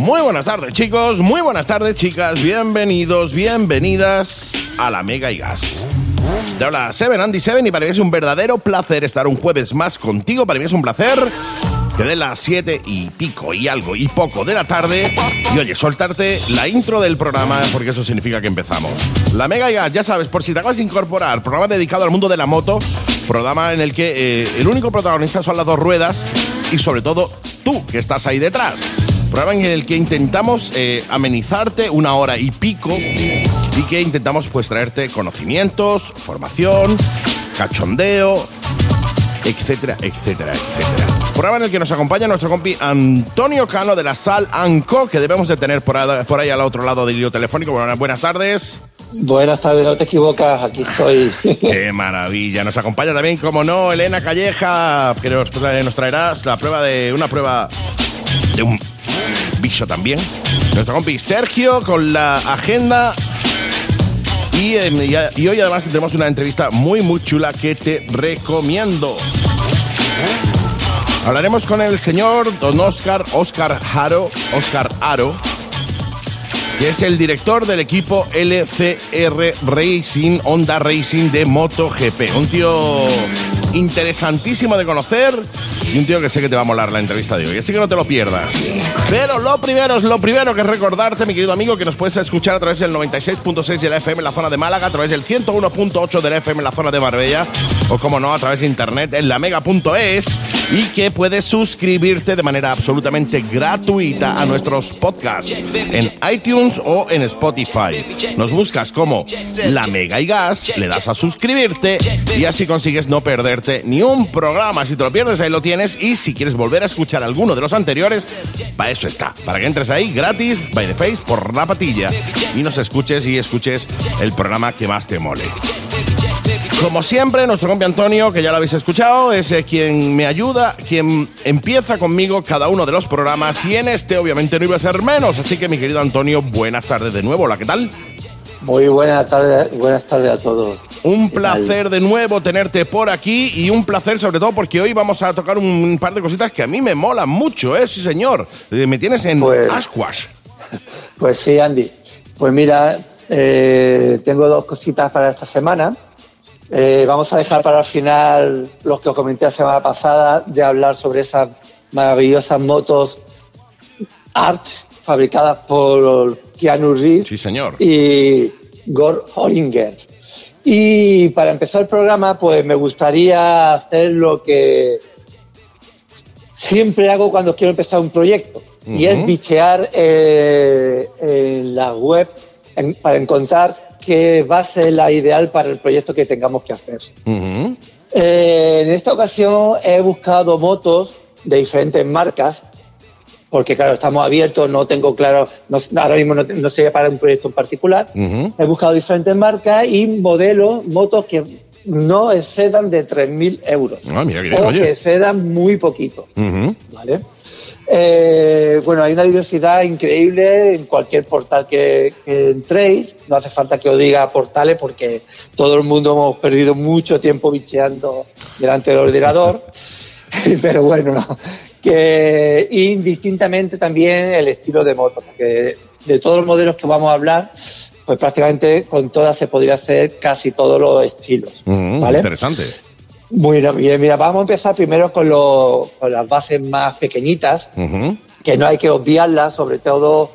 Muy buenas tardes chicos, muy buenas tardes chicas, bienvenidos, bienvenidas a la Mega y Gas. Te habla Seven Andy Seven y para mí es un verdadero placer estar un jueves más contigo, para mí es un placer que de las 7 y pico y algo y poco de la tarde y oye, soltarte la intro del programa porque eso significa que empezamos. La Mega y Gas, ya sabes, por si te acabas de incorporar, programa dedicado al mundo de la moto, programa en el que eh, el único protagonista son las dos ruedas y sobre todo tú que estás ahí detrás. Programa en el que intentamos eh, amenizarte una hora y pico y que intentamos pues traerte conocimientos, formación, cachondeo, etcétera, etcétera, etcétera. Programa en el que nos acompaña nuestro compi Antonio Cano de la Sal Anco, que debemos de tener por ahí, por ahí al otro lado del hilo telefónico. Buenas, buenas tardes. Buenas tardes, no te equivocas, aquí estoy. Qué maravilla. Nos acompaña también, como no, Elena Calleja, que nos, nos traerás la prueba de una prueba de un bicho también. Nuestro compi Sergio con la agenda. Y, y, hoy además tenemos una entrevista muy, muy chula que te recomiendo. Hablaremos con el señor Don Oscar, Oscar Haro, Oscar Aro, que es el director del equipo LCR Racing, Honda Racing de MotoGP. Un tío interesantísimo de conocer y un tío que sé que te va a molar la entrevista de hoy, así que no te lo pierdas. Pero lo primero es lo primero que es recordarte, mi querido amigo, que nos puedes escuchar a través del 96.6 de la FM en la zona de Málaga, a través del 101.8 de la FM en la zona de Marbella, o como no, a través de internet en la mega.es y que puedes suscribirte de manera absolutamente gratuita a nuestros podcasts en iTunes o en Spotify. Nos buscas como La Mega y Gas, le das a suscribirte y así consigues no perderte ni un programa. Si te lo pierdes, ahí lo tienes. Y si quieres volver a escuchar alguno de los anteriores, para eso está. Para que entres ahí gratis, by the face, por la patilla y nos escuches y escuches el programa que más te mole. Como siempre, nuestro compi Antonio, que ya lo habéis escuchado, es eh, quien me ayuda, quien empieza conmigo cada uno de los programas y en este obviamente no iba a ser menos. Así que mi querido Antonio, buenas tardes de nuevo. Hola, ¿qué tal? Muy buenas tardes, buenas tardes a todos. Un placer de nuevo tenerte por aquí y un placer sobre todo porque hoy vamos a tocar un par de cositas que a mí me molan mucho, ¿eh? Sí, señor. Eh, me tienes en Pues- ascuas. Pues sí, Andy. Pues mira, eh, tengo dos cositas para esta semana. Eh, vamos a dejar para el final los que os comenté la semana pasada de hablar sobre esas maravillosas motos Art fabricadas por Keanu Reeves Sí, señor. y Gord Hollinger. Y para empezar el programa, pues me gustaría hacer lo que siempre hago cuando quiero empezar un proyecto, y es bichear eh, en la web en- para encontrar qué va a ser la ideal para el proyecto que tengamos que hacer. Eh, en esta ocasión he buscado motos de diferentes marcas, porque claro, estamos abiertos, no tengo claro, no- ahora mismo no, no sé para un proyecto en particular. He buscado diferentes marcas y modelos, motos que no excedan de 3.000 euros. Ah, mira bien, o oye. que excedan muy poquito. ¿vale? Eh, bueno, hay una diversidad increíble en cualquier portal que, que entréis. No hace falta que os diga portales porque todo el mundo hemos perdido mucho tiempo bicheando delante del ordenador. Pero bueno, no. que indistintamente también el estilo de moto, porque de todos los modelos que vamos a hablar, pues prácticamente con todas se podría hacer casi todos los estilos. Interesante. Bueno, bien, mira, vamos a empezar primero con, lo- con las bases más pequeñitas, que no hay que obviarlas, sobre todo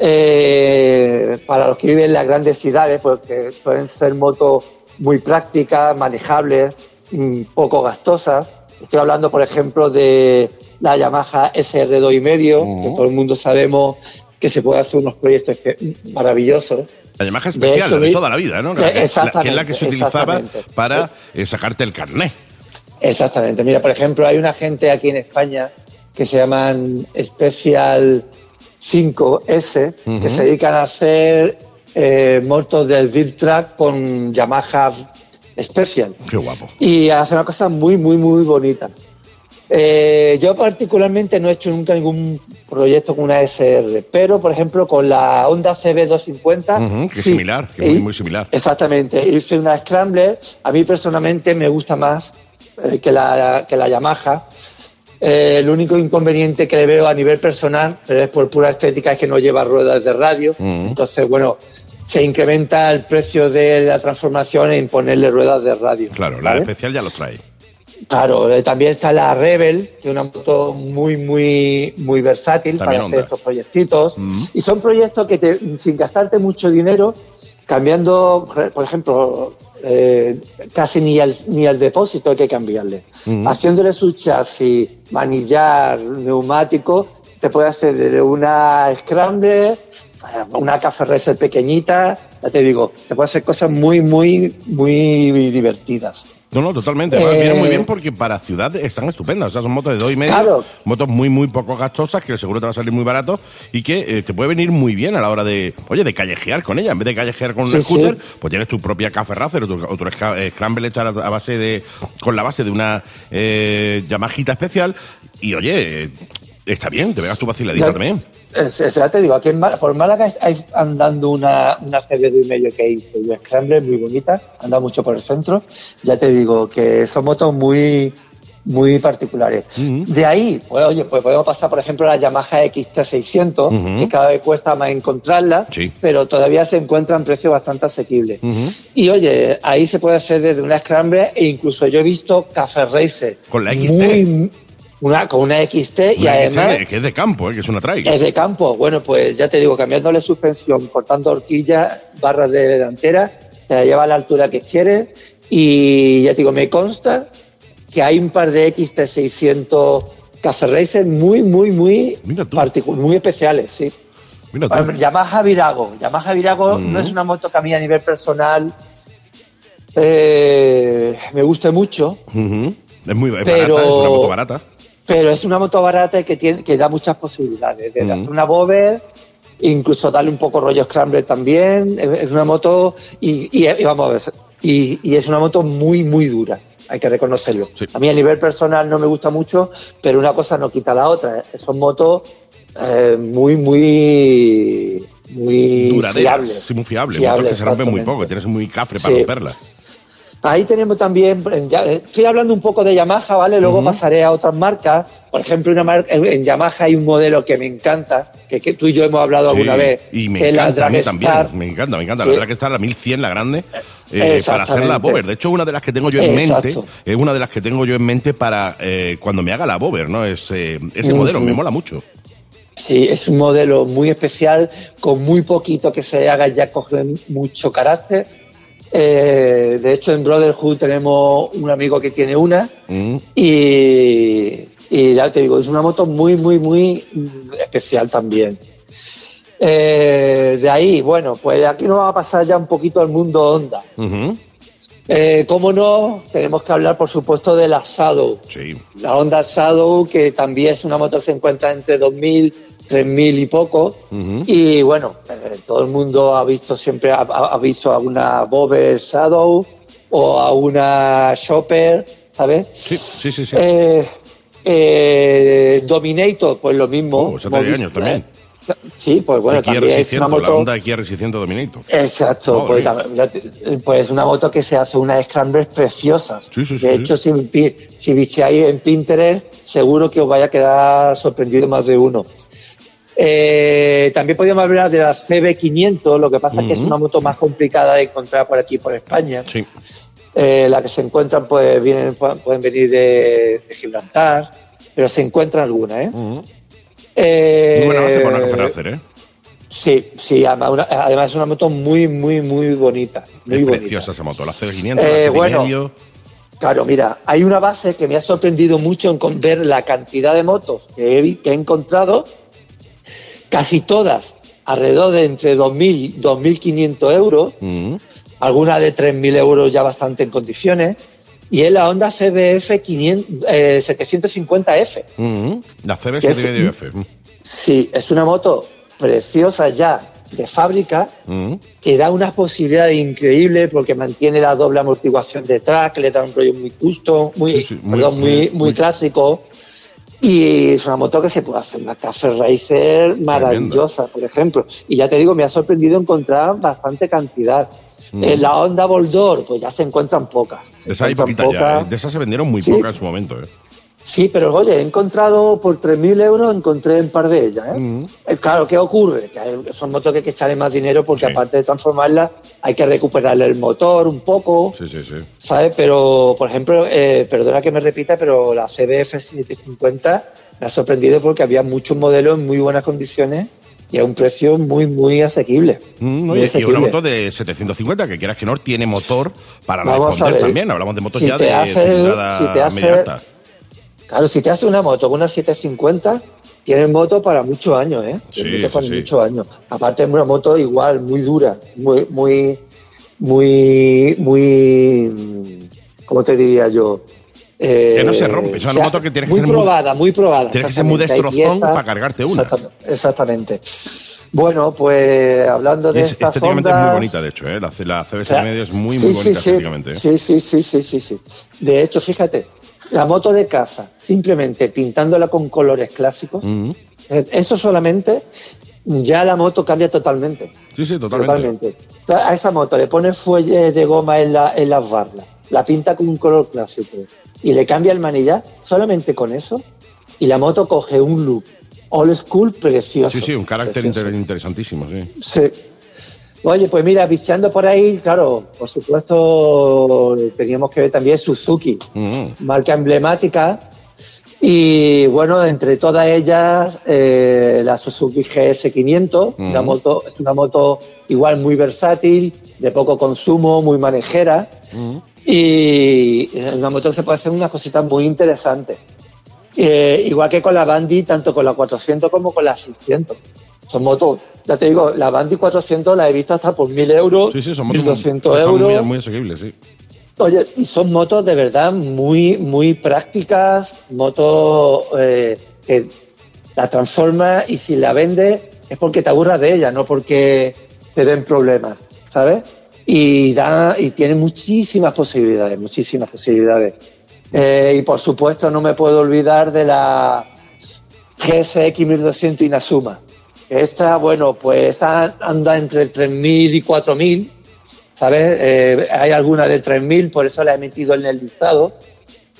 eh, para los que viven en las grandes ciudades, porque pueden ser motos muy prácticas, manejables, mm, poco gastosas. Estoy hablando, por ejemplo, de la Yamaha SR2,5, Ujú. que todo el mundo sabemos que se puede hacer unos proyectos que- maravillosos. La Yamaha De especial, hecho, de mi- toda la vida, ¿no? Eh, La, que- la- que es la que exactamente, se utilizaba exactamente. para eh, sacarte el carné. Exactamente. Mira, por ejemplo, hay una gente aquí en España que se llaman Special 5S, Ujú. que se dedican a hacer eh, motos del Dirt Track con Yamaha Special. Qué guapo. Y hacen una cosa muy, muy, muy bonita. Eh, yo particularmente no he hecho nunca ningún proyecto con una SR, pero por ejemplo con la Honda CB250... Ujú, que es sí. similar, que es muy, similar. Exactamente, hice una Scrambler, a mí personalmente me gusta más eh, que, la, que la Yamaha, Eh, el único inconveniente que le veo a nivel personal, pero es por pura estética, es que no lleva ruedas de radio. Entonces, bueno, se incrementa el precio de la transformación en ponerle ruedas de radio. Claro, la especial ya los trae. Claro, eh, también está la Rebel, que es una moto muy, muy, muy versátil También para hacer estos proyectitos. Mm. Y son proyectos que te, sin gastarte mucho dinero, cambiando, por ejemplo, eh, casi ni al, ni al depósito hay que cambiarle. Mm. Haciéndole su chasis, manillar, neumático, te puede hacer desde una Scrambler, una Café Racer pequeñita, ya te digo, te puede hacer cosas muy, muy, muy divertidas. No, no, totalmente. Además, Eh, vienen muy bien porque para ciudad están estupendas. O sea, son motos de dos y medio, Claro. motos muy, muy poco gastosas, que seguro te va a salir muy barato y que eh, te puede venir muy bien a la hora de, oye, de callejear con ella. En vez de callejear con un Sí, scooter, sí. pues tienes tu propia Café Racer o tu, o tu Scramble hecha a base de, con la base de una eh, Yamahita especial. Y oye, eh, está bien, te veas tu vaciladita también. Ya te digo, aquí en Málaga, por Málaga hay andando una, una serie de medio que hice, una Scrambler muy bonita, anda mucho por el centro. Ya te digo que son motos muy muy particulares. De ahí, pues, oye, pues podemos pasar, por ejemplo, a la Yamaha XT600, Ujú. que cada vez cuesta más encontrarla, Sí. pero todavía se encuentra en precios bastante asequibles. Ujú. Y oye, ahí se puede hacer desde una Scrambler e incluso yo he visto Café Racer. Con la XT. Muy- una, con una XT y Una que además... que es de campo, eh, que es una trail. Es de campo. Bueno, pues ya te digo, cambiándole suspensión, cortando horquillas, barras de delantera, te la lleva a la altura que quieres. Y ya te digo, me consta que hay un par de XT600 Café Racer muy, muy, muy, muy especiales, sí. Mira tú. Yamaha Virago. Yamaha Virago Mm. no es una moto que a mí a nivel personal eh, me guste mucho. Es muy es Pero- barata, es una moto barata. Pero es una moto barata y que, tiene, que da muchas posibilidades. De Mm. hacer una bober, incluso darle un poco rollo scrambler también. Es una moto y, y- y vamos a ver, y, y es una moto muy, muy dura. Hay que reconocerlo. Sí. A mí a nivel personal no me gusta mucho, pero una cosa no quita la otra. Son motos eh, muy, muy, muy Duraderas, fiables. sí, muy fiable. Fiables, motos que se rompen muy poco, tienes muy cafre para Sí. romperlas. Ahí tenemos también, ya, eh, estoy hablando un poco de Yamaha, ¿vale? Luego pasaré a otras marcas. Por ejemplo, una marca, en, Yamaha hay un modelo que me encanta, que, que tú y yo hemos hablado Sí, alguna vez. Y me que es la encanta a mí también. Me encanta, me encanta. Sí. La verdad que está la 1100, la grande, eh, para hacer la bober. De hecho, una de las que tengo yo en mente, es una de las que tengo yo en mente para eh, cuando me haga la bober, ¿no? Ese, ese modelo, me mola mucho. Sí, es un modelo muy especial, con muy poquito que se haga ya coge mucho carácter. Eh, de hecho, en Brotherhood tenemos un amigo que tiene una Mm. y, y ya te digo, es una moto muy, muy, muy especial también. Eh, de ahí, bueno, pues aquí nos va a pasar ya un poquito al mundo Honda. Ujú. Eh, ¿Cómo no? Tenemos que hablar, por supuesto, de la Shadow. Sí. La Honda Shadow, que también es una moto que se encuentra entre 2.000, 3.000 y poco. Y bueno, eh, todo el mundo ha visto siempre, ha, visto a una Bober Shadow o a una Shopper, ¿sabes? Sí, sí, sí. sí. Eh, eh, Dominator, pues lo mismo. Oh, años también. Sí, pues bueno, Aquí también es una R600, la moto. Honda XR600 Dominator. Exacto, pues, pues una moto que se hace unas scramblers preciosas. Sí, sí, sí, de hecho, si, si visteis en Pinterest, seguro que os vaya a quedar sorprendido más de uno. Eh, también podríamos hablar de la CB500, lo que pasa es que es una moto más complicada de encontrar por aquí, por España. Sí. Eh, la que se encuentran, pues vienen, pu- pueden venir de, de Gibraltar, pero se encuentran algunas, ¿eh? Ujú. Eh, Muy buena base para una Racer, ¿eh? Sí, sí, además, una- además es una moto muy, muy, muy bonita. Muy es bonita. preciosa esa moto. La C500, Eh, la 7 bueno. y medio. Claro, mira, hay una base que me ha sorprendido mucho en ver la cantidad de motos que he, vi- que he encontrado, casi todas alrededor de entre 2.000 y 2.500 euros, Ujú. algunas de 3.000 euros ya bastante en condiciones, y es la Honda CBF 500, eh, 750F. Ujú. La CB Que es- 7 y medio F. Sí, es una moto preciosa ya de fábrica, que da unas posibilidades increíbles porque mantiene la doble amortiguación detrás, que le da un rollo muy custom, muy, Sí, sí, muy- perdón, muy, muy- muy, muy- clásico. Y es una moto que se puede hacer una Café Racer maravillosa, por ejemplo. Y ya te digo, me ha sorprendido encontrar bastante cantidad. Mm. En la Honda Boldor, pues ya se encuentran pocas. Se De esa hay encuentran poquita ya. ¿eh? De esas se vendieron muy Sí. pocas en su momento, ¿eh? Sí, pero oye, he encontrado por 3.000 euros, encontré un par de ellas. ¿eh? Mm. Eh, Claro, ¿qué ocurre? Que son motos que hay que echarle más dinero porque Sí. aparte de transformarlas hay que recuperarle el motor un poco, Sí, sí, sí. ¿sabes? Pero, por ejemplo, eh, perdona que me repita, pero la CBF 750 me ha sorprendido porque había muchos modelos en muy buenas condiciones y a un precio muy, muy asequible. Mm, Muy y asequible. una moto de 750, que quieras que no, tiene motor para la Vamos ver, también. Hablamos de motos si ya de hace- cilindrada si te hace- media alta. Claro, si te hace una moto con una 750, tienes moto para muchos años, ¿eh? Sí, Tienes moto para sí, sí. muchos años. Aparte es una moto igual, muy dura, muy, muy, muy, muy, mm, ¿cómo te diría yo? Eh, Que no se rompe, es una o sea, moto que tiene que muy ser muy- probada, muy probada. tiene que ser muy destrozón para cargarte una. Exactamente. exactamente. Bueno, pues hablando de es, estas estéticamente es muy bonita, de hecho, ¿eh? La, la sea, medio es muy, sí, muy sí, bonita sí. estéticamente. ¿eh? Sí, sí, sí, sí, sí, sí. De hecho, fíjate, la moto de casa, simplemente pintándola con colores clásicos, eh, eso solamente, ya la moto cambia totalmente. Sí, sí, totalmente. Totalmente. A esa moto le pones fuelle de goma en, la, en las barras, la pinta con un color clásico y le cambia el manillar, solamente con eso, y la moto coge un look old school precioso. Sí, sí, un carácter Precioso. interesantísimo, sí. Sí. Oye, pues mira, bicheando por ahí, claro, por supuesto, teníamos que ver también Suzuki, Mm. marca emblemática. Y bueno, entre todas ellas, eh, la Suzuki GS500, Ujú. una moto, es una moto igual muy versátil, de poco consumo, muy manejera. Mm. Y en una moto se puede hacer unas cositas muy interesantes. Eh, igual que con la Bandy, tanto con la 400 como con la 600. Son motos, ya te digo, la Bandy 400 la he visto hasta por 1000 euros, Sí, sí, son motos 1200 son euros. Muy, muy asequibles, sí. Oye, y son motos de verdad muy, muy prácticas, motos eh, que la transformas y si la vendes es porque te aburras de ella, no porque te den problemas, ¿sabes? Y da, y tiene muchísimas posibilidades, muchísimas posibilidades. Eh, y por supuesto no me puedo olvidar de la GSX 1200 Inazuma. Esta, bueno, pues esta anda entre 3.000 y 4.000, ¿sabes? Eh, hay alguna de 3.000, por eso la he metido en el listado.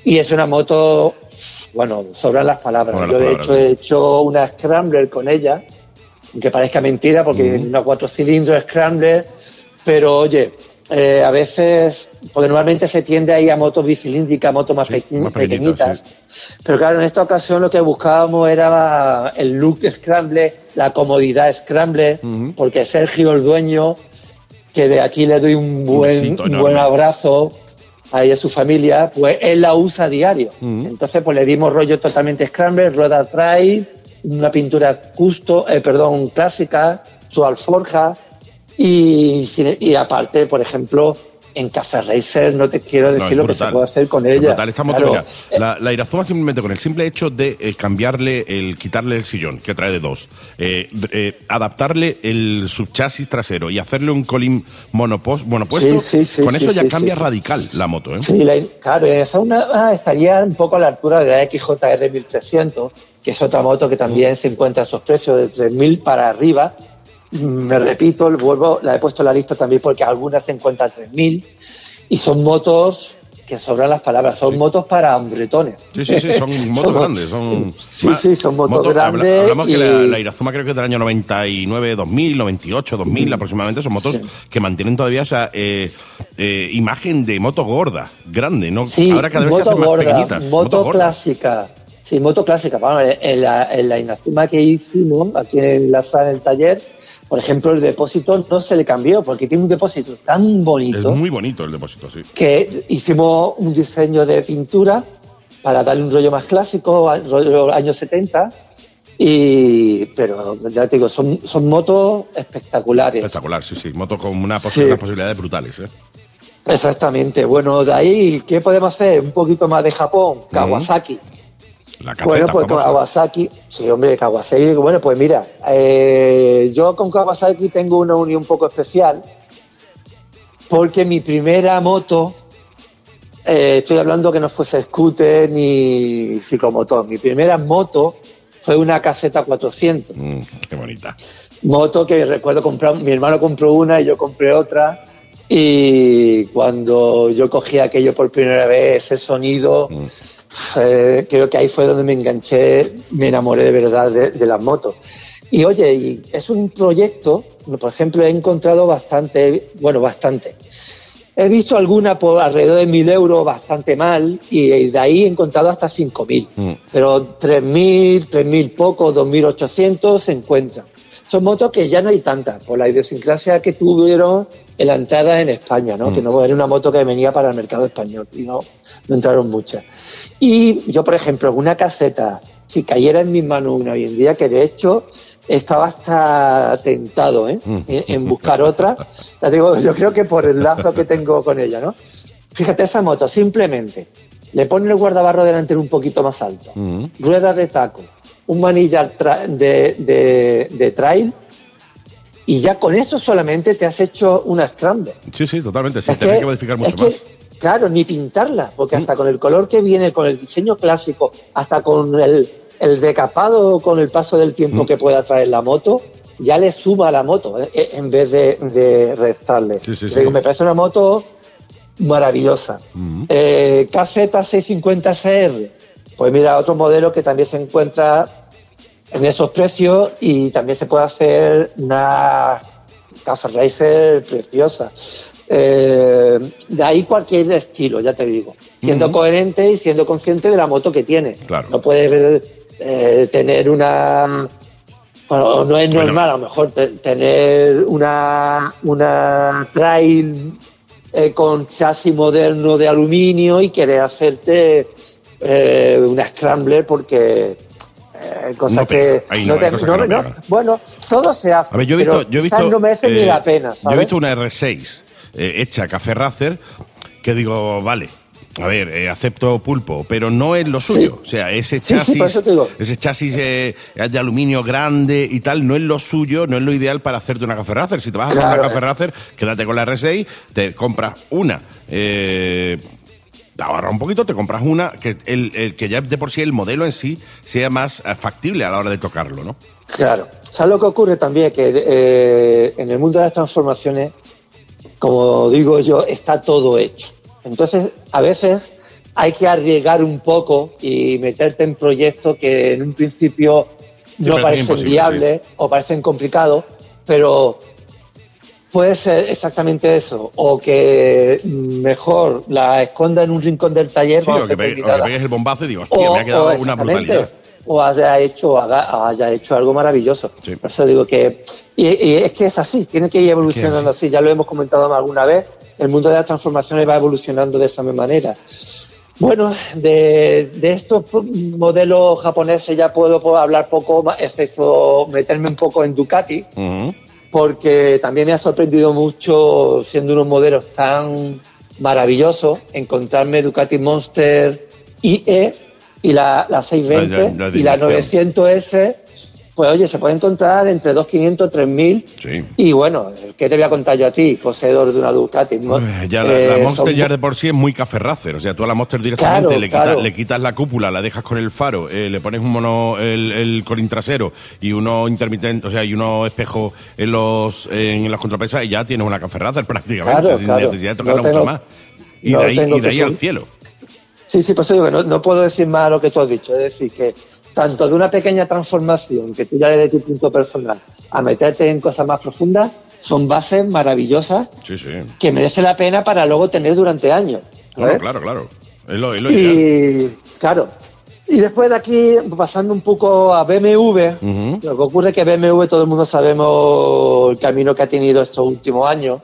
Y es una moto, bueno, sobran las palabras. Yo, las de palabras, hecho, he hecho una Scrambler con ella, aunque parezca mentira, porque es una cuatro cilindros Scrambler, pero oye, eh, a veces, porque normalmente se tiende ahí a motos bicilíndricas, motos más, Sí, pequi- más pequeñitas. Pero claro, en esta ocasión lo que buscábamos era el look Scrambler, la comodidad Scrambler, Ujú. porque Sergio, el dueño, que de aquí le doy un buen, un buen abrazo a ella y a su familia, pues él la usa a diario. Entonces, pues le dimos rollo totalmente Scrambler, rueda trail, una pintura custo, eh, perdón, clásica, su alforja, y, y aparte, por ejemplo, en Café Racer no te quiero decir es lo que se puede hacer con Es ella. brutal. Esta moto, Claro, mira, eh, la, la Irazuma simplemente con el simple hecho de eh, cambiarle, el quitarle el sillón, que trae de dos, eh, eh, adaptarle el subchasis trasero y hacerle un colín monopuesto, Sí, sí, sí, con eso ya cambia radical la moto. ¿eh? Sí, la- claro, esa una, ah, estaría un poco a la altura de la XJR 1300, que es otra moto que también se encuentra a esos precios de 3000 para arriba. Me repito, vuelvo, la he puesto en la lista también porque algunas se encuentran a 3000 y son motos que sobran las palabras, son motos para hombretones. Sí, sí, sí, son motos grandes. Son, Sí, sí, son motos grandes Hablamos que y- la, la Irazuma creo que es del año 99, 2000, 98, 2000 aproximadamente. Son motos Sí. que mantienen todavía esa eh, eh, imagen de moto gorda, grande. ¿no? Sí, Ahora cada vez se moto hacen más gorda, pequeñitas. moto clásica. Sí, moto clásica. Vamos, en la, en la Inazuma que hicimos aquí en la sala, en el taller, por ejemplo, el depósito no se le cambió porque tiene un depósito tan Es bonito muy bonito el depósito, sí. que hicimos un diseño de pintura para darle un rollo más clásico, rollo años 70. Y, pero ya te digo, son, son motos espectaculares. Espectacular, sí, sí. Moto con una posi- Sí. unas posibilidades brutales. ¿eh? Exactamente. Bueno, de ahí, ¿qué podemos hacer? Un poquito más de Japón, Kawasaki. La caseta Bueno, pues famosa. Kawasaki, sí, hombre, Kawasaki, bueno, pues mira, eh, yo con Kawasaki tengo una unión un poco especial, porque mi primera moto, eh, estoy hablando que no fuese scooter ni ciclomotor, mi primera moto fue una caseta 400, Mm, qué bonita. moto que recuerdo comprar, mi hermano compró una y yo compré otra, y cuando yo cogí aquello por primera vez, ese sonido Mm. Eh, creo que ahí fue donde me enganché, me enamoré de verdad de, las motos. Y oye, y es un proyecto, por ejemplo, he encontrado bastante, bueno, bastante. He visto alguna por alrededor de mil euros bastante mal y de ahí he encontrado hasta 5.000. Mm. Pero 3.000, 3.000 poco, 2.800 se encuentran. Son motos que ya no hay tantas, por la idiosincrasia que tuvieron en la entrada en España, ¿no? Que mm. no era una moto que venía para el mercado español y no, no entraron muchas. Y yo, por ejemplo, una caseta, si cayera en mis manos una hoy en día, que de hecho estaba hasta tentado ¿eh? mm. en, buscar otra, ya digo, yo creo que por el lazo que tengo con ella, ¿no? Fíjate, esa moto simplemente le pone el guardabarro delantero un poquito más alto, mm. ruedas de taco, un manillar de, de, trail y ya con eso solamente te has hecho una scramble. Sí, sí, totalmente. Sí, que, que modificar mucho más. Claro, ni pintarla, porque hasta con el color que viene, con el diseño clásico, hasta con el, el decapado con el paso del tiempo mm. que pueda traer la moto, ya le suma a la moto eh, eh, en vez de, restarle. me parece una moto maravillosa. Mm. Eh, KZ650CR, pues mira, otro modelo que también se encuentra en esos precios y también se puede hacer una Café Racer preciosa. Eh, de ahí cualquier estilo, ya te digo. Siendo coherente y siendo consciente de la moto que tiene. No puedes eh, tener una. Bueno, no es normal, a lo mejor tener una, una trail eh, con chasis moderno de aluminio y querer hacerte una scrambler porque cosa que bueno todo se hace a ver, yo he visto, yo he visto no merece ni la pena yo he visto una R6 hecha café racer que digo vale a ver, eh, acepto pulpo, pero no es lo suyo. O sea, ese chasis, ese chasis eh, de aluminio grande y tal, no es lo suyo, no es lo ideal para hacerte una café racer. Si te vas a hacer una café racer, quédate con la R6, te compras una. Eh, te ahorra un poquito, te compras una que, el, que ya de por sí el modelo en sí sea más factible a la hora de tocarlo, ¿no? Claro. ¿Sabes lo que ocurre también? Que en el mundo de las transformaciones, como digo yo, está todo hecho. Entonces, a veces hay que arriesgar un poco y meterte en proyectos que en un principio no parecen viables o parecen complicados, pero puede ser exactamente eso, o que mejor la esconda en un rincón del taller. Sí, o, que pegues, el bombazo y digo, hostia, me ha quedado una brutalidad. O haya hecho, haya hecho algo maravilloso. Por eso digo que. Y, es que es así, tiene que ir evolucionando así. Ya lo hemos comentado alguna vez el mundo de las transformaciones va evolucionando de esa manera. Bueno, de, estos modelos japoneses ya puedo, hablar poco, excepto meterme un poco en Ducati, porque también me ha sorprendido mucho, siendo unos modelos tan maravillosos, encontrarme Ducati Monster IE y la, 620 y la 900S pues oye, se puede encontrar entre 2.500 3.000. Sí. Y bueno, ¿qué te voy a contar yo a ti, poseedor de una Ducati? ya la, eh, Monster ya de por sí es muy caferracer. O sea, tú a la Monster directamente le, quitas, le, quitas, la cúpula, la dejas con el faro, eh, le pones un mono, el, el colín trasero y uno intermitente, o sea, y uno espejo en los en las contrapesas y ya tienes una caferracer prácticamente, sin necesidad de tocarla mucho más. Y de ahí, y de ahí al cielo. Sí, sí, pues digo no, no puedo decir más lo que tú has dicho. Es decir, que tanto de una pequeña transformación que tú ya le de tu punto personal a meterte en cosas más profundas, son bases maravillosas que merece la pena para luego tener durante años. Claro, claro, claro. Es lo, y claro. Y después de aquí, pasando un poco a BMW, lo que ocurre es que BMW todo el mundo sabemos el camino que ha tenido estos últimos años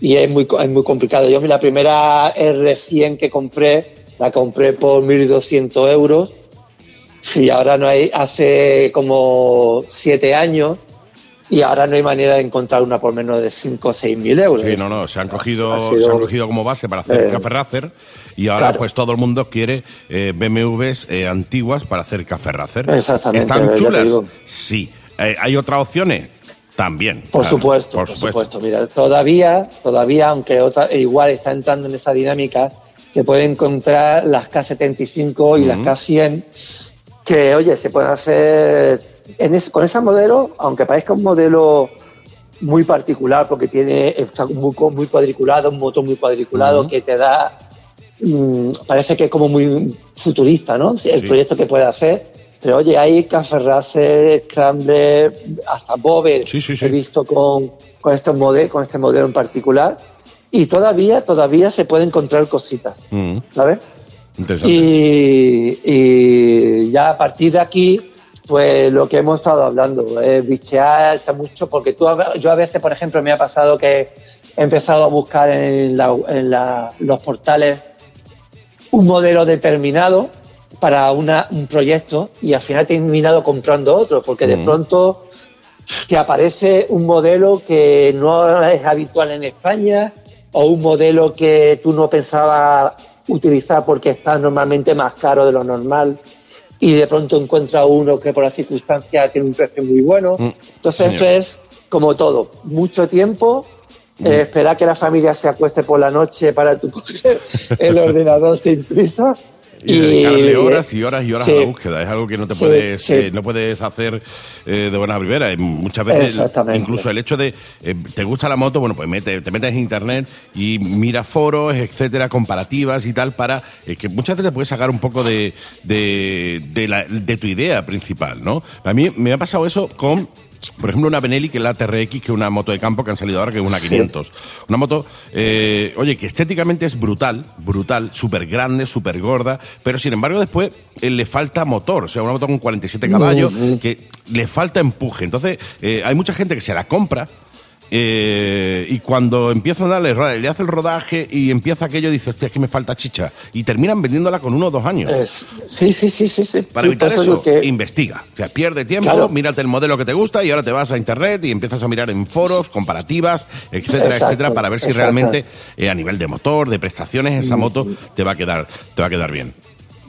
y es muy, es muy complicado. Yo la primera R100 que compré, la compré por 1.200 euros Sí, ahora no hay, hace como siete años y ahora no hay manera de encontrar una por menos de 5 o 6 mil euros. Sí, no, no, se han cogido, se han cogido como base para hacer eh, café racer y ahora pues todo el mundo quiere eh, BMWs eh, antiguas para hacer café racer. Exactamente. ¿Están chulas? Sí. ¿Hay otras opciones? También. Por supuesto, por, supuesto. Mira, todavía, todavía, aunque otra, igual está entrando en esa dinámica, se puede encontrar las K75 y las K100 que, oye, se puede hacer con ese modelo, aunque parezca un modelo muy particular porque tiene está muy, muy cuadriculado, un motor muy cuadriculado que te da mm, parece que es como muy futurista, ¿no? El Sí. proyecto que puede hacer. Pero oye, hay Café Racer, Scrambler, hasta Bober, Sí, he visto con, con, este modelo, con este modelo en particular. Y todavía, todavía se puede encontrar cositas, Mm, ¿sabes? interesante. Y, y ya a partir de aquí, pues lo que hemos estado hablando, es bichear está mucho, porque tú, yo a veces, por ejemplo, me ha pasado que he empezado a buscar en, la- en la- los portales un modelo determinado para una- un proyecto y al final he terminado comprando otro, porque de Mm. pronto te aparece un modelo que no es habitual en España o un modelo que tú no pensabas utilizar porque está normalmente más caro de lo normal y de pronto encuentras uno que por las circunstancias tiene un precio muy bueno. Mm, Entonces señor. es como todo, mucho tiempo, Mm. eh, esperar que la familia se acueste por la noche para tú coger el ordenador sin prisa. Y dedicarle horas y horas y horas a Sí. la búsqueda. Es algo que no te puedes, sí. eh, no puedes hacer eh, de buena primera. Y Muchas veces, incluso el hecho de eh, te gusta la moto, bueno, pues mete, te metes en internet y mira foros, etcétera, comparativas y tal, para eh, que muchas veces te puedes sacar un poco de, de, de la- de tu idea principal, ¿no? A mí me ha pasado eso con. Por ejemplo, una Benelli, que es la TRX, que es una moto de campo que han salido ahora, que es una 500. Una moto, eh, oye, que estéticamente es brutal, brutal, súper grande, súper gorda, pero sin embargo después eh, le falta motor, o sea, una moto con 47 caballos, que le falta empuje. Entonces, eh, hay mucha gente que se la compra. Eh, y cuando empieza a darle, le hace el rodaje y empieza aquello, dice, hostia, es que me falta chicha. Y terminan vendiéndola con uno o dos años. Es- sí, sí, sí, sí, sí. Para Sí, evitar eso, que- investiga. O sea, pierde tiempo, Claro. mírate el modelo que te gusta y ahora te vas a internet y empiezas a mirar en foros, comparativas, etcétera, Exacto, etcétera, para ver si exacto. realmente eh, a nivel de motor, de prestaciones, esa moto te va a quedar, te va a quedar bien.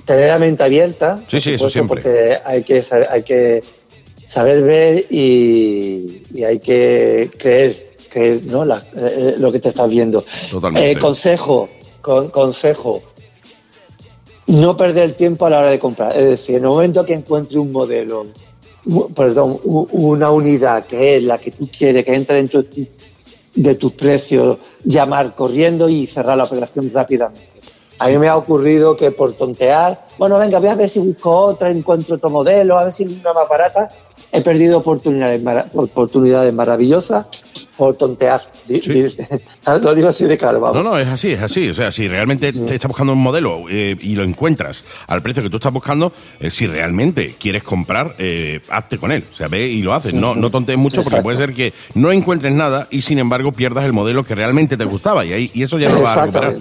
tener la mente abierta. Sí, sí, eso siempre. Porque hay que hay que saber ver y, y hay que creer, creer ¿no? La- eh, lo que te estás viendo. Eh, consejo, con- consejo. No perder el tiempo a la hora de comprar. Es decir, en el momento que encuentre un modelo, perdón, una unidad que es la que tú quieres, que entre dentro de tus precios, llamar corriendo y cerrar la operación rápidamente. A mí me ha ocurrido que por tontear, bueno, venga, voy a ver si busco otra, encuentro otro modelo, a ver si hay una más barata. He perdido oportunidades, oportunidades maravillosas por tontear. Sí. Lo digo así de claro, vamos. No, no, es así, es así. O sea, si realmente te estás buscando un modelo eh, y lo encuentras al precio que tú estás buscando, eh, si realmente quieres comprar, eh, hazte con él. O sea, ve y lo haces. No, no tontees mucho porque puede ser que no encuentres nada y sin embargo pierdas el modelo que realmente te gustaba y, ahí, y eso ya no lo vas a recuperar.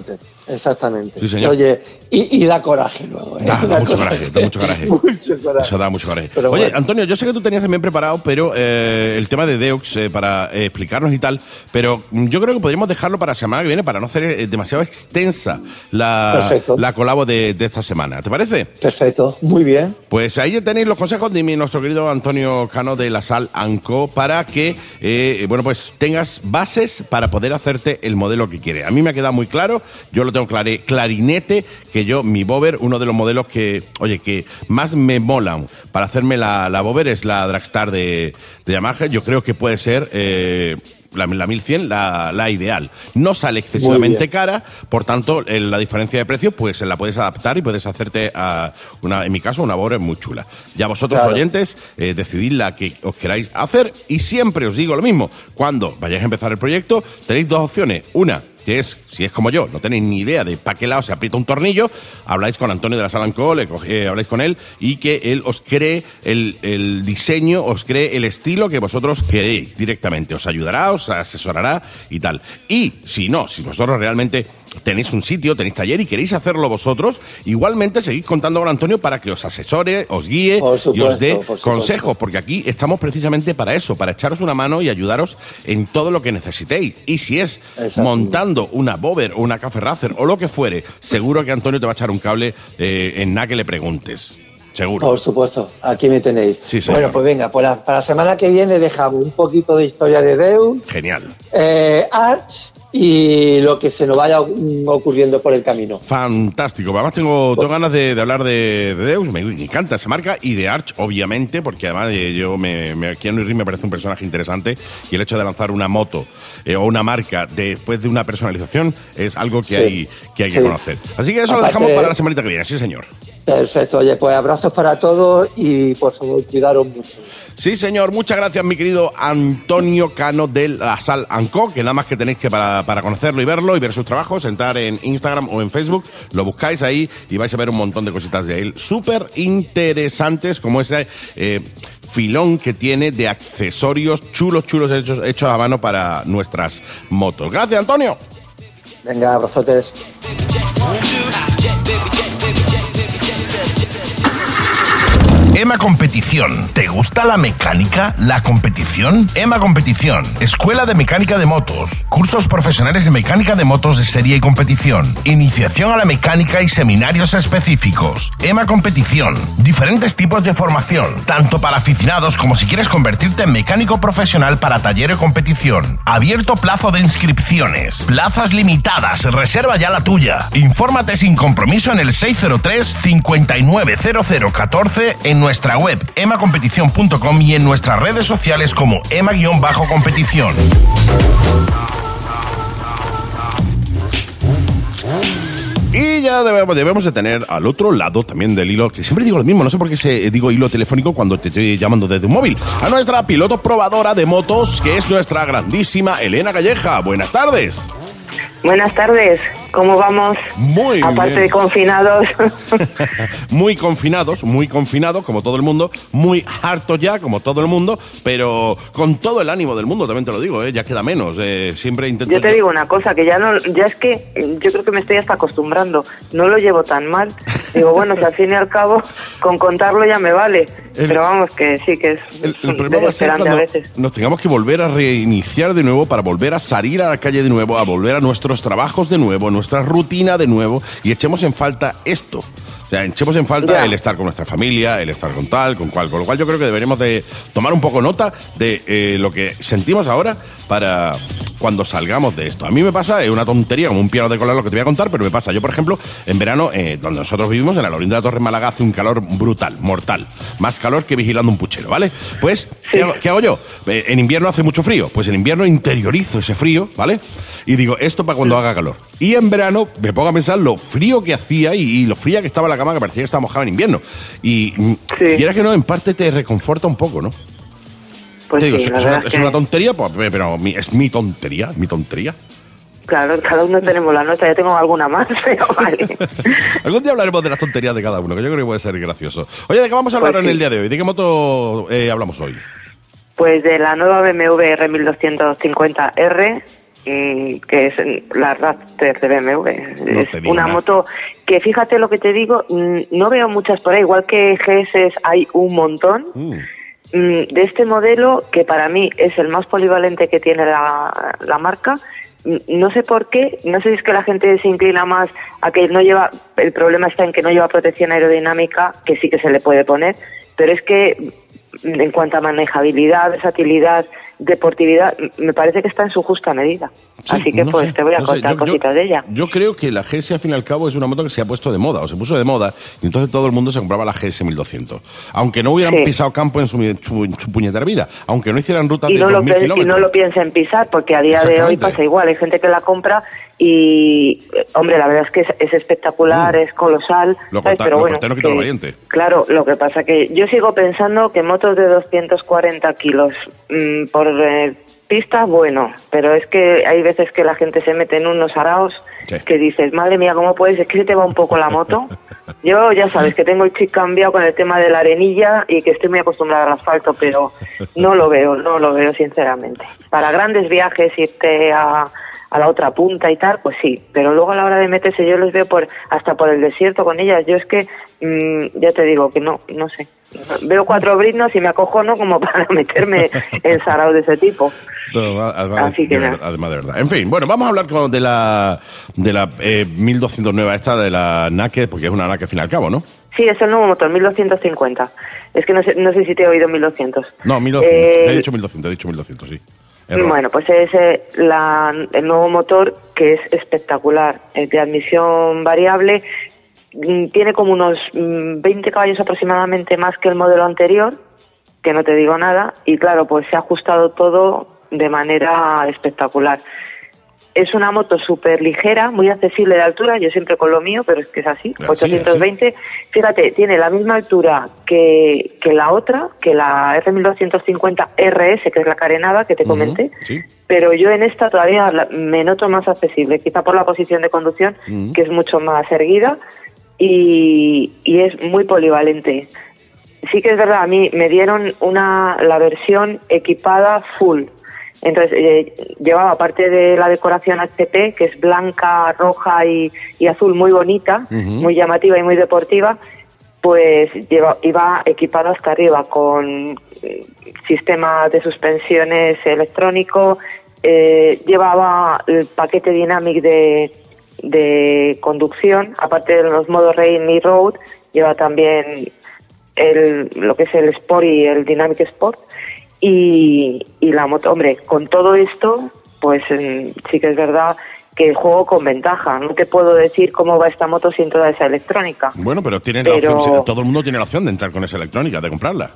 Exactamente. Sí, señor. Oye, y, y da coraje luego. ¿eh? Da, da mucho coraje, da mucho coraje. Mucho coraje. Eso da mucho coraje. Pero Oye, bueno. Antonio, yo sé que tú tenías también preparado pero eh, el tema de Deux eh, para eh, explicarnos y tal, pero mm, yo creo que podríamos dejarlo para la semana que viene para no hacer eh, demasiado extensa la, Perfecto. la colabo de, de esta semana. ¿Te parece? Perfecto, muy bien. Pues ahí tenéis los consejos de mi- nuestro querido Antonio Cano de la Sal Anco para que, eh, bueno, pues tengas bases para poder hacerte el modelo que quieres. A mí me ha quedado muy claro, yo lo tengo clare, clarinete, que yo, mi Bober, uno de los modelos que, oye, que más me molan para hacerme la, la Bober es la Dragstar de, de Yamaha. Yo creo que puede ser... eh, la, la 1100, la, la ideal. No sale excesivamente cara, por tanto, eh, la diferencia de precio, pues la puedes adaptar y puedes hacerte, a una, en mi caso, una Borer muy chula. Ya vosotros, Claro. oyentes, eh, decidid la que os queráis hacer y siempre os digo lo mismo. Cuando vayáis a empezar el proyecto, tenéis dos opciones. Una, que es, si es como yo, no tenéis ni idea de para qué lado se aprieta un tornillo, habláis con Antonio de la Sala Anco, le coge- eh, habláis con él y que él os cree el, el diseño, os cree el estilo que vosotros queréis directamente. Os ayudará, os asesorará y tal. Y si no, si vosotros realmente tenéis un sitio, tenéis taller y queréis hacerlo vosotros, igualmente seguid contando con Antonio para que os asesore, os guíe y os dé por consejos, porque aquí estamos precisamente para eso, para echaros una mano y ayudaros en todo lo que necesitéis. Y si es montando una Bober o una Café Racer o lo que fuere, seguro que Antonio te va a echar un cable eh, en nada que le preguntes. Seguro. Por supuesto, aquí me tenéis. Sí, bueno, pues venga, pues la- para la semana que viene dejamos un poquito de historia de Deus, Genial. eh, Arch y lo que se nos vaya ocurriendo por el camino. Fantástico. Además tengo, ganas de, hablar de, Deus, me, encanta esa marca, y de Arch, obviamente, porque además eh, yo me, me, Keanu Reeves me parece un personaje interesante y el hecho de lanzar una moto eh, o una marca después de una personalización es algo que hay que, hay que conocer. Así que eso lo dejamos para la semanita que viene, sí señor. Perfecto, oye, pues abrazos para todos y por favor, cuidaros mucho. Sí, señor, muchas gracias, mi querido Antonio Cano de la Sal Anco, que nada más que tenéis que para, conocerlo y verlo y ver sus trabajos, entrar en Instagram o en Facebook, lo buscáis ahí y vais a ver un montón de cositas de él súper interesantes, como ese eh, filón que tiene de accesorios chulos, chulos hechos, hechos a mano para nuestras motos. Gracias, Antonio. Venga, abrazotes. EMA Competición. ¿Te gusta la mecánica? ¿La competición? EMA Competición. Escuela de Mecánica de Motos. Cursos profesionales de mecánica de motos de serie y competición. Iniciación a la mecánica y seminarios específicos. EMA Competición. Diferentes tipos de formación, tanto para aficionados como si quieres convertirte en mecánico profesional para taller o competición. Abierto plazo de inscripciones. Plazas limitadas. Reserva ya la tuya. Infórmate sin compromiso en el 603 590014 en nuestra web emacompetición.com y en nuestras redes sociales como ema-competición. Y ya debemos, de tener al otro lado también del hilo, que siempre digo lo mismo, no sé por qué se, digo hilo telefónico cuando te estoy llamando desde un móvil, a nuestra piloto probadora de motos, que es nuestra grandísima Elena Calleja. Buenas tardes. Buenas tardes, ¿cómo vamos? Muy Aparte de confinados. muy confinados, muy confinados, como todo el mundo, muy harto ya, como todo el mundo, pero con todo el ánimo del mundo, también te lo digo, ¿eh? ya queda menos. Eh, siempre intento. Yo te digo una cosa, que ya no, ya es que yo creo que me estoy hasta acostumbrando, no lo llevo tan mal. Digo, bueno, si al fin y al cabo, con contarlo ya me vale. pero vamos, que sí, que es. El, el problema va a ser cuando nos tengamos que volver a reiniciar de nuevo para volver a salir a la calle de nuevo, a volver a nuestros trabajos de nuevo, nuestra rutina de nuevo y echemos en falta esto. O sea, echemos en falta el estar con nuestra familia, el estar con tal, con cual. Con lo cual yo creo que deberíamos de tomar un poco nota de eh, lo que sentimos ahora para cuando salgamos de esto. A mí me pasa, es una tontería, como un piano de colar lo que te voy a contar, pero me pasa. Yo, por ejemplo, en verano, eh, donde nosotros vivimos, en la Lorinda de Torre Málaga, hace un calor brutal, mortal. Más calor que vigilando un puchero, ¿vale? Pues, ¿qué, hago, yo? Eh, en invierno hace mucho frío. Pues en invierno interiorizo ese frío, ¿vale? Y digo, esto para cuando haga calor. Y en verano me pongo a pensar lo frío que hacía y, lo fría que estaba la cama, que parecía que estaba mojada en invierno. Y, y era que no, en parte te reconforta un poco, ¿no? Pues es, una, tontería, pues, pero es mi tontería, mi tontería. Claro, cada uno tenemos la nuestra, yo tengo alguna más, pero vale. Algún día hablaremos de las tonterías de cada uno, que yo creo que puede ser gracioso. Oye, ¿de qué vamos a hablar pues en el día de hoy? ¿De qué moto eh, hablamos hoy? Pues de la nueva BMW R1250R, que es la Raptor de BMW. es una moto que, fíjate lo que te digo, no veo muchas por ahí, igual que GS hay un montón. Mm. Mm, de este modelo, que para mí es el más polivalente que tiene la, la marca, no sé por qué, no sé si es que la gente se inclina más a que no lleva, el problema está en que no lleva protección aerodinámica, que sí que se le puede poner, pero es que mm, en cuanto a manejabilidad, versatilidad, deportividad, me parece que está en su justa medida. Así que pues te voy a contar cositas de ella. Yo creo que la GS al fin y al cabo es una moto que se ha puesto de moda, o se puso de moda, y entonces todo el mundo se compraba la GS 1200. Aunque no hubieran pisado campo en su, puñetera vida, aunque no hicieran rutas de no kilómetros. Y no lo piensen pisar, porque a día de hoy pasa igual, hay gente que la compra y, hombre, la verdad es que es, espectacular, mm. es colosal. Lo pero bueno, lo valiente. Claro, lo que pasa que yo sigo pensando que motos de 240 kilos mm, por eh, pista, bueno, pero es que hay veces que la gente se mete en unos araos que dices, madre mía, ¿cómo puedes? Es que se te va un poco la moto. Yo ya sabes que tengo el chip cambiado con el tema de la arenilla y que estoy muy acostumbrada al asfalto, pero no lo veo, no lo veo sinceramente. Para grandes viajes, irte a, a la otra punta y tal, pues sí, pero luego a la hora de meterse yo los veo por hasta por el desierto con ellas. Yo es que, mm, ya te digo que no, no sé. Veo cuatro britnos y me acojono como para meterme en sarao de ese tipo. además, Así que de además de verdad. En fin, bueno, vamos a hablar de la de la eh, 1200 nueva esta, de la Naked, porque es una Naked al fin y al cabo, ¿no? Sí, es el nuevo motor, 1250. Es que no sé, no sé si te he oído 1200. No, 1200. Eh, he dicho 1200, he dicho 1200, sí. Bueno, pues es eh, el nuevo motor que es espectacular, es de admisión variable, mm, tiene como unos 20 mm, caballos aproximadamente más que el modelo anterior, que no te digo nada, y claro, pues se ha ajustado todo de manera espectacular. Es una moto súper ligera, muy accesible de altura, yo siempre con lo mío, pero es que es así, 820. Fíjate, tiene la misma altura que, que la otra, que la R1250 RS, que es la carenada que te comenté, pero yo en esta todavía me noto más accesible, quizá por la posición de conducción, que es mucho más erguida y, y es muy polivalente. Sí que es verdad, a mí me dieron una la versión equipada full, entonces, eh, llevaba, aparte de la decoración HP, que es blanca, roja y, azul, muy bonita, muy llamativa y muy deportiva, pues lleva, iba equipado hasta arriba con eh, sistema de suspensiones electrónico, eh, llevaba el paquete Dynamic de, de conducción, aparte de los modos Rain y Road, lleva también el, lo que es el Sport y el Dynamic Sport y, la moto, hombre, con todo esto, pues mm, sí que es verdad que juego con ventaja. No te puedo decir cómo va esta moto sin toda esa electrónica. Bueno, pero, tiene La opción, todo el mundo tiene la opción de entrar con esa electrónica, de comprarla.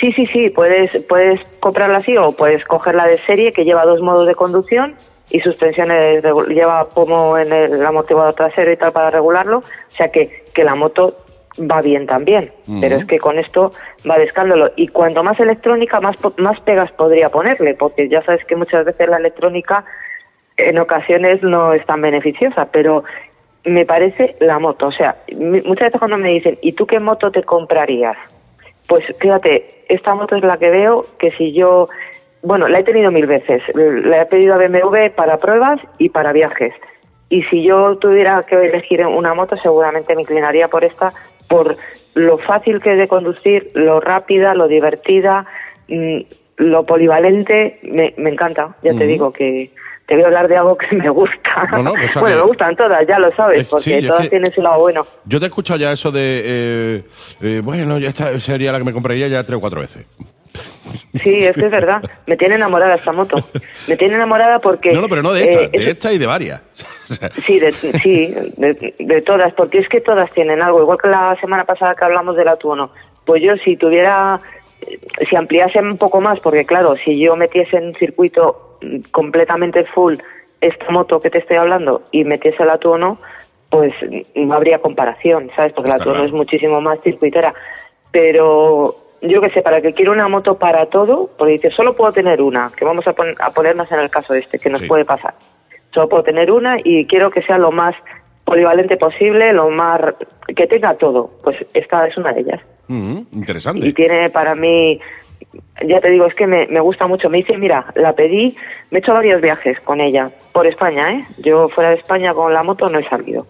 Sí, sí, sí, puedes, puedes comprarla así o puedes cogerla de serie que lleva dos modos de conducción y suspensiones, lleva como en el amortiguador trasero y tal para regularlo. O sea que, que la moto va bien también, pero es que con esto va de escándalo. Y cuanto más electrónica, más, más pegas podría ponerle, porque ya sabes que muchas veces la electrónica en ocasiones no es tan beneficiosa, pero me parece la moto. O sea, muchas veces cuando me dicen, ¿y tú qué moto te comprarías? Pues fíjate, esta moto es la que veo que si yo, bueno, la he tenido mil veces, la he pedido a BMW para pruebas y para viajes. Y si yo tuviera que elegir una moto, seguramente me inclinaría por esta, por lo fácil que es de conducir, lo rápida, lo divertida, mm, lo polivalente, me, encanta. Ya te digo que te voy a hablar de algo que me gusta. bueno, me gustan todas, ya lo sabes, porque todas tienen su lado bueno. Yo te he escuchado ya eso de, eh, eh, bueno, ya esta sería la que me compraría ya tres o cuatro veces. Sí, es que es verdad. Me tiene enamorada esta moto. Me tiene enamorada porque... No, no, pero no de esta, eh, de esta y de varias. sí, de, sí de, todas, porque es que todas tienen algo. Igual que la semana pasada que hablamos del atuono. Pues yo si tuviera... Si ampliase un poco más, porque claro, si yo metiese en un circuito completamente full esta moto que te estoy hablando y metiese el atuono, pues no habría comparación, ¿sabes? Porque el atuono es muchísimo más circuitera. Pero yo que sé, para que quiero una moto para todo, porque dice, solo puedo tener una, que vamos a, a ponernos en el caso este, que nos puede pasar. Solo puedo tener una y quiero que sea lo más polivalente posible, lo más que tenga todo. Pues esta es una de ellas. Mm, interesante. Y tiene para mí, ya te digo, es que me, me gusta mucho. Me dice, mira, la pedí, me he hecho varios viajes con ella, por España, ¿eh? Yo fuera de España con la moto no he salido.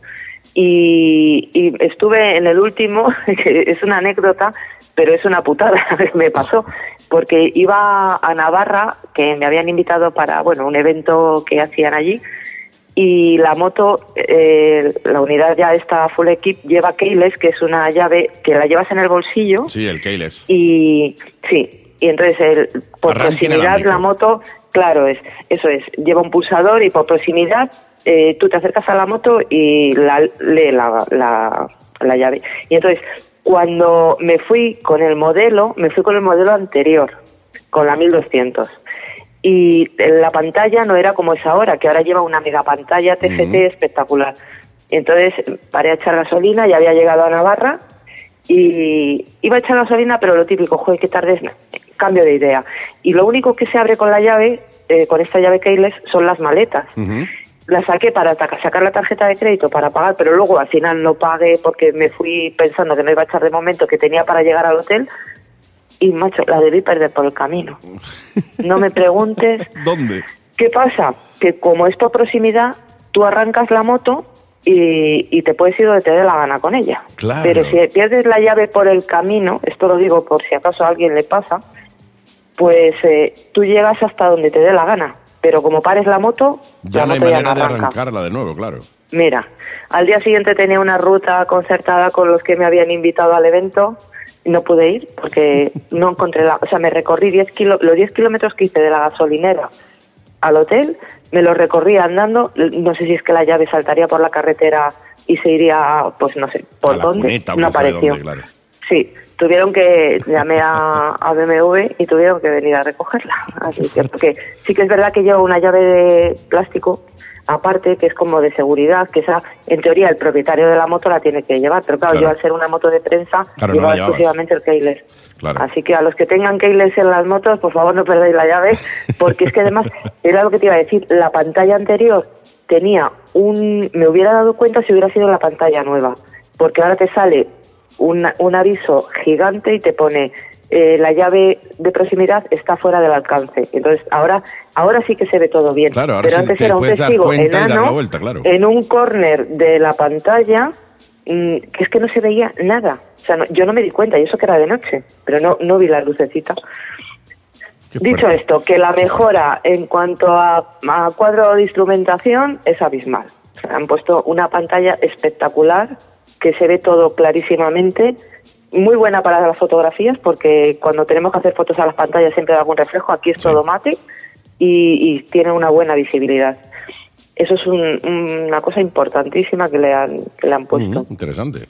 Y, y estuve en el último, que es una anécdota, pero es una putada que me pasó, porque iba a Navarra, que me habían invitado para, bueno, un evento que hacían allí, y la moto, eh, la unidad ya está full equip, lleva keyless, que es una llave que la llevas en el bolsillo. Sí, el keyless. Y sí, y entonces el, por proximidad la moto, claro, es eso es, lleva un pulsador y por proximidad eh, tú te acercas a la moto y la, lee la, la, la llave. Y entonces cuando me fui con el modelo, me fui con el modelo anterior, con la 1200. Y la pantalla no era como es ahora, que ahora lleva una mega pantalla TFT espectacular. Entonces paré a echar gasolina, ya había llegado a Navarra y iba a echar gasolina, pero lo típico, joder, qué tarde es, cambio de idea. Y lo único que se abre con la llave, eh, con esta llave keyless, son las maletas la saqué para sacar la tarjeta de crédito para pagar, pero luego al final no pagué porque me fui pensando que no iba a echar de momento que tenía para llegar al hotel y macho, la debí perder por el camino. No me preguntes. ¿Dónde? ¿Qué pasa? Que como es por proximidad, tú arrancas la moto y, te puedes ir donde te dé la gana con ella. Claro. Pero si pierdes la llave por el camino, esto lo digo por si acaso a alguien le pasa, pues eh, tú llegas hasta donde te dé la gana pero como pares la moto, ya no hay manera de arrancarla de nuevo, claro. Mira, al día siguiente tenía una ruta concertada con los que me habían invitado al evento. No pude ir porque no encontré la... O sea, me recorrí 10 kilo, los 10 kilómetros que hice de la gasolinera al hotel, me los recorrí andando, no sé si es que la llave saltaría por la carretera y se iría, pues no sé, por dónde, no apareció. Sí, tuvieron que, llamé a, a, BMW y tuvieron que venir a recogerla. Así que, porque sí que es verdad que llevo una llave de plástico aparte que es como de seguridad, que esa, en teoría, el propietario de la moto la tiene que llevar. Pero claro, yo al ser una moto de prensa, llevo exclusivamente el keyless. Así que a los que tengan keyless en las motos, por favor no perdáis la llave, porque es que además, era lo que te iba a decir, la pantalla anterior tenía un... Me hubiera dado cuenta si hubiera sido la pantalla nueva, porque ahora te sale un, un aviso gigante y te pone eh, la llave de proximidad está fuera del alcance. Entonces, ahora ahora sí que se ve todo bien. Pero antes era un testigo enano en un corner de la pantalla mm, que es que no se veía nada. O sea, yo no me di cuenta, y eso que era de noche, pero no, no vi la lucecita. Dicho esto, que la mejora en cuanto a, a cuadro de instrumentación es abismal. han puesto una pantalla espectacular que se ve todo clarísimamente muy buena para las fotografías porque cuando tenemos que hacer fotos a las pantallas siempre da algún reflejo, aquí es todo mate y, tiene una buena visibilidad. Eso es una cosa importantísima que le han, le han puesto. interesante.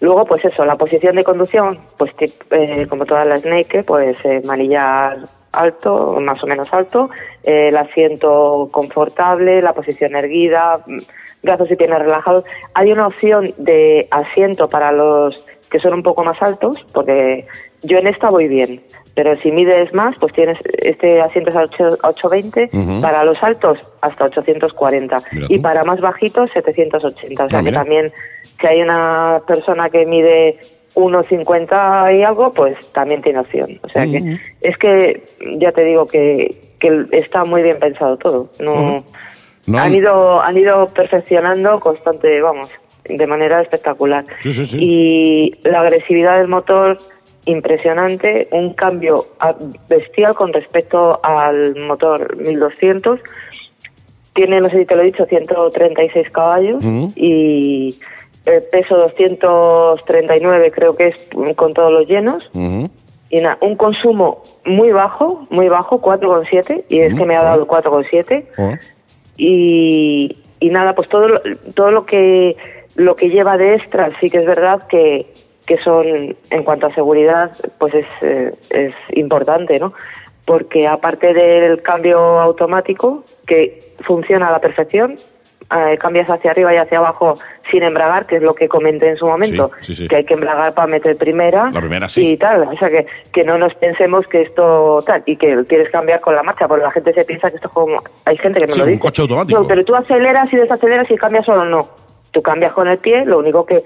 Luego, pues eso, la posición de conducción, pues eh, como todas las Snake, pues eh, manillar alto, más o menos alto, eh, el asiento confortable, la posición erguida, mm, brazos y piernas relajados. Hay una opción de asiento para los que son un poco más altos, porque yo en esta voy bien, pero si mides más, pues tienes este asiento es a 820, para los altos hasta 840 y para más bajitos 780. O sea ah, que también si hay una persona que mide 1,50 y algo, pues también tiene opción. O sea que es que ya te digo que, que está muy bien pensado todo. No, Han ido han ido perfeccionando constante, vamos, de manera espectacular. Y la agresividad del motor, impresionante, un cambio bestial con respecto al motor 1200. Tiene, no sé si te lo he dicho, 136 caballos y el peso 239 creo que es con todos los llenos. Y nada, un consumo muy bajo, muy bajo, 4,7, y es que me ha dado 4,7. Y, y nada, pues todo, todo lo que lo que lleva de extra sí que es verdad que, que son, en cuanto a seguridad, pues es, eh, es importante, ¿no? Porque aparte del cambio automático, que funciona a la perfección, eh, cambias hacia arriba y hacia abajo sin embragar, que es lo que comenté en su momento, que hay que embragar para meter primera, y tal. O sea, que, que no nos pensemos que esto tal, y que quieres cambiar con la marcha, porque la gente se piensa que esto es como... Hay gente que no lo dice. un coche automático. No, pero tú aceleras y desaceleras y cambias solo no Tú cambias con el pie, lo único que,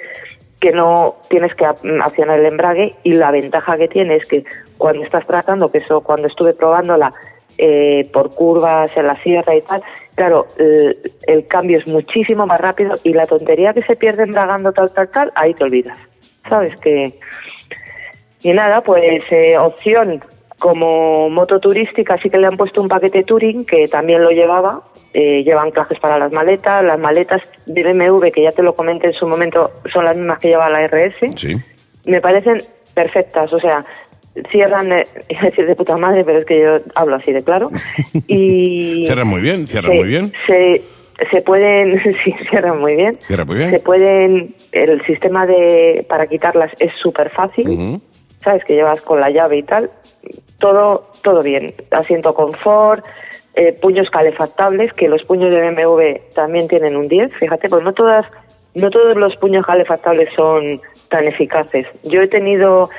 que no tienes que accionar el embrague y la ventaja que tiene es que cuando estás tratando, que eso cuando estuve probándola eh, por curvas en la sierra y tal, claro, el, cambio es muchísimo más rápido y la tontería que se pierde embragando tal, tal, tal, ahí te olvidas. ¿Sabes? que Y nada, pues eh, opción como moto turística sí que le han puesto un paquete Touring que también lo llevaba eh, llevan cajes para las maletas, las maletas de BMW, que ya te lo comenté en su momento, son las mismas que lleva la RS. Sí. Me parecen perfectas, o sea, cierran, eh, decir de puta madre, pero es que yo hablo así de claro. Y cierran muy bien, cierran muy bien. Se, se pueden, sí, cierran muy bien. Cierran muy bien. Se pueden, el sistema de para quitarlas es súper fácil, ¿sabes? Que llevas con la llave y tal. Todo, todo bien. Asiento confort, eh, puños calefactables, que los puños de BMW también tienen un 10, fíjate, pues no todas, no todos los puños calefactables son tan eficaces. Yo he tenido,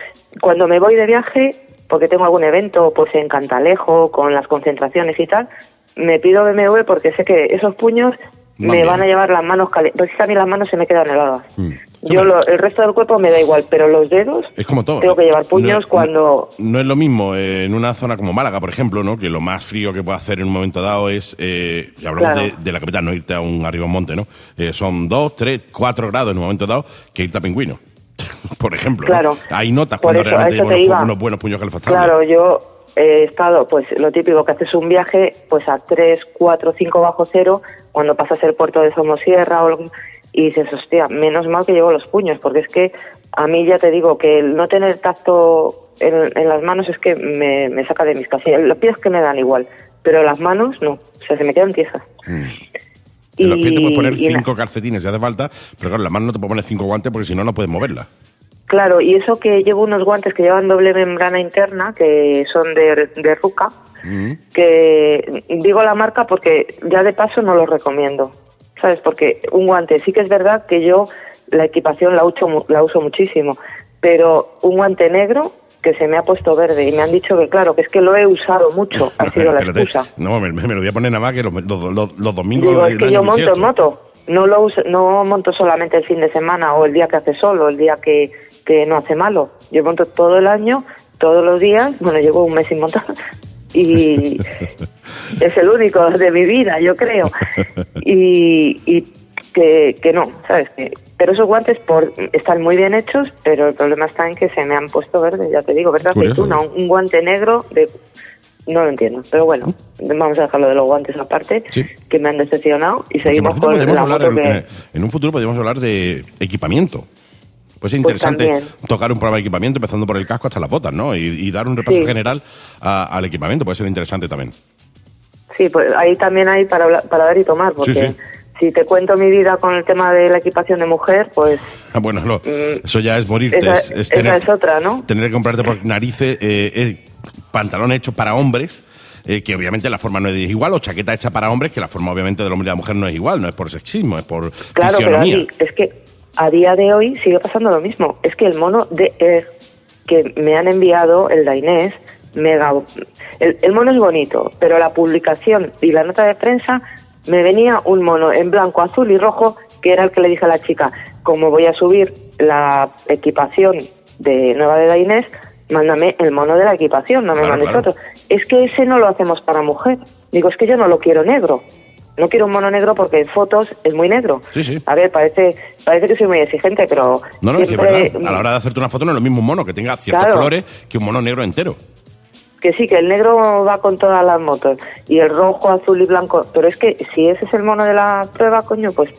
cuando me voy de viaje, porque tengo algún evento, pues en Cantalejo, con las concentraciones y tal, me pido BMW porque sé que esos puños me van a llevar las manos calientes. Porque a mí las manos se me quedan heladas. Mm. Yo el resto del cuerpo me da igual, pero los dedos es como todo. tengo que llevar puños cuando... No, es lo mismo en una zona como Málaga, por ejemplo, ¿no? que lo más frío que puede hacer en un momento dado es, eh, y hablamos de, la capital, no irte a un arriba un monte, ¿no? Eh, son 2, 3, 4 grados en un momento dado que irte a Pingüino, por ejemplo. Claro. Hay notas cuando realmente hay unos, buenos puños calefactables. Claro, yo he estado, pues lo típico que haces un viaje pues a 3, 4, 5 bajo cero, cuando pasas el puerto de Somosierra o y dices, hostia, menos mal que llevo los puños, porque es que a mí ya te digo que el no tener tacto en, las manos es que me, saca de mis casillas. Los pies que me dan igual, pero las manos no, o sea, se me quedan tiesas. Mm. En los pies te puedes poner cinco calcetines si hace falta, pero claro, en las manos no te puedes poner cinco guantes porque si no, no puedes moverla. Claro, y eso que llevo unos guantes que llevan doble membrana interna, que son de, de Ruca, mm. que digo la marca porque ya de paso no los recomiendo, ¿sabes? Porque un guante, sí que es verdad que yo la equipación la uso, la uso muchísimo, pero un guante negro que se me ha puesto verde y me han dicho que claro, que es que lo he usado mucho, ha sido la excusa. No, me, lo voy a poner nada más que los, los, domingos. Digo, es que yo monto en moto, no lo uso, no monto solamente el fin de semana o el día que hace sol o el día que, que no hace malo. Yo monto todo el año, todos los días, bueno, llevo un mes sin montar y es el único de mi vida, yo creo. Y, y que, que no, ¿sabes? Que pero esos guantes por, están muy bien hechos, pero el problema está en que se me han puesto verdes, ya te digo, ¿verdad? Aceituna, un, un guante negro de no lo entiendo, pero bueno, vamos a dejarlo de los guantes aparte, que me han decepcionado y seguimos con la que... En un futuro podríamos hablar de equipamiento. Pues es interesante tocar un programa de equipamiento, empezando por el casco hasta las botas, ¿no? Y, dar un repaso general al equipamiento, puede ser interesante también. Sí, pues ahí también hay para, para dar y tomar, porque si te cuento mi vida con el tema de la equipación de mujer, pues... Ah, bueno, mm, eso ya es morirte. Esa es, tener, es otra, ¿no? Tener que comprarte por narices eh, eh, pantalón hecho para hombres, eh, que obviamente la forma no es igual, o chaqueta hecha para hombres, que la forma obviamente del hombre y de la mujer no es igual, no es por sexismo, es por claro, Pero es que a día de hoy sigue pasando lo mismo. Es que el mono de que me han enviado, el de Inés, mega... El, el mono es bonito, pero la publicación y la nota de prensa me venía un mono en blanco, azul y rojo, que era el que le dije a la chica, como voy a subir la equipación de Nueva de Dainés, mándame el mono de la equipación, no me mandes otro. Es que ese no lo hacemos para mujer. Digo, es que yo no lo quiero negro. No quiero un mono negro porque en fotos es muy negro. Sí, sí. A ver, parece, parece que soy muy exigente, pero... No, no, siempre... A la hora de hacerte una foto no es lo mismo un mono que tenga ciertos colores que un mono negro entero que sí, que el negro va con todas las motos y el rojo, azul y blanco, pero es que si ese es el mono de la prueba, coño, pues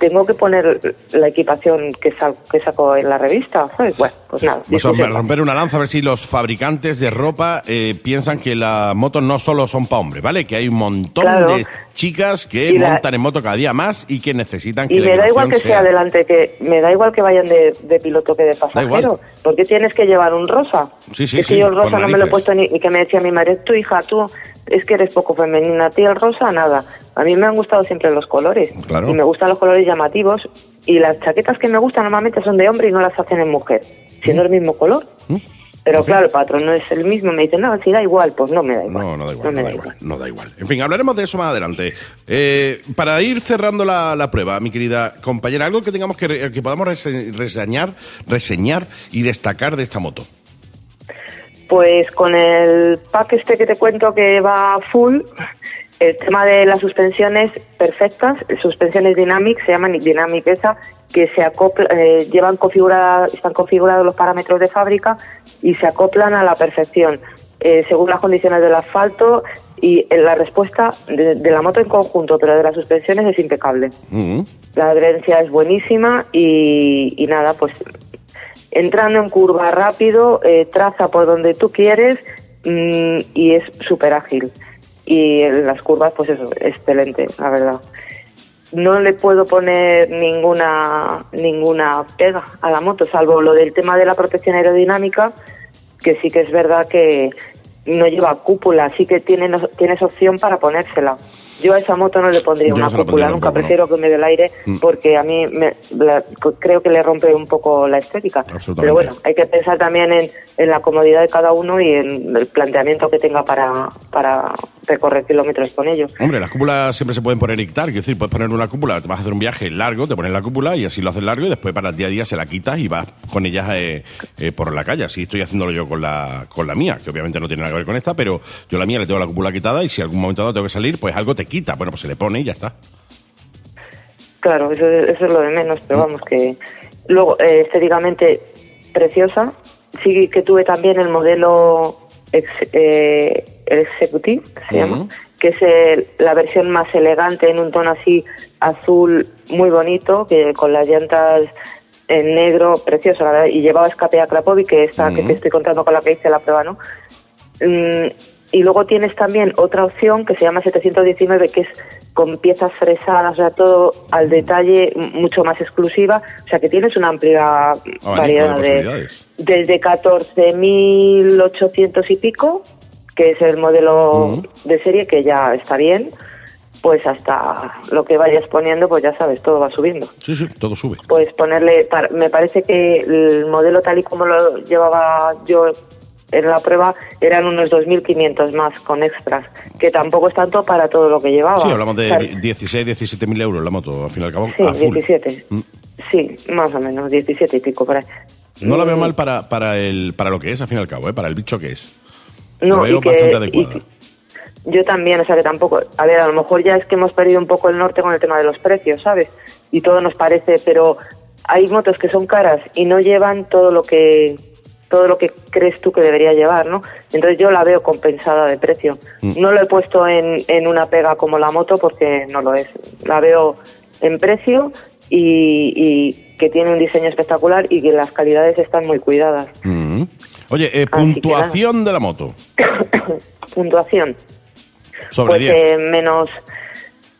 tengo que poner la equipación que, que saco en la revista, ¿sabes? Bueno, pues nada. Vamos a romper una lanza a ver si los fabricantes de ropa eh, piensan que las motos no solo son para hombres, ¿vale? Que hay un montón de chicas que montan en moto cada día más y que necesitan que Y me da igual que sea, adelante, que me da igual que vayan de, piloto que de pasajero. ¿Por qué tienes que llevar un rosa? Sí, sí, es que yo el rosa no me lo he puesto ni, que me decía mi madre, tu hija, tú es que eres poco femenina, a ti el rosa nada. A mí me han gustado siempre los colores. Y me gustan los colores llamativos. Y las chaquetas que me gustan normalmente son de hombre y no las hacen en mujer. Si no es el mismo color. ¿Mm? Pero claro, el patrón no es el mismo. Me dicen, no, si da igual, pues no me da igual. No, no da igual. No, da, igual, No da igual. En fin, hablaremos de eso más adelante. Eh, para ir cerrando la, prueba, mi querida compañera, algo que tengamos que, que podamos reseñar, reseñar y destacar de esta moto. Pues con el pack este que te cuento que va full, el tema de las suspensiones perfectas, suspensiones Dynamic, se llaman Dynamic esa, que se acopla, eh, llevan configuradas, están configurados los parámetros de fábrica y se acoplan a la perfección, eh, según las condiciones del asfalto y la respuesta de, la moto en conjunto, pero de las suspensiones es impecable. La adherencia es buenísima y, y, nada, pues entrando en curva rápido, eh, traza por donde tú quieres mm, y es súper ágil y las curvas, pues eso, excelente, la verdad. No le puedo poner ninguna ninguna pega a la moto, salvo lo del tema de la protección aerodinámica, que sí que es verdad que no lleva cúpula, así que tienes, tienes opción para ponérsela. Yo a esa moto no le pondría una cúpula, nunca prefiero que me dé el aire mm. porque a mí me, creo que le rompe un poco la estética. Pero bueno, hay que pensar también en, en, la comodidad de cada uno y en el planteamiento que tenga para, para recorrer kilómetros con ello. Hombre, las cúpulas siempre se pueden poner y quitar, es decir, puedes poner una cúpula, te vas a hacer un viaje largo, te pones la cúpula y así lo haces largo y después para el día a día se la quitas y vas con ellas eh, eh, por la calle. Así estoy haciéndolo yo con la, con la mía, que obviamente no tiene nada que ver con esta, pero yo la mía le tengo la cúpula quitada y si algún momento dado tengo que salir, pues algo te quita. Bueno, pues se le pone y ya está. Claro, eso, es lo de menos, pero vamos, que luego eh, estéticamente preciosa. Sí que tuve también el modelo ex, eh, Executive, se llama, que es la versión más elegante en un tono así azul muy bonito, que con las llantas en negro, precioso, la verdad, y llevaba escape a Krapovic, que esta que te estoy contando con la que hice la prueba, ¿no? Mm, y luego tienes también otra opción que se llama 719, que es con piezas fresadas, o sea, todo al detalle, mucho más exclusiva. O sea, que tienes una amplia variedad de, desde 14.800 y pico, que es el modelo de serie, que ya está bien, pues hasta lo que vayas poniendo, pues ya sabes, todo va subiendo. Sí, sí, todo sube. Pues ponerle, me parece que el modelo tal y como lo llevaba yo en la prueba eran unos 2.500 más con extras, que tampoco es tanto para todo lo que llevaba. Sí, hablamos de 16, 17 mil euros la moto, al fin y al cabo. Sí, 17. Mm. Sí, más o menos, 17 y pico por ahí. No la veo mm. mal para, para, el, para lo que es, al fin y al cabo, ¿eh? para el bicho que es. No, veo bastante adecuada. yo también, o sea que tampoco. A ver, a lo mejor ya es que hemos perdido un poco el norte con el tema de los precios, ¿sabes? Y todo nos parece, pero hay motos que son caras y no llevan todo lo que todo lo que crees tú que debería llevar, ¿no? Entonces yo la veo compensada de precio. Mm. No lo he puesto en, en una pega como la moto porque no lo es. La veo en precio y, que tiene un diseño espectacular y que las calidades están muy cuidadas. Mm. Oye, eh, puntuación de la moto. puntuación. Sobre pues, eh, menos,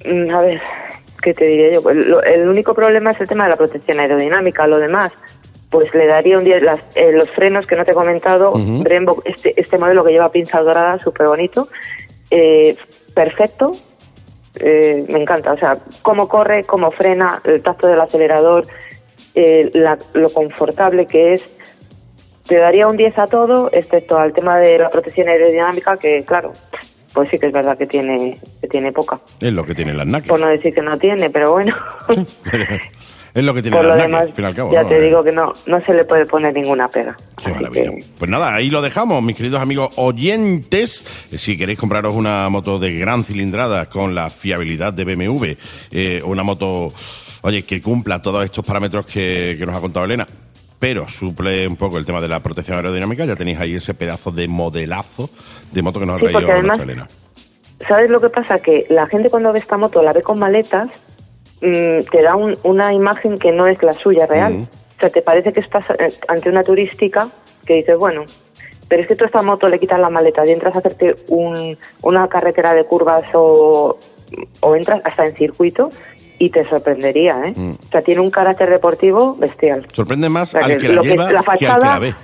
mm, a ver, ¿qué te diría yo? Pues el único problema es el tema de la protección aerodinámica. Lo demás, pues le daría un 10. Eh, los frenos que no te he comentado, Brembo, este, este modelo que lleva pinza dorada, súper bonito, eh, perfecto, eh, me encanta. O sea, cómo corre, cómo frena, el tacto del acelerador, lo confortable que es. Te daría un 10 a todo, excepto al tema de la protección aerodinámica, que claro, pues sí que es verdad que tiene que tiene poca. Es lo que tiene las NAC. Por no decir que no tiene, pero bueno. Es lo que tiene Por lo demás, al fin y al cabo. Ya te digo que no, no se le puede poner ninguna pega. Qué maravilla. Pues nada, ahí lo dejamos, mis queridos amigos oyentes. Eh, si queréis compraros una moto de gran cilindrada con la fiabilidad de BMW, eh, una moto, oye, que cumpla todos estos parámetros que, nos ha contado Elena, pero suple un poco el tema de la protección aerodinámica. Ya tenéis ahí ese pedazo de modelazo de moto que nos ha traído Elena. ¿Sabes lo que pasa? Que la gente cuando ve esta moto la ve con maletas Mm, te da una imagen que no es la suya real. O sea, te parece que estás eh, ante una turística que dices, bueno, pero es que tú a esta moto le quitas la maleta y entras a hacerte un, una carretera de curvas o, o entras hasta en circuito y te sorprendería, ¿eh? Mm. O sea, tiene un carácter deportivo bestial. Sorprende más al que, la lleva que, al que la ve.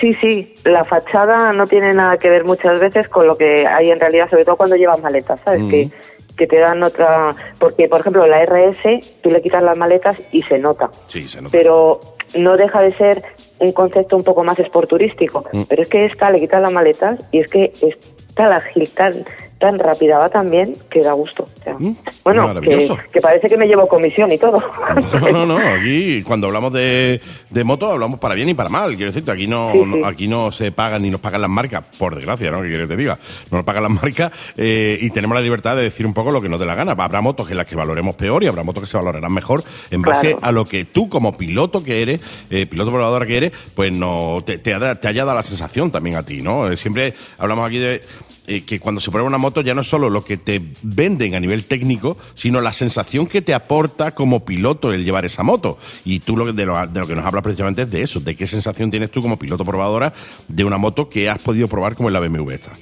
Sí, sí, la fachada no tiene nada que ver muchas veces con lo que hay en realidad, sobre todo cuando llevas maletas, ¿sabes? Que que te dan otra... Porque, por ejemplo, la RS, tú le quitas las maletas y se nota. Sí, se nota. Pero no deja de ser un concepto un poco más esporturístico. Mm. Pero es que esta le quitas las maletas y es que está la agilidad tan rápida va también que da gusto. Mm, bueno, que, parece que me llevo comisión y todo. No, no, no. Aquí cuando hablamos de, de moto hablamos para bien y para mal. Quiero decirte, aquí no, aquí no se pagan ni nos pagan las marcas, por desgracia, ¿no? Que quieres que te diga. No nos pagan las marcas eh, y tenemos la libertad de decir un poco lo que nos dé la gana. Habrá motos que las que valoremos peor y habrá motos que se valorarán mejor en base a lo que tú como piloto que eres, eh, piloto probador que eres, pues no te, te, te haya dado la sensación también a ti, ¿no? Eh, siempre hablamos aquí de eh, que cuando se prueba una moto ya no es solo lo que te venden a nivel técnico, sino la sensación que te aporta como piloto el llevar esa moto. Y tú lo, de, lo, de lo que nos hablas precisamente es de eso, de qué sensación tienes tú como piloto probadora de una moto que has podido probar como en la BMW esta.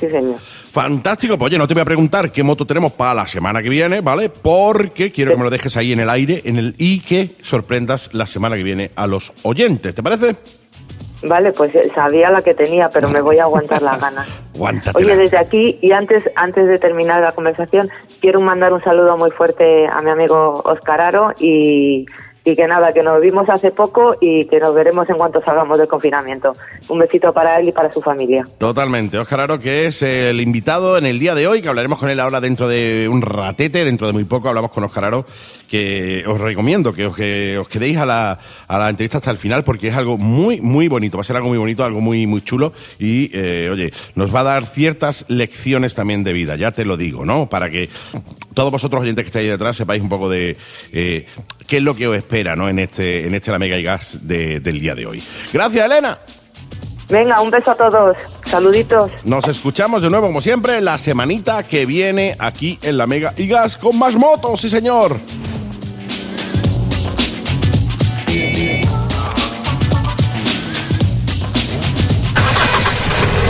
Sí, señor. Fantástico. Pues oye, no te voy a preguntar qué moto tenemos para la semana que viene, ¿vale? Porque quiero que me lo dejes ahí en el aire en el y que sorprendas la semana que viene a los oyentes. ¿Te parece? Vale, pues eh, sabía la que tenía, pero me voy a aguantar las ganas. Oye, desde aquí y antes antes de terminar la conversación, quiero mandar un saludo muy fuerte a mi amigo Oscar Aro y y que nada, que nos vimos hace poco y que nos veremos en cuanto salgamos del confinamiento. Un besito para él y para su familia. Totalmente. Oscar Aro, que es el invitado en el día de hoy, que hablaremos con él ahora dentro de un ratete, dentro de muy poco hablamos con Oscar Aro, que os recomiendo que os, que os quedéis a la, a la entrevista hasta el final porque es algo muy, muy bonito. Va a ser algo muy bonito, algo muy, muy chulo y, eh, oye, nos va a dar ciertas lecciones también de vida, ya te lo digo, ¿no? Para que todos vosotros oyentes que estáis detrás sepáis un poco de eh, qué es lo que os espera ¿no? en este en este La Mega y Gas del día de hoy. Gracias, Elena. Venga, un beso a todos. Saluditos. Nos escuchamos de nuevo, como siempre, la semanita que viene aquí en la Mega y Gas con más motos, sí señor.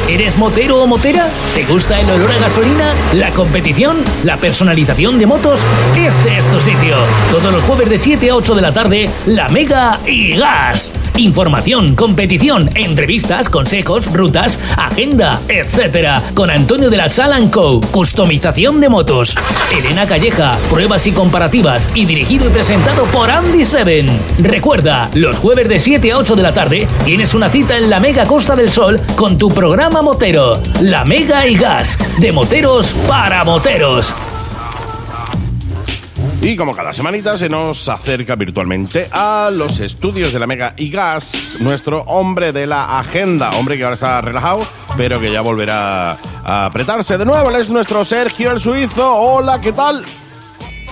¿Eres motero o motera? ¿Te gusta el olor a gasolina? ¿La competición? ¿La personalización de motos? Este es tu sitio. Todos los jueves de 7 a 8 de la tarde, La Mega y Gas. Información, competición, entrevistas, consejos, rutas, agenda, etc. Con Antonio de la Salan Co. Customización de motos. Elena Calleja, pruebas y comparativas. Y dirigido y presentado por Andy Seven. Recuerda, los jueves de 7 a 8 de la tarde tienes una cita en la Mega Costa del Sol con tu programa Motero. La Mega y Gas. De moteros para moteros. Y como cada semanita se nos acerca virtualmente a los estudios de la Mega y Gas, nuestro hombre de la agenda, hombre que ahora está relajado, pero que ya volverá a apretarse de nuevo. Él es nuestro Sergio el Suizo. Hola, ¿qué tal?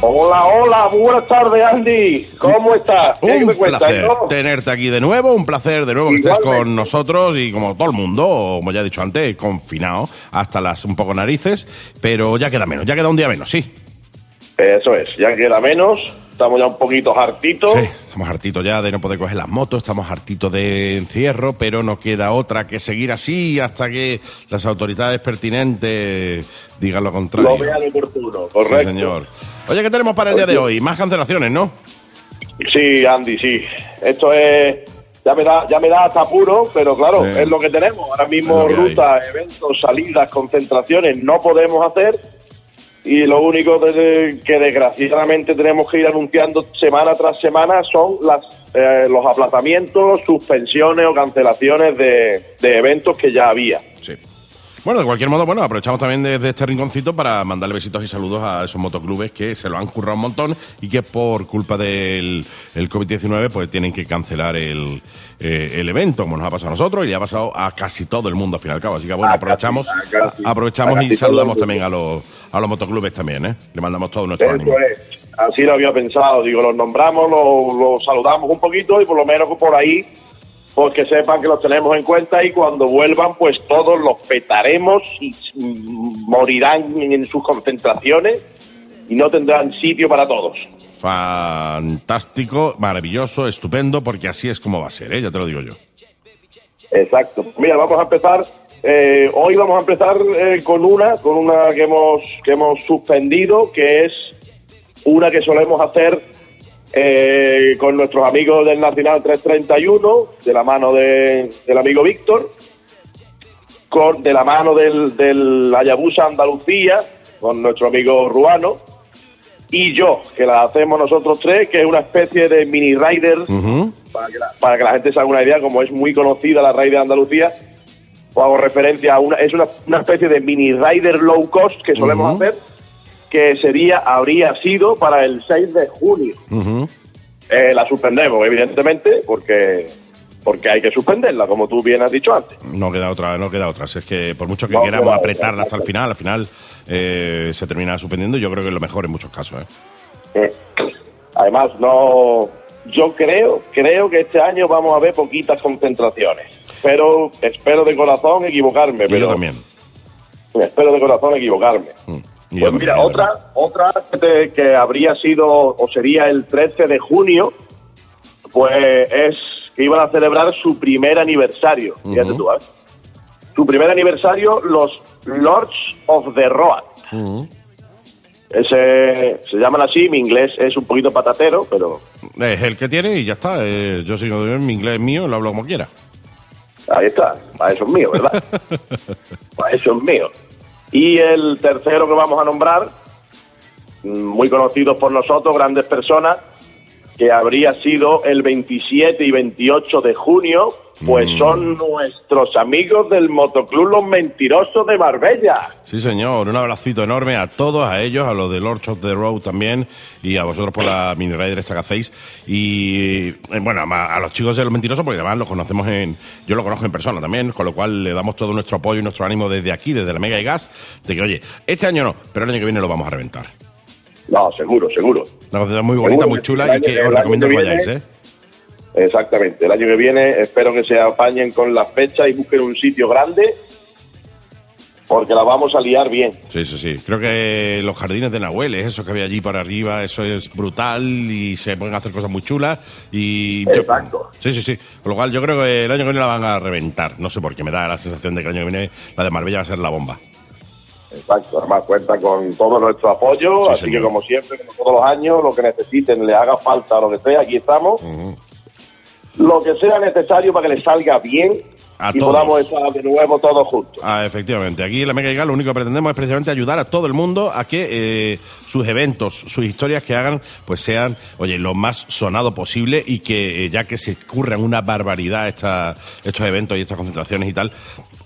Hola, hola, buenas tardes, Andy. ¿Cómo estás? Un placer tenerte aquí de nuevo, un placer de nuevo que estés con nosotros y como todo el mundo, como ya he dicho antes, confinado hasta las un poco narices, pero ya queda menos, ya queda un día menos, sí. Eso es, ya queda menos. Estamos ya un poquito hartitos. Sí, estamos hartitos ya de no poder coger las motos, estamos hartitos de encierro, pero no queda otra que seguir así hasta que las autoridades pertinentes digan lo contrario. Lo vean oportuno, correcto. Sí, señor. Oye, ¿qué tenemos para el día de hoy? Más cancelaciones, ¿no? Sí, Andy, sí. Esto es ya me da ya me da hasta puro, pero claro, es lo que tenemos. Ahora mismo rutas, eventos, salidas, concentraciones no podemos hacer y lo único que desgraciadamente tenemos que ir anunciando semana tras semana son las, eh, los aplazamientos, suspensiones o cancelaciones de, de eventos que ya había. Sí. Bueno, de cualquier modo, bueno, aprovechamos también desde este rinconcito para mandarle besitos y saludos a esos motoclubes que se lo han currado un montón y que por culpa del el COVID-19 pues tienen que cancelar el, eh, el evento, como nos ha pasado a nosotros y le ha pasado a casi todo el mundo al fin y al cabo. Así que bueno, aprovechamos, aprovechamos y saludamos también a los, a los motoclubes también, ¿eh? Le mandamos todo nuestro ánimo. Así lo había pensado, digo, los nombramos, los, los saludamos un poquito y por lo menos por ahí pues que sepan que los tenemos en cuenta y cuando vuelvan, pues todos los petaremos y morirán en sus concentraciones y no tendrán sitio para todos. Fantástico, maravilloso, estupendo, porque así es como va a ser, ¿eh? ya te lo digo yo. Exacto. Mira, vamos a empezar. Eh, hoy vamos a empezar eh, con una, con una que hemos que hemos suspendido, que es una que solemos hacer eh, con nuestros amigos del Nacional 331, de la mano de, del amigo Víctor, con, de la mano del, del Hayabusa Andalucía, con nuestro amigo Ruano, y yo, que la hacemos nosotros tres, que es una especie de mini rider, para, que la, gente se haga una idea, como es muy conocida la Raider de Andalucía, o hago referencia a una, es una, especie de mini rider low cost que solemos hacer que sería, habría sido para el 6 de junio. Eh, la suspendemos, evidentemente, porque porque hay que suspenderla, como tú bien has dicho antes. No queda otra, no queda otra. es que por mucho que queramos apretarla hasta el final, al final eh, se termina suspendiendo. Yo creo que es lo mejor en muchos casos. ¿eh? Además, no, yo creo, creo que este año vamos a ver poquitas concentraciones. Pero espero de corazón equivocarme. pero, yo también. Espero de corazón equivocarme. Mm. Pues mira, otra, otra que habría sido o sería el 13 de junio, pues es que iban a celebrar su primer aniversario. Fíjate tú, ¿eh? Su primer aniversario, los Lords of the Road. Ese, se llaman así, mi inglés es un poquito patatero, pero... Es el que tiene y ya está. Eh, yo sigo, mi inglés mío, lo hablo como quiera. Ahí está, para eso es mío, ¿verdad? para eso es mío. Y el tercero que vamos a nombrar, muy conocido por nosotros, grandes personas, que habría sido el 27 y 28 de junio, pues mm. son nuestros amigos del Motoclub Los Mentirosos de Marbella. Sí, señor. Un abracito enorme a todos, a ellos, a los de Lords of the Road también, y a vosotros por la mini rider esta que hacéis. Y, eh, bueno, a, los chicos de Los Mentirosos, porque además los conocemos en... Yo lo conozco en persona también, con lo cual le damos todo nuestro apoyo y nuestro ánimo desde aquí, desde la Mega y Gas, de que, oye, este año no, pero el año que viene lo vamos a reventar. No, seguro, seguro. Una cosa muy bonita, muy chula y que os recomiendo que vayáis, ¿eh? Exactamente. El año que viene espero que se apañen con las fechas y busquen un sitio grande porque la vamos a liar bien. Sí, sí, sí. Creo que los jardines de Nahuel, eso que había allí por arriba, eso es brutal y se pueden hacer cosas muy chulas. Y Exacto. sí, sí, sí. Con lo cual yo creo que el año que viene la van a reventar. No sé por qué me da la sensación de que el año que viene la de Marbella va a ser la bomba. Exacto, además cuenta con todo nuestro apoyo, así que como siempre, como todos los años, lo que necesiten, le haga falta lo que sea, aquí estamos. Lo que sea necesario para que le salga bien y podamos estar de nuevo todos juntos. Ah, efectivamente. Aquí en la Mega Igal lo único que pretendemos es precisamente ayudar a todo el mundo a que eh, sus eventos, sus historias que hagan, pues sean, oye, lo más sonado posible y que eh, ya que se curran una barbaridad esta, estos eventos y estas concentraciones y tal,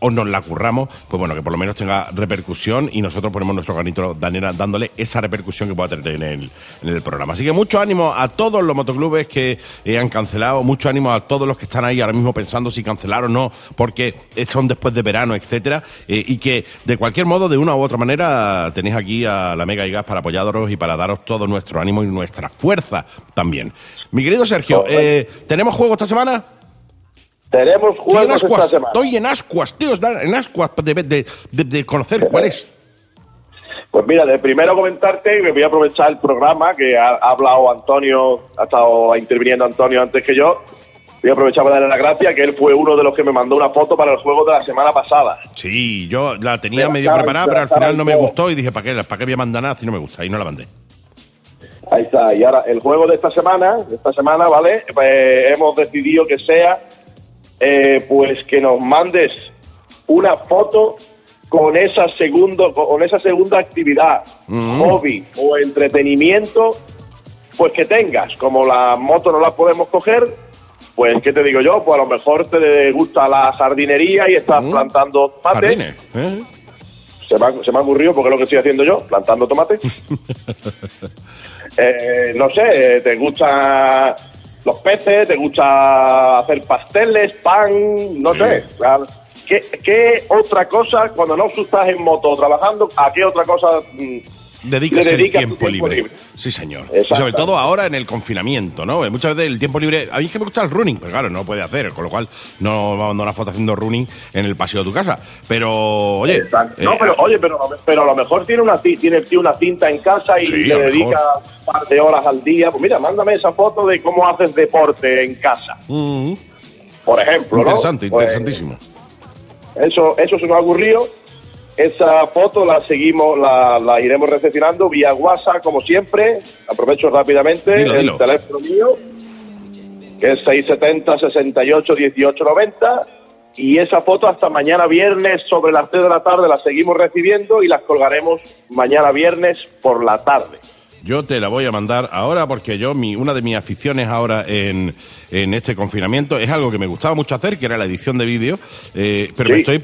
o nos la curramos, pues bueno, que por lo menos tenga repercusión y nosotros ponemos nuestro granito de dándole esa repercusión que pueda tener en el, en el programa. Así que mucho ánimo a todos los motoclubes que eh, han cancelado, mucho ánimo a todos los que están ahí ahora mismo pensando si cancelar o no, porque son después de verano, etcétera, eh, y que de cualquier modo, de una u otra manera, tenéis aquí a la Mega y Gas para apoyaros y para daros todo nuestro ánimo y nuestra fuerza también. Mi querido Sergio, eh, ¿tenemos juego esta semana? Tenemos juegos esta semana. Estoy en ascuas, tío, en ascuas de, de, conocer cuál es. Pues mira, de primero comentarte, me voy a aprovechar el programa que ha, hablado Antonio, ha estado interviniendo Antonio antes que yo. Voy a aprovechar para darle la gracia que él fue uno de los que me mandó una foto para el juego de la semana pasada. Sí, yo la tenía medio preparada, pero al final no me gustó y dije, ¿para qué, ¿para qué voy a mandar nada si no me gusta? Y no la mandé. Ahí está. Y ahora, el juego de esta semana, de esta semana, ¿vale? Pues hemos decidido que sea eh, pues que nos mandes una foto con esa segundo con esa segunda actividad, mm. hobby o entretenimiento, pues que tengas. Como la moto no la podemos coger, pues qué te digo yo, pues a lo mejor te gusta la jardinería y estás mm. plantando tomate. ¿eh? Se me, ha, se me ha ocurrido porque es lo que estoy haciendo yo, plantando tomate. Eh, no sé, te gusta los peces, te gusta hacer pasteles, pan, no sé. ¿Qué, ¿Qué, otra cosa, cuando no estás en moto trabajando, a qué otra cosa dedicas el tiempo, libre. Sí, señor. Sobre todo ahora en el confinamiento, ¿no? Muchas veces el tiempo libre. A mí es que me gusta el running, pero claro, no lo puede hacer, con lo cual no va a una foto haciendo running en el paseo de tu casa. Pero, oye. no, eh, pero, oye, pero, pero a lo mejor tiene una, tiene una cinta en casa y le dedica un par de horas al día. Pues mira, mándame esa foto de cómo haces deporte en casa. Mm. Por ejemplo, Interesante, ¿no? interesantísimo. Pues, eso, eso se nos ha ocurrido esa foto la seguimos, la, iremos recepcionando vía WhatsApp, como siempre. Aprovecho rápidamente el teléfono mío, que es 670 68 18 90. Y esa foto hasta mañana viernes sobre las 3 de la tarde la seguimos recibiendo y las colgaremos mañana viernes por la tarde. Yo te la voy a mandar ahora porque yo, mi, una de mis aficiones ahora en, en este confinamiento es algo que me gustaba mucho hacer, que era la edición de vídeo, eh, pero me estoy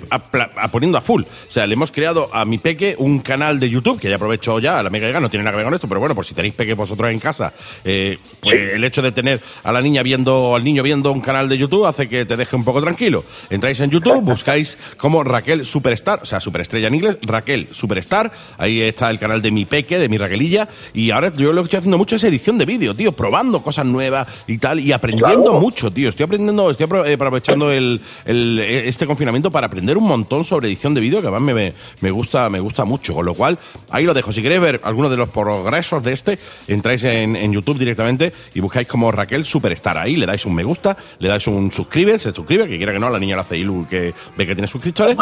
poniendo a full. O sea, le hemos creado a mi peque un canal de YouTube, que ya aprovecho ya, la Mega no tiene nada que ver con esto, pero bueno, por si tenéis peques vosotros en casa, eh, pues el hecho de tener a la niña viendo, al niño viendo un canal de YouTube hace que te deje un poco tranquilo. Entráis en YouTube, buscáis como Raquel Superstar, o sea, superestrella en inglés, Raquel Superstar, ahí está el canal de mi peque, de mi Raquelilla, y y ahora yo lo que estoy haciendo mucho es edición de vídeo, tío, probando cosas nuevas y tal, y aprendiendo mucho, tío. Estoy aprendiendo, estoy eh, aprovechando el, e, este confinamiento para aprender un montón sobre edición de vídeo, que además me, me, gusta, me gusta mucho. Con lo cual, ahí lo dejo. Si queréis ver algunos de los progresos de este, entráis en, YouTube directamente y buscáis como Raquel Superstar. Ahí le dais un me gusta, le dais un suscribe, se suscribe, que quiera que no, la niña lo hace Ilu, que ve que tiene suscriptores.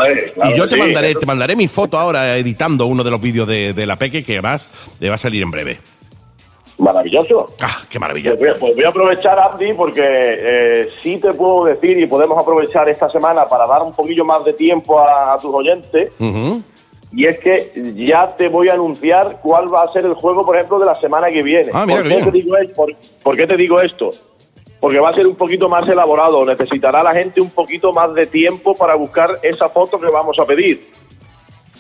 y yo te mandaré, te mandaré mi foto ahora editando uno de los vídeos de, de la Peque, que además va a salir en breve. Maravilloso. Ah, qué maravilla. Pues, pues voy, a, aprovechar, Andy, porque eh, sí te puedo decir y podemos aprovechar esta semana para dar un poquillo más de tiempo a, tus oyentes. Y es que ya te voy a anunciar cuál va a ser el juego, por ejemplo, de la semana que viene. Ah, mira ¿Por, qué te digo, por, qué te digo esto? Porque va a ser un poquito más elaborado. Necesitará la gente un poquito más de tiempo para buscar esa foto que vamos a pedir.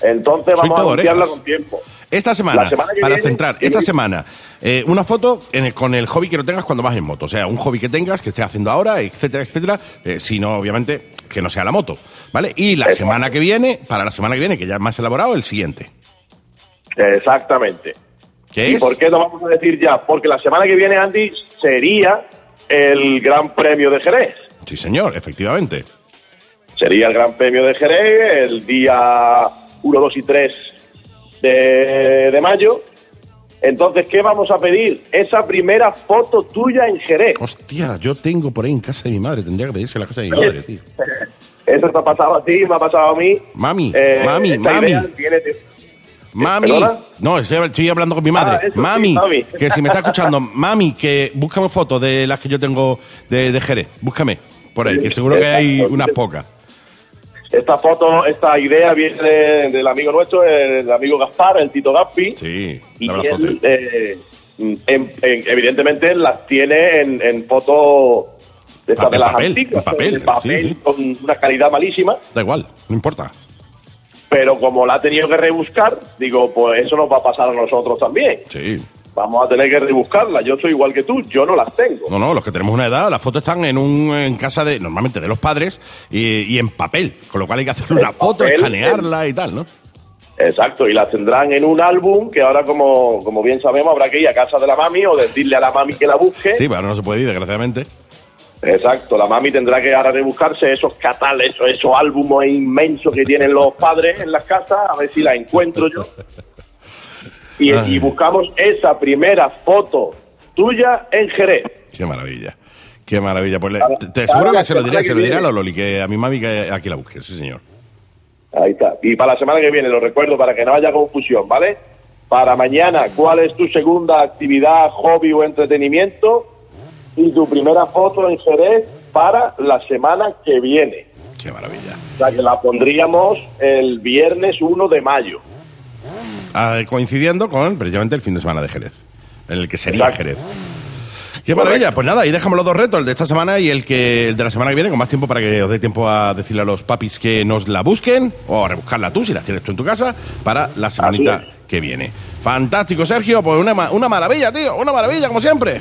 Entonces vamos a anunciarla con tiempo. Esta semana, para centrar, esta semana, eh, una foto con el hobby que no tengas cuando vas en moto. O sea, un hobby que tengas, que estés haciendo ahora, etcétera, etcétera. Eh, si no, obviamente, que no sea la moto. ¿Vale? Y la semana que viene, para la semana que viene, que ya es más elaborado, el siguiente. Exactamente. ¿Qué ¿Y por qué lo vamos a decir ya? Porque la semana que viene, Andy, sería el Gran Premio de Jerez. Sí, señor, efectivamente. Sería el Gran Premio de Jerez el día 1, 2 y 3 de, de mayo. Entonces, ¿qué vamos a pedir? Esa primera foto tuya en Jerez. Hostia, yo tengo por ahí en casa de mi madre. Tendría que pedirse la casa de mi madre, tío. Eso te ha pasado a ti, me ha pasado a mí. Mami, eh, mami, mami. Mami, no, estoy, hablando con mi madre. Ah, mami, que si me está escuchando, mami, que búscame fotos de las que yo tengo de, de Jerez. Búscame por ahí, que seguro que hay unas pocas. Esta foto, esta idea viene del amigo nuestro, el amigo Gaspar, el Tito Gaspi. Sí, y él, eh, evidentemente las tiene en, en foto de, papel, las papel, antiguas, papel, papel con una calidad malísima. Da igual, no importa. Pero como la ha tenido que rebuscar, digo, pues eso nos va a pasar a nosotros también. Sí vamos a tener que rebuscarla. Yo soy igual que tú, yo no las tengo. No, no, los que tenemos una edad, las fotos están en un en casa de, normalmente de los padres, y, en papel, con lo cual hay que hacer una foto, escanearla y tal, ¿no? Exacto, y las tendrán en un álbum que ahora, como, como bien sabemos, habrá que ir a casa de la mami o decirle a la mami que la busque. Sí, pero ahora no se puede ir, desgraciadamente. Exacto, la mami tendrá que ahora rebuscarse esos catales, esos, esos álbumes inmensos que tienen los padres en las casas, a ver si la encuentro yo. y, buscamos esa primera foto tuya en Jerez. Qué maravilla. Qué maravilla. Pues te, aseguro que se lo diré, se lo diré a Loli, que a mi mami que aquí la busque, sí señor. Ahí está. Y para la semana que viene, lo recuerdo para que no haya confusión, ¿vale? Para mañana, ¿cuál es tu segunda actividad, hobby o entretenimiento? Y tu primera foto en Jerez para la semana que viene. Qué maravilla. O sea, que la pondríamos el viernes 1 de mayo. Ah, coincidiendo con precisamente el fin de semana de Jerez, en el que sería Jerez. Qué maravilla. Pues nada, ahí dejamos los dos retos, el de esta semana y el que el de la semana que viene, con más tiempo para que os dé tiempo a decirle a los papis que nos la busquen o a rebuscarla tú si la tienes tú en tu casa para la semanita que viene. Fantástico, Sergio. Pues una, una maravilla, tío. Una maravilla, como siempre.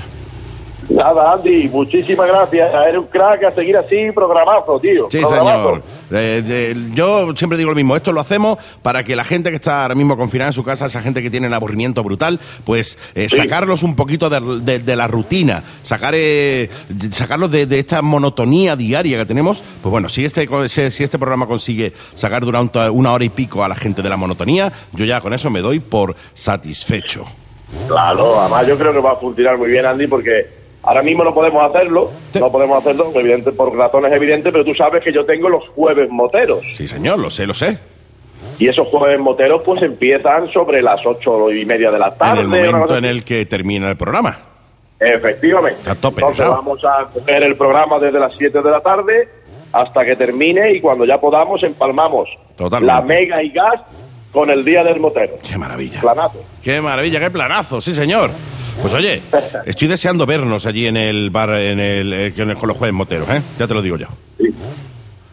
Nada, Andy, muchísimas gracias. Eres un crack a seguir así, programazo, tío. Sí, señor. Eh, yo siempre digo lo mismo, esto lo hacemos para que la gente que está ahora mismo confinada en su casa, esa gente que tiene un aburrimiento brutal, pues eh, sacarlos un poquito de, la rutina, sacar, eh, sacarlos de, esta monotonía diaria que tenemos. Pues bueno, si este, si este programa consigue sacar durante una hora y pico a la gente de la monotonía, yo ya con eso me doy por satisfecho. Claro, además yo creo que va a funcionar muy bien, Andy, porque Ahora mismo no podemos hacerlo, no podemos hacerlo evidente, por razones evidentes, pero tú sabes que yo tengo los jueves moteros. Sí, señor, lo sé, lo sé. Y esos jueves moteros pues empiezan sobre las ocho y media de la tarde. En el momento en el que termina el programa. Efectivamente. Entonces vamos a coger el programa desde las 7 de la tarde hasta que termine y cuando ya podamos empalmamos la mega y gas con el día del motero. Qué maravilla. Planazo. Qué maravilla, qué planazo, sí señor. Pues oye, estoy deseando vernos allí en el bar, en el, eh, con los jueves moteros, ¿eh? Ya te lo digo yo. Sí.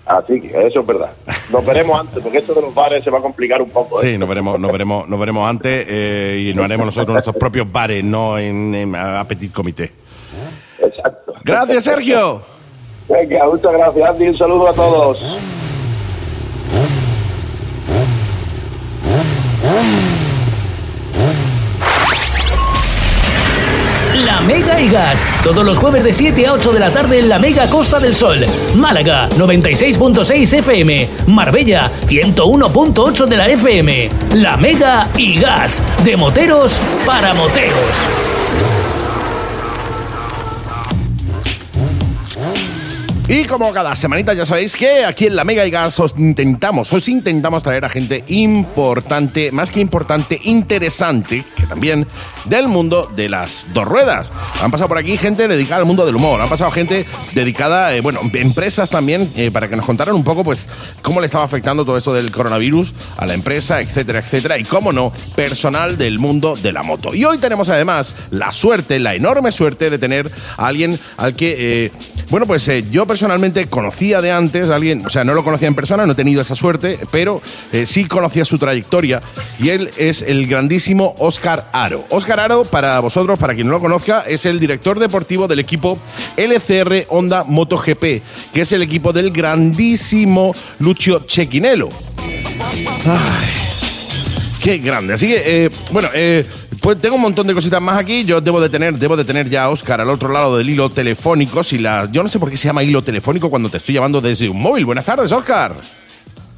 Así que eso es verdad. Nos veremos antes, porque esto de los bares se va a complicar un poco. ¿eh? Sí, nos veremos, nos veremos, nos veremos antes eh, y nos haremos nosotros nuestros propios bares, no en, en Petit Comité. Exacto. Gracias, Sergio. Venga, muchas gracias, Andy. Un saludo a todos. Gas. Todos los jueves de 7 a 8 de la tarde en la Mega Costa del Sol. Málaga, 96.6 FM. Marbella, 101.8 de la FM. La Mega y Gas. De moteros para moteros. Y como cada semanita ya sabéis que aquí en la Mega y Gas os intentamos, os intentamos traer a gente importante, más que importante, interesante, que también del mundo de las dos ruedas. Han pasado por aquí gente dedicada al mundo del humor, han pasado gente dedicada, eh, bueno, empresas también, eh, para que nos contaran un poco, pues, cómo le estaba afectando todo esto del coronavirus a la empresa, etcétera, etcétera, y cómo no, personal del mundo de la moto. Y hoy tenemos además la suerte, la enorme suerte de tener a alguien al que, eh, bueno, pues yo personalmente conocía de antes a alguien, o sea, no lo conocía en persona, no he tenido esa suerte, pero eh, sí conocía su trayectoria y él es el grandísimo Oscar Aro. Oscar Aro, para vosotros, para quien no lo conozca, es el director deportivo del equipo LCR Honda MotoGP, que es el equipo del grandísimo Lucio Chequinelo. Qué grande. Así que, eh, bueno, eh, pues tengo un montón de cositas más aquí. Yo debo de tener, debo de ya a Oscar al otro lado del hilo telefónico. Si la, yo no sé por qué se llama hilo telefónico cuando te estoy llamando desde un móvil. Buenas tardes, Oscar.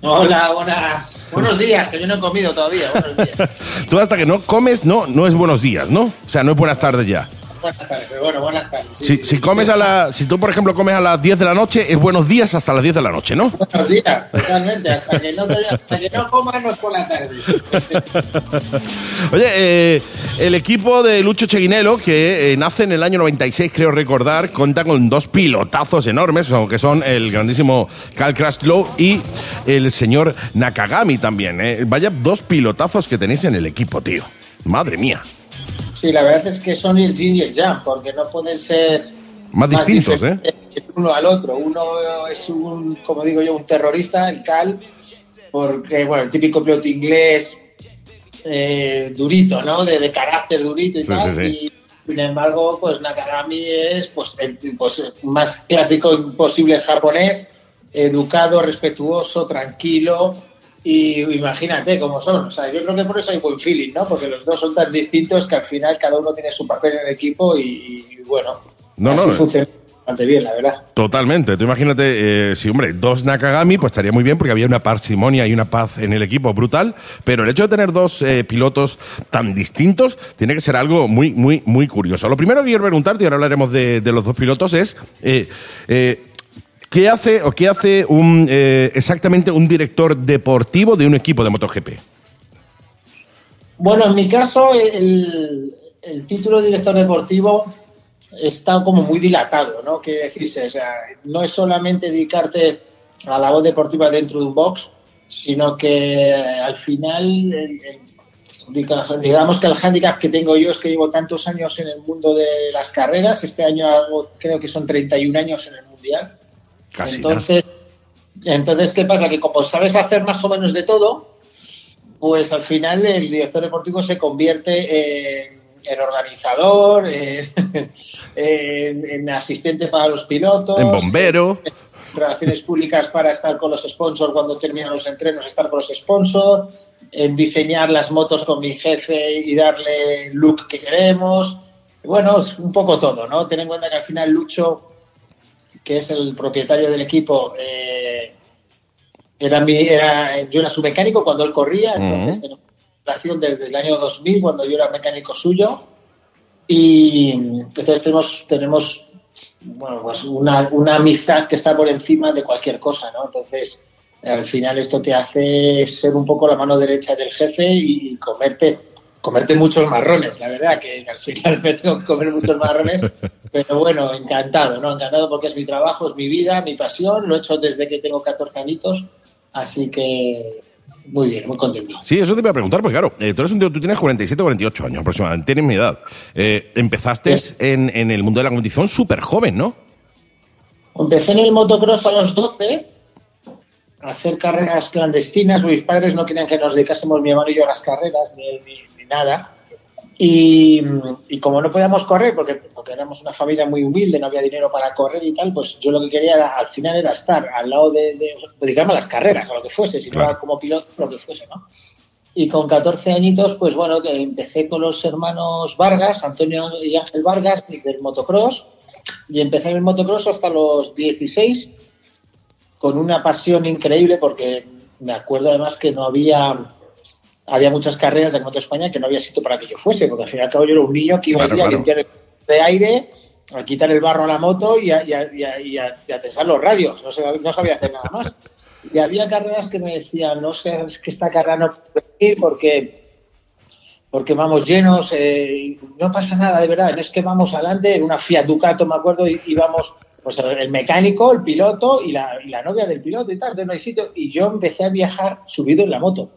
Hola, buenas. Buenos días, que yo no he comido todavía. Buenos días. Tú hasta que no comes, no, no es buenos días, ¿no? O sea, no es buenas tardes ya. Buenas tardes, bueno, buenas tardes. si, si comes a la, si tú, por ejemplo, comes a las 10 de la noche, es buenos días hasta las 10 de la noche, ¿no? Buenos días, totalmente. Hasta que no, hasta que no comas no es por la tarde. Oye, eh, el equipo de Lucho Cheguinelo, que eh, nace en el año 96, creo recordar, cuenta con dos pilotazos enormes, que son el grandísimo Cal Krastlow y el señor Nakagami también. Eh. Vaya dos pilotazos que tenéis en el equipo, tío. Madre mía. Sí, la verdad es que son el yin y el yang, porque no pueden ser más, distintos, ¿eh? Uno al otro. Uno es un, como digo yo, un terrorista, el Cal, porque, bueno, el típico piloto inglés eh, durito, ¿no? De, carácter durito y tal. Y, sin embargo, pues Nakagami es pues, el pues, más clásico imposible japonés, educado, respetuoso, tranquilo, y imagínate cómo son. O sea, yo creo que por eso hay buen feeling, ¿no? Porque los dos son tan distintos que al final cada uno tiene su papel en el equipo y, bueno, no, así no, funciona bastante bien, la verdad. Totalmente. Tú imagínate, eh, si, hombre, dos Nakagami, pues estaría muy bien porque había una parsimonia y una paz en el equipo brutal. Pero el hecho de tener dos eh, pilotos tan distintos tiene que ser algo muy, muy, muy curioso. Lo primero que quiero preguntarte, y ahora hablaremos de, los dos pilotos, es. Eh, ¿Qué hace o qué hace un, eh, exactamente un director deportivo de un equipo de MotoGP? Bueno, en mi caso, el, título de director deportivo está como muy dilatado, ¿no? Quiere decirse, o sea, no es solamente dedicarte a la voz deportiva dentro de un box, sino que eh, al final, digamos que el hándicap que tengo yo es que llevo tantos años en el mundo de las carreras, este año creo que son 31 años en el Mundial, entonces, entonces, ¿qué pasa? Que como sabes hacer más o menos de todo, pues al final el director deportivo se convierte en, organizador, en, asistente para los pilotos, en bombero. En relaciones públicas para estar con los sponsors cuando terminan los entrenos, estar con los sponsors, en diseñar las motos con mi jefe y darle el look que queremos. Bueno, es un poco todo, ¿no? Ten en cuenta que al final Lucho que es el propietario del equipo, eh, era, mi, era yo era su mecánico cuando él corría, entonces tenemos relación desde el año 2000 cuando yo era mecánico suyo y entonces tenemos, tenemos bueno, pues una, una amistad que está por encima de cualquier cosa, ¿no? Entonces, al final esto te hace ser un poco la mano derecha del jefe y comerte comerte muchos marrones, la verdad, que al final me tengo que comer muchos marrones, pero bueno, encantado, ¿no? Encantado porque es mi trabajo, es mi vida, mi pasión, lo he hecho desde que tengo 14 añitos, así que muy bien, muy contento. Sí, eso te iba a preguntar, porque claro, eh, tú, eres un tío, tú tienes 47 o 48 años aproximadamente, tienes mi edad. Eh, empezaste en, en, el mundo de la competición súper joven, ¿no? Empecé en el motocross a los 12, a hacer carreras clandestinas. Mis padres no querían que nos dedicásemos mi hermano y yo a las carreras, ni, ni, nada. Y, como no podíamos correr, porque, porque éramos una familia muy humilde, no había dinero para correr y tal, pues yo lo que quería era, al final era estar al lado de, dedicarme a las carreras, a lo que fuese, si no era como piloto, lo que fuese, ¿no? Y con 14 añitos, pues bueno, que empecé con los hermanos Vargas, Antonio y Ángel Vargas, del motocross, y empecé en el motocross hasta los 16, con una pasión increíble, porque me acuerdo además que no había había muchas carreras de Moto España que no había sitio para que yo fuese, porque al fin y al cabo yo era un niño que iba a, limpiar el de aire, a quitar el barro a la moto y a, y a, testar los radios. No, no sabía hacer nada más. Y había carreras que me decían, no sé, es que esta carrera no puede ir porque, porque vamos llenos, eh, no pasa nada de verdad, no es que vamos adelante, en una Fiat Ducato me acuerdo, y íbamos pues el mecánico, el piloto y la, y la novia del piloto y tal, de no hay sitio. Y yo empecé a viajar subido en la moto.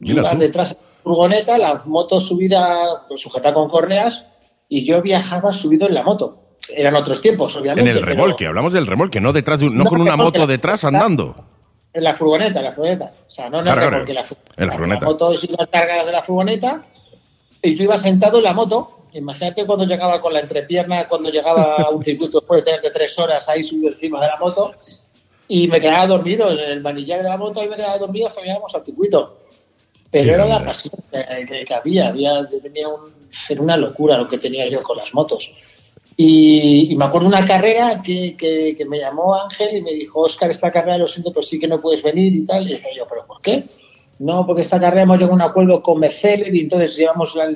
Yo detrás de la furgoneta, la moto subida, sujetada con correas, y yo viajaba subido en la moto. Eran otros tiempos, obviamente. En el remolque, hablamos del remolque, no detrás de no, con una moto detrás andando. En la furgoneta, en la furgoneta. O sea, no en el remolque, la, en la furgoneta. La moto iba cargada de la furgoneta y yo iba sentado en la moto. Imagínate cuando llegaba con la entrepierna, cuando llegaba a un circuito después de tenerte tres horas ahí subido encima de la moto y me quedaba dormido en el manillar de la moto y me quedaba dormido hasta que llegamos al circuito. Pero era la pasión que, había, había tenía un, era una locura lo que tenía yo con las motos. Y, me acuerdo una carrera que, que, me llamó Ángel y me dijo, Oscar, esta carrera lo siento, pero sí que no puedes venir y tal. Y dije yo, ¿pero por qué? No, porque esta carrera hemos llegado a un acuerdo con Mercedes y entonces llevamos la,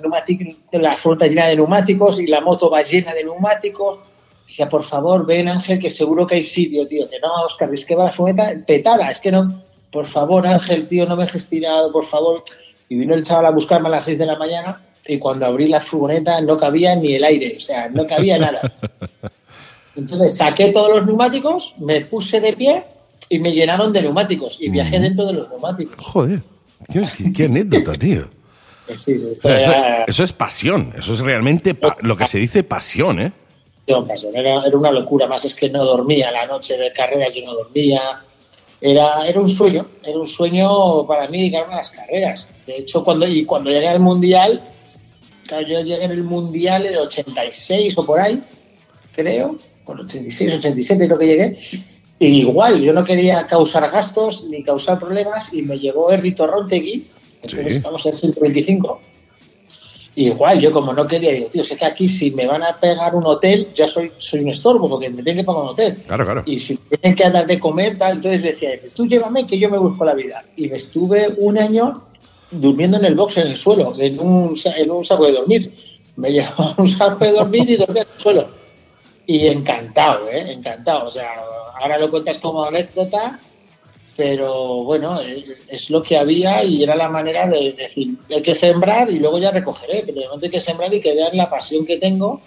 la fruta llena de neumáticos y la moto va llena de neumáticos. Decía, por favor, ven Ángel, que seguro que hay sitio, tío. Que no, Oscar, es que va la furgoneta petada, es que no. Por favor, Ángel, tío, no me he gestionado, por favor. Y vino el chaval a buscarme a las 6 de la mañana y cuando abrí la furgoneta no cabía ni el aire, o sea, no cabía nada. Entonces saqué todos los neumáticos, me puse de pie y me llenaron de neumáticos y viajé dentro de los neumáticos. Joder, qué, anécdota, tío. eso, es pasión, eso es realmente lo que se dice pasión, ¿eh? Era, era, una locura, más es que no dormía la noche de carreras, yo no dormía. Era, era un sueño, era un sueño para mí llegar a las carreras. De hecho, cuando, y cuando llegué al Mundial, yo llegué en el Mundial en el 86 o por ahí, creo, por 86, 87 creo que llegué. Y igual, yo no quería causar gastos ni causar problemas y me llegó Errito Rontegui, entonces estamos en 125. Igual, yo como no quería, digo, tío, sé que aquí si me van a pegar un hotel, ya soy, soy un estorbo, porque me tienen que pagar un hotel. Claro, claro. Y si tienen que dar de comer, tal, entonces decía, tú llévame que yo me busco la vida. Y me estuve un año durmiendo en el box, en el suelo, en un, en un saco de dormir. Me llevaba un saco de dormir y dormía en el suelo. Y encantado, ¿eh? Encantado. O sea, ahora lo cuentas como anécdota, pero bueno, es lo que había y era la manera de decir, hay que sembrar y luego ya recogeré, pero de momento hay que sembrar y que vean la pasión que tengo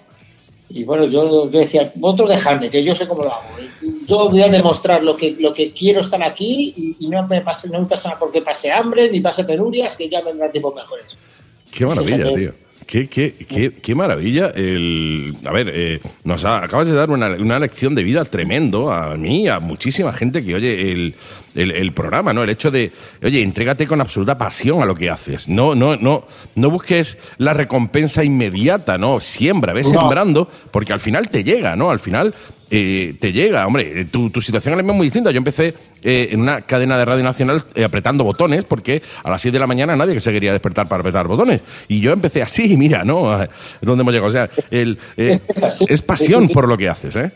y bueno, yo, decía, vosotros dejadme, que yo sé cómo lo hago. Yo voy a demostrar lo que, lo que quiero estar aquí y, no me pase, no me pasa nada porque pase hambre ni pase penurias, que ya vendrán tiempos mejores. Qué maravilla, tío. Qué, qué, qué, qué, maravilla. El, a ver, eh, nos acabas de dar una, una, lección de vida tremendo a mí, a muchísima gente que oye el, el, programa, ¿no? El hecho de, oye, entrégate con absoluta pasión a lo que haces. No, no, no, no busques la recompensa inmediata, ¿no? Siembra, ves sembrando, porque al final te llega, ¿no? Al final eh, te llega. Hombre, tu, tu situación es muy distinta. Yo empecé eh, en una cadena de radio nacional eh, apretando botones, porque a las 6 de la mañana nadie que se quería despertar para apretar botones. Y yo empecé así, mira, ¿no? ¿Dónde hemos llegado? O sea, el, es, pasión por lo que haces, ¿eh?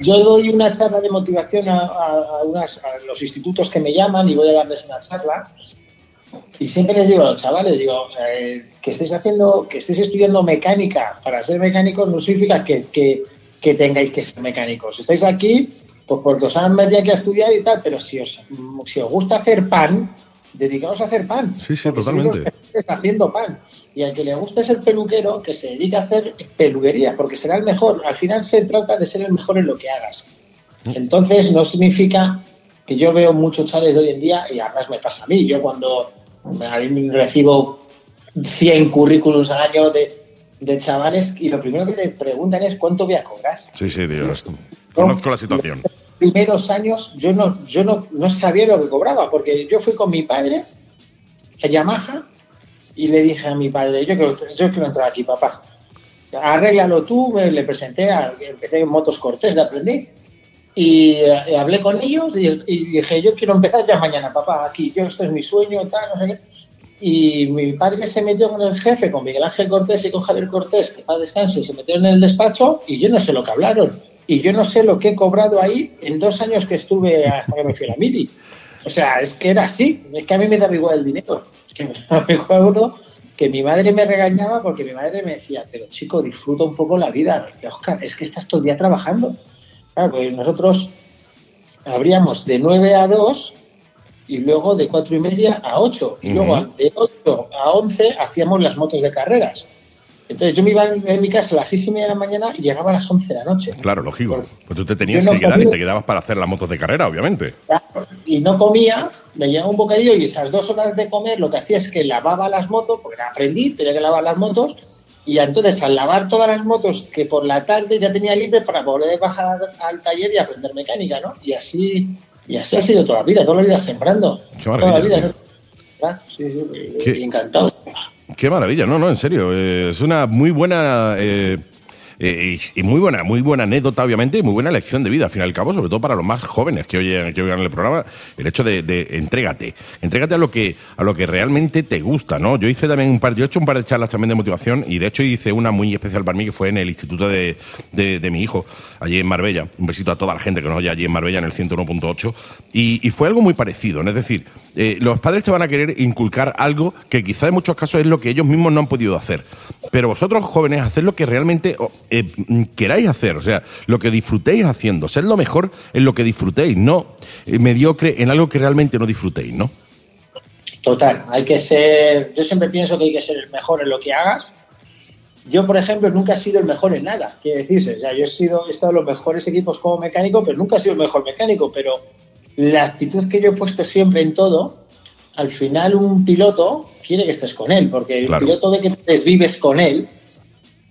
Yo doy una charla de motivación a, a, los institutos que me llaman y voy a darles una charla. Y siempre les digo a los chavales, digo, que estéis haciendo, que estéis estudiando mecánica para ser mecánicos no significa que, que que tengáis que ser mecánicos. Estáis aquí pues porque os han metido aquí a estudiar y tal, pero si os, si os gusta hacer pan, dedicaos a hacer pan. Sí, sí, totalmente. haciendo pan. Y al que le guste ser peluquero, que se dedique a hacer peluquería, porque será el mejor. Al final se trata de ser el mejor en lo que hagas. Mm. Entonces, no significa que yo veo muchos chavales de hoy en día, y además me pasa a mí, yo cuando recibo 100 currículums al año de de chavales y lo primero que te preguntan es cuánto voy a cobrar. Sí, sí, Dios. Conozco la situación. Los primeros años yo no, yo no, no sabía lo que cobraba, porque yo fui con mi padre a Yamaha y le dije a mi padre, yo quiero, yo quiero entrar aquí, papá. Arréglalo tú, le presenté, a, empecé en Motos Cortés de aprendiz y, eh, hablé con ellos y, y, dije, yo quiero empezar ya mañana, papá, aquí, yo esto es mi sueño, tal, no sé qué. Y mi padre se metió con el jefe, con Miguel Ángel Cortés y con Javier Cortés, que para descanse, se metieron en el despacho y yo no sé lo que hablaron. Y yo no sé lo que he cobrado ahí en dos años que estuve hasta que me fui a la mili. O sea, es que era así. Es que a mí me da igual el dinero. Que me acuerdo que mi madre me regañaba porque mi madre me decía, pero chico, disfruta un poco la vida. Oscar, es que estás todo el día trabajando. Claro, pues nosotros abríamos de 9 a 2 y luego de cuatro y media a ocho. Y luego de ocho a once hacíamos las motos de carreras. Entonces yo me iba en mi casa a las seis y media de la mañana y llegaba a las once de la noche. Claro, lógico. Pues, pues tú te tenías que quedar y te quedabas para hacer las motos de carrera, obviamente. Y no comía, me llevaba un bocadillo y esas dos horas de comer lo que hacía es que lavaba las motos, porque aprendí, tenía que lavar las motos, y entonces al lavar todas las motos que por la tarde ya tenía libre para poder bajar al taller y aprender mecánica, ¿no? Y así y así ha sido toda la vida, toda la vida sembrando. Qué. Toda la vida. Sí, sí, Qué, encantado. Qué maravilla, no, no, en serio. Eh, es una muy buena. Eh, eh, y, muy buena, muy buena anécdota, obviamente, y muy buena lección de vida, al fin y al cabo, sobre todo para los más jóvenes que oyen, que oigan el programa, el hecho de, de entrégate, entrégate a lo que a lo que realmente te gusta, ¿no? Yo hice también un par, yo he hecho un par de charlas también de motivación y de hecho hice una muy especial para mí que fue en el instituto de, de, mi hijo, allí en Marbella. Un besito a toda la gente que nos oye allí en Marbella en el 101.8 y, y fue algo muy parecido, ¿no? es decir, eh, los padres te van a querer inculcar algo que quizá en muchos casos es lo que ellos mismos no han podido hacer. Pero vosotros, jóvenes, haced lo que realmente eh, queráis hacer, o sea, lo que disfrutéis haciendo, ser lo mejor en lo que disfrutéis, no eh, mediocre en algo que realmente no disfrutéis, ¿no? Total, hay que ser, yo siempre pienso que hay que ser el mejor en lo que hagas. Yo, por ejemplo, nunca he sido el mejor en nada, quiere decirse, o sea, yo he sido, he estado en los mejores equipos como mecánico, pero nunca he sido el mejor mecánico, pero la actitud que yo he puesto siempre en todo, al final un piloto quiere que estés con él, porque el piloto ve que te desvives con él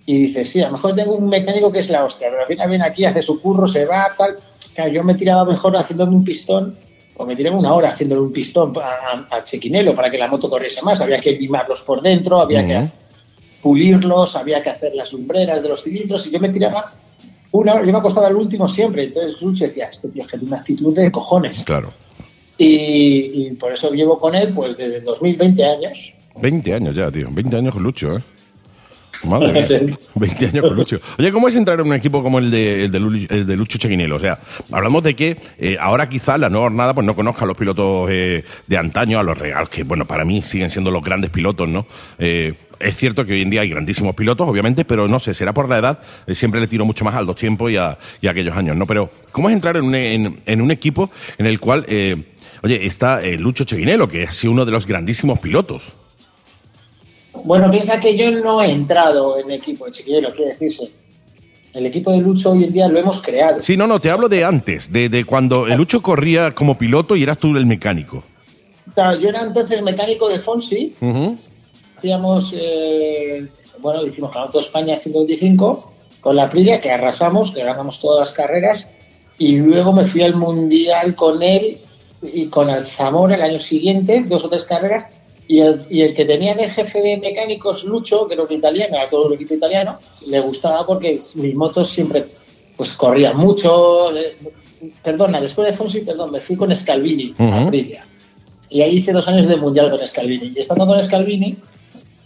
y dices, sí, a lo mejor tengo un mecánico que es la hostia, pero al final viene aquí, hace su curro, se va, tal. Claro, yo me tiraba mejor haciéndome un pistón, o me tiré una hora haciéndole un pistón a, Chequinelo para que la moto corriese más. Había que limarlos por dentro, había que pulirlos, había que hacer las lumbreras de los cilindros, y yo me tiraba una hora, yo me acostaba el último siempre. Entonces Lucho decía, este tío es que tiene una actitud de cojones. Claro. Y, por eso llevo con él pues desde 2020 años. 20 años ya, tío. 20 años con Lucho, ¿eh? Madre mía. 20 años con Lucho. Oye, ¿cómo es entrar en un equipo como el de, el de, Lucho Chequinelo? O sea, hablamos de que eh, ahora quizás la nueva jornada pues no conozca a los pilotos eh, de antaño, a los regalos, que bueno, para mí siguen siendo los grandes pilotos, ¿no? Eh, es cierto que hoy en día hay grandísimos pilotos, obviamente, pero no sé, será por la edad, siempre le tiro mucho más a los tiempos y a, aquellos años, ¿no? Pero, ¿cómo es entrar en un, en, un equipo en el cual, oye, está Lucho Chequinelo, que ha sido uno de los grandísimos pilotos? Bueno, piensa que yo no he entrado en el equipo de Chiquillero, quiere decirse. El equipo de Lucho hoy en día lo hemos creado. Sí, no, no, te hablo de antes, de, cuando el Lucho corría como piloto y eras tú el mecánico. Claro, yo era entonces mecánico de Fonsi. Hacíamos, eh, bueno, hicimos Campeonato España 125 con la Aprilia, que arrasamos, que ganamos todas las carreras. Y luego me fui al Mundial con él y con Alzamora el año siguiente, dos o tres carreras y el, que tenía de jefe de mecánicos, Lucho, que era un italiano, era todo el equipo italiano, le gustaba porque mis motos siempre pues corrían mucho. Perdona, después de Fonsi, perdón, me fui con Scalvini a Aprilia. Y ahí hice dos años de mundial con Scalvini. Y estando con Scalvini,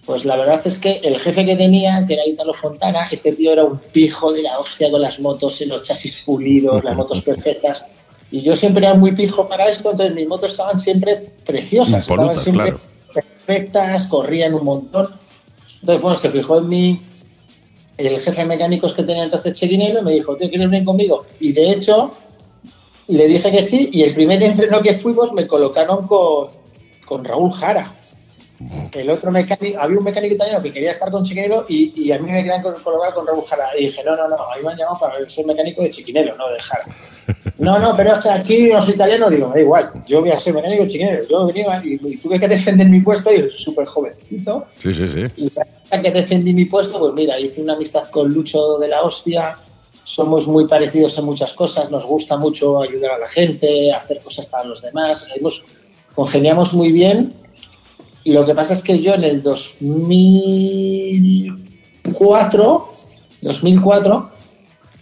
pues la verdad es que el jefe que tenía, que era Italo Fontana, este tío era un pijo de la hostia con las motos, en los chasis pulidos, las motos perfectas. Y yo siempre era muy pijo para esto, entonces mis motos estaban siempre preciosas. estaban siempre corrían un montón. Entonces, bueno, se fijó en mí el jefe de mecánicos que tenía entonces Chequinero y me dijo, ¿tú quieres venir conmigo? Y de hecho, le dije que sí, y el primer entreno que fuimos me colocaron con, con Raúl Jara. El otro mecánico, había un mecánico italiano que quería estar con Chiquinero y, a mí me querían colocar con Raúl Jara. Y dije, no, no, no, a mí me han llamado para ser mecánico de Chiquinero, no de Jara. No, no, pero que aquí los italianos, digo, me da igual, yo voy a ser mecánico de Chiquinero. Yo venía y, tuve que defender mi puesto y súper jovencito. Sí, sí, sí. Y para que defendí mi puesto, pues mira, hice una amistad con Lucho de la hostia. Somos muy parecidos en muchas cosas, nos gusta mucho ayudar a la gente, hacer cosas para los demás. congeniamos muy bien lo que pasa es que yo en el 2004, 2004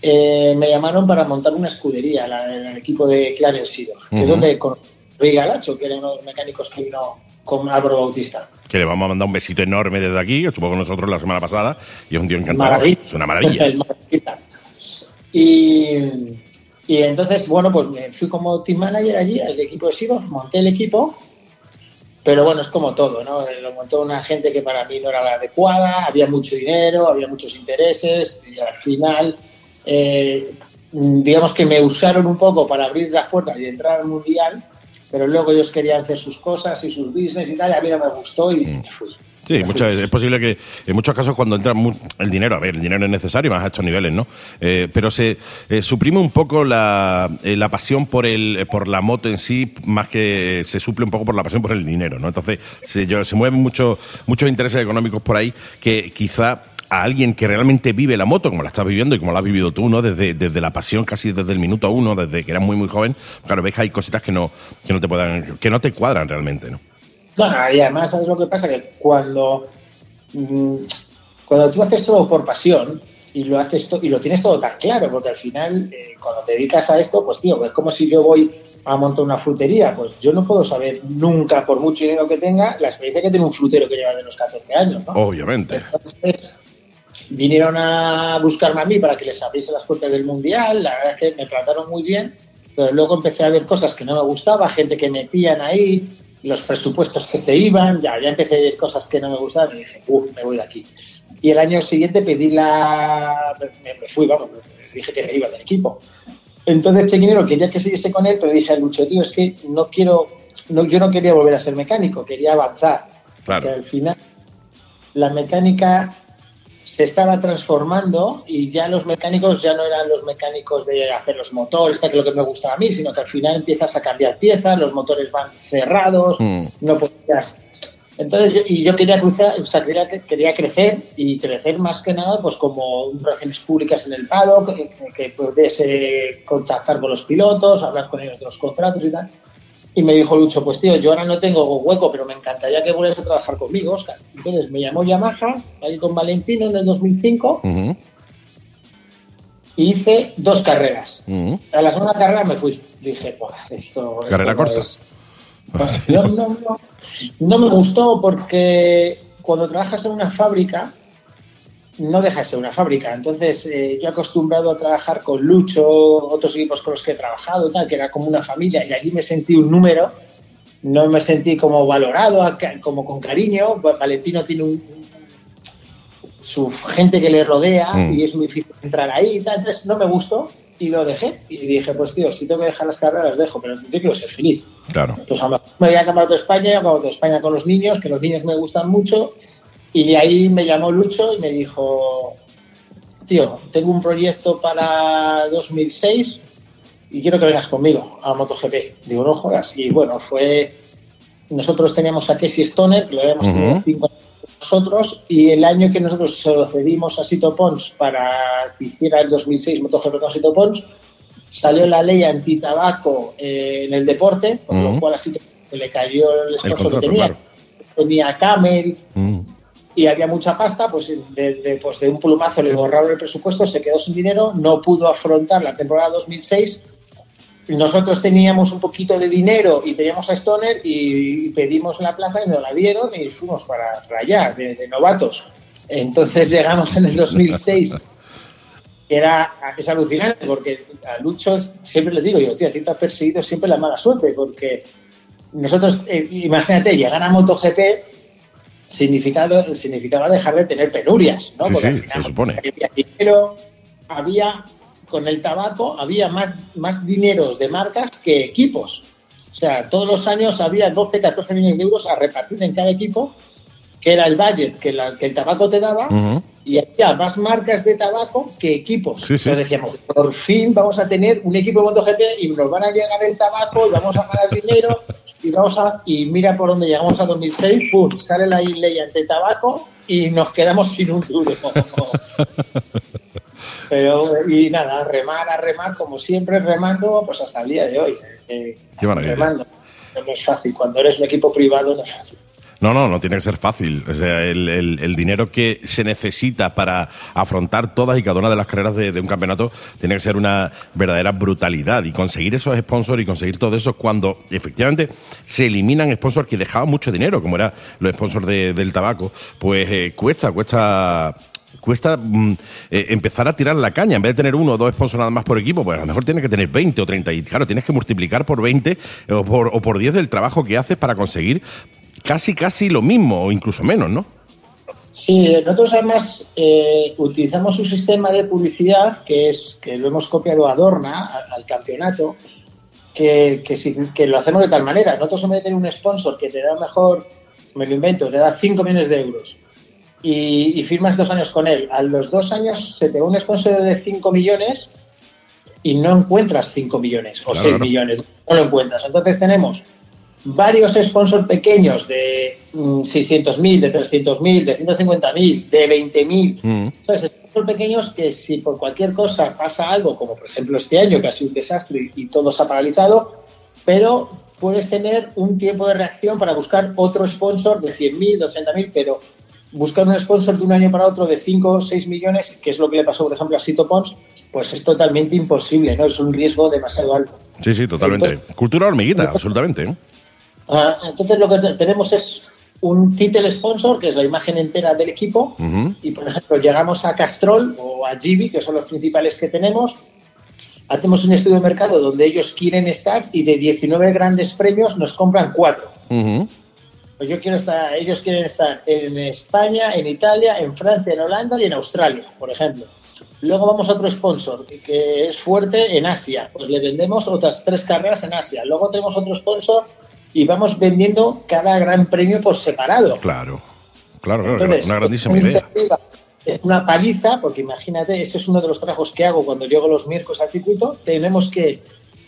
eh, me llamaron para montar una escudería, en el equipo de Clarence Sido, que es donde con Luis Galacho, que era uno de los mecánicos que vino con Álvaro Bautista. Que le vamos a mandar un besito enorme desde aquí, estuvo con nosotros la semana pasada y es un tío encantado. Es una maravilla. y, y entonces, bueno, pues me fui como team manager allí, al equipo de Sidos, monté el equipo pero bueno, es como todo, ¿no? Lo montó una gente que para mí no era la adecuada, había mucho dinero, había muchos intereses y al final, eh, digamos que me usaron un poco para abrir las puertas y entrar al mundial, pero luego ellos querían hacer sus cosas y sus business y tal, y a mí no me gustó y me fui. Sí, es posible que en muchos casos cuando entra el dinero, a ver, el dinero es necesario más a estos niveles, ¿no? Eh, pero se eh, suprime un poco la, eh, la, pasión por el por la moto en sí, más que se suple un poco por la pasión por el dinero, ¿no? Entonces se, yo, se mueven muchos muchos intereses económicos por ahí que quizá a alguien que realmente vive la moto, como la estás viviendo y como la has vivido tú, ¿no? Desde, desde la pasión, casi desde el minuto uno, desde que eras muy, muy joven, claro, ves que hay cositas que no, que no te puedan, que no te cuadran realmente, ¿no? Bueno, y además, ¿sabes lo que pasa? Que cuando, mm, cuando tú haces todo por pasión, y lo haces y lo tienes todo tan claro, porque al final, eh, cuando te dedicas a esto, pues tío, es como si yo voy a montar una frutería, pues yo no puedo saber nunca, por mucho dinero que tenga, la experiencia que tiene un frutero que lleva de los 14 años, ¿no? Obviamente. Entonces, vinieron a buscarme a mí para que les abriese las puertas del Mundial, la verdad es que me trataron muy bien, pero luego empecé a ver cosas que no me gustaba, gente que metían ahí, los presupuestos que se iban, ya, ya empecé a ver cosas que no me gustaban y dije, uff, me voy de aquí. Y el año siguiente pedí la... me, fui, vamos, dije que me iba del equipo. Entonces Chequinero quería que siguiese con él, pero dije al Lucho, tío, es que no quiero, no, yo no quería volver a ser mecánico, quería avanzar. Claro. al final la mecánica se estaba transformando y ya los mecánicos ya no eran los mecánicos de hacer los motores, que es lo que me gustaba a mí, sino que al final empiezas a cambiar piezas, los motores van cerrados, mm. no podías... Entonces, y yo quería cruzar, o sea, quería, quería, crecer y crecer más que nada, pues como relaciones públicas en el paddock, que, que pudiese contactar con los pilotos, hablar con ellos de los contratos y tal. Y me dijo Lucho, pues tío, yo ahora no tengo hueco, pero me encantaría que vuelvas a trabajar conmigo, Oscar. Entonces me llamó Yamaha, ahí con Valentino en el 2005, y hice dos carreras. A la segunda carrera me fui. Dije, pues esto... Carrera corta. No, no, no, no me gustó porque cuando trabajas en una fábrica, no deja de ser una fábrica. Entonces, eh, yo he acostumbrado a trabajar con Lucho, otros equipos con los que he trabajado, tal, que era como una familia, y allí me sentí un número, no me sentí como valorado, como con cariño. Valentino tiene un, su gente que le rodea mm. y es muy difícil entrar ahí, tal, entonces no me gustó y lo dejé. Y dije, pues tío, si tengo que dejar las carreras, las dejo, pero yo quiero ser feliz. Claro. Mejor me voy a Campeonato de España, Campeonato de España con los niños, que los niños me gustan mucho y de ahí me llamó Lucho y me dijo, tío, tengo un proyecto para 2006 y quiero que vengas conmigo a MotoGP. Digo, no jodas. Y bueno, fue... Nosotros teníamos a Casey Stoner, que lo habíamos tenido cinco años nosotros, y el año que nosotros se lo cedimos a Sito Pons para que hiciera el 2006 MotoGP con Sito Pons, salió la ley antitabaco eh, en el deporte, por lo cual así que le cayó el sponsor que tenía. Tenía Camel, y había mucha pasta, pues de, pues de un plumazo le borraron el presupuesto, se quedó sin dinero, no pudo afrontar la temporada 2006. Nosotros teníamos un poquito de dinero y teníamos a Stoner y pedimos la plaza y nos la dieron y fuimos para rayar de, novatos. Entonces llegamos en el 2006 era es alucinante porque a Lucho siempre le digo yo, tío, a ti te ha perseguido siempre la mala suerte porque nosotros, eh, imagínate, llegar a MotoGP significado, significaba dejar de tener penurias, ¿no? Sí, sí, se supone. Había había, con el tabaco, había más, más dineros de marcas que equipos. O sea, todos los años había 12, 14 millones de euros a repartir en cada equipo, que era el budget que, que el tabaco te daba, y había más marcas de tabaco que equipos. Entonces decíamos, por fin vamos a tener un equipo de MotoGP y nos van a llegar el tabaco y vamos a ganar dinero y vamos a y mira por dónde llegamos a 2006, ¡pum! sale la ley ante tabaco y nos quedamos sin un duro. Pero, y nada, remar, a remar, como siempre, remando, pues hasta el día de hoy. Eh, remando. No es fácil. Cuando eres un equipo privado, no es fácil. No, no, no tiene que ser fácil. O sea, el, dinero que se necesita para afrontar todas y cada una de las carreras de, un campeonato tiene que ser una verdadera brutalidad. Y conseguir esos sponsors y conseguir todo eso cuando efectivamente se eliminan sponsors que dejaban mucho dinero, como eran los sponsors del tabaco, pues eh, cuesta, cuesta cuesta mm, eh, empezar a tirar la caña. En vez de tener uno o dos sponsors nada más por equipo, pues a lo mejor tienes que tener 20 o 30. Y claro, tienes que multiplicar por 20 o por, o por 10 del trabajo que haces para conseguir casi, casi lo mismo o incluso menos, ¿no? Sí, nosotros además eh, utilizamos un sistema de publicidad que es que lo hemos copiado a Dorna, al campeonato, que, que, lo hacemos de tal manera. Nosotros en vez de tener un sponsor que te da mejor, me lo invento, te da 5 millones de euros y, firmas dos años con él, a los dos años se te da un sponsor de 5 millones y no encuentras 5 millones o 6 millones, no lo encuentras. Entonces tenemos varios sponsors pequeños de 600.000, mm, de 300.000, de 150.000, de 20.000. Mm. ¿Sabes? Sponsors pequeños que si por cualquier cosa pasa algo, como por ejemplo este año que ha sido un desastre y todo se ha paralizado, pero puedes tener un tiempo de reacción para buscar otro sponsor de 100.000, de 80.000, pero buscar un sponsor de un año para otro de 5 o 6 millones, que es lo que le pasó, por ejemplo, a Sito Pons, pues es totalmente imposible, ¿no? Es un riesgo demasiado alto. Sí, sí, totalmente. Cultura hormiguita, absolutamente. ¿eh? Ah, entonces lo que tenemos es un title sponsor, que es la imagen entera del equipo, y por ejemplo llegamos a Castrol o a Gibi, que son los principales que tenemos, hacemos un estudio de mercado donde ellos quieren estar y de 19 grandes premios nos compran 4. Pues yo quiero estar, ellos quieren estar en España, en Italia, en Francia, en Holanda y en Australia, por ejemplo. Luego vamos a otro sponsor que es fuerte en Asia, pues le vendemos otras tres carreras en Asia. Luego tenemos otro sponsor y vamos vendiendo cada gran premio por separado. Claro, claro, claro, una grandísima idea. Es una paliza, porque imagínate, ese es uno de los trabajos que hago cuando llego los miércoles al circuito. Tenemos que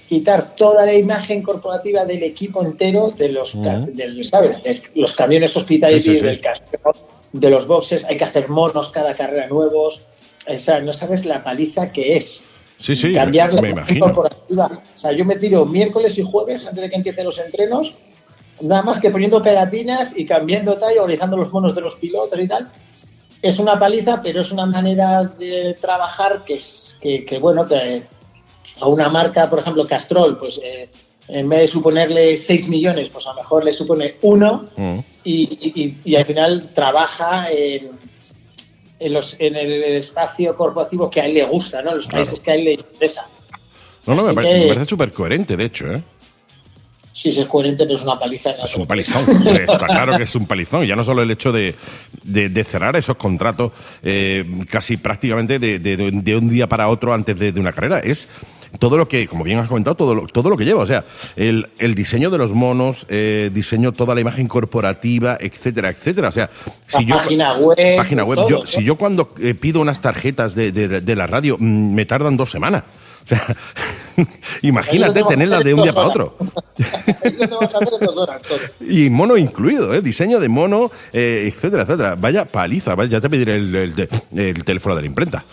quitar toda la imagen corporativa del equipo entero de los, ¿sabes? De los camiones hospitality, del casco, de los boxes. Hay que hacer monos cada carrera nuevos. O sea, no sabes la paliza que es. Sí, sí, cambiar la corporativa. O sea, yo me tiro miércoles y jueves antes de que empiecen los entrenos, nada más que poniendo pegatinas y cambiando tal y organizando los monos de los pilotos y tal. Es una paliza, pero es una manera de trabajar que es que, que bueno, que a una marca, por ejemplo, Castrol, pues eh, en vez de suponerle 6 millones, pues a lo mejor le supone uno mm. y, y, al final trabaja en, en, los, en el espacio corporativo que a él le gusta, ¿no? En los países que a él le interesa. No, no, me, parece súper coherente, de hecho, ¿eh? Sí, es coherente, pero es una paliza. Es un palizón, está claro que es un palizón. Ya no solo el hecho de, de, cerrar esos contratos eh, casi prácticamente de, de, un día para otro antes de, una carrera, es todo lo que, como bien has comentado, todo lo, todo lo que lleva. O sea, el, el diseño de los monos, eh, diseño toda la imagen corporativa, etcétera, etcétera. O sea, si yo. Página web. Página web. yo, si yo cuando eh, pido unas tarjetas de, de, la radio, mm, me tardan dos semanas. O sea, imagínate tenerla de un día para otro. y mono incluido, ¿eh? diseño de mono, eh, etcétera, etcétera. Vaya paliza, ya te pediré el, el teléfono de la imprenta.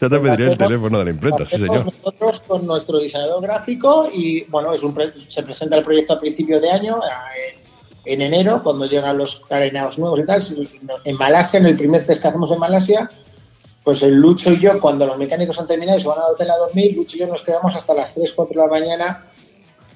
Ya te pediría el teléfono de la imprenta, sí, señor. Nosotros con nuestro diseñador gráfico y, bueno, es un se presenta el proyecto a principio de año, en, enero, cuando llegan los carenados nuevos y tal. En Malasia, en el primer test que hacemos en Malasia, pues el Lucho y yo, cuando los mecánicos han terminado y se van al hotel a dormir, Lucho y yo nos quedamos hasta las 3, 4 de la mañana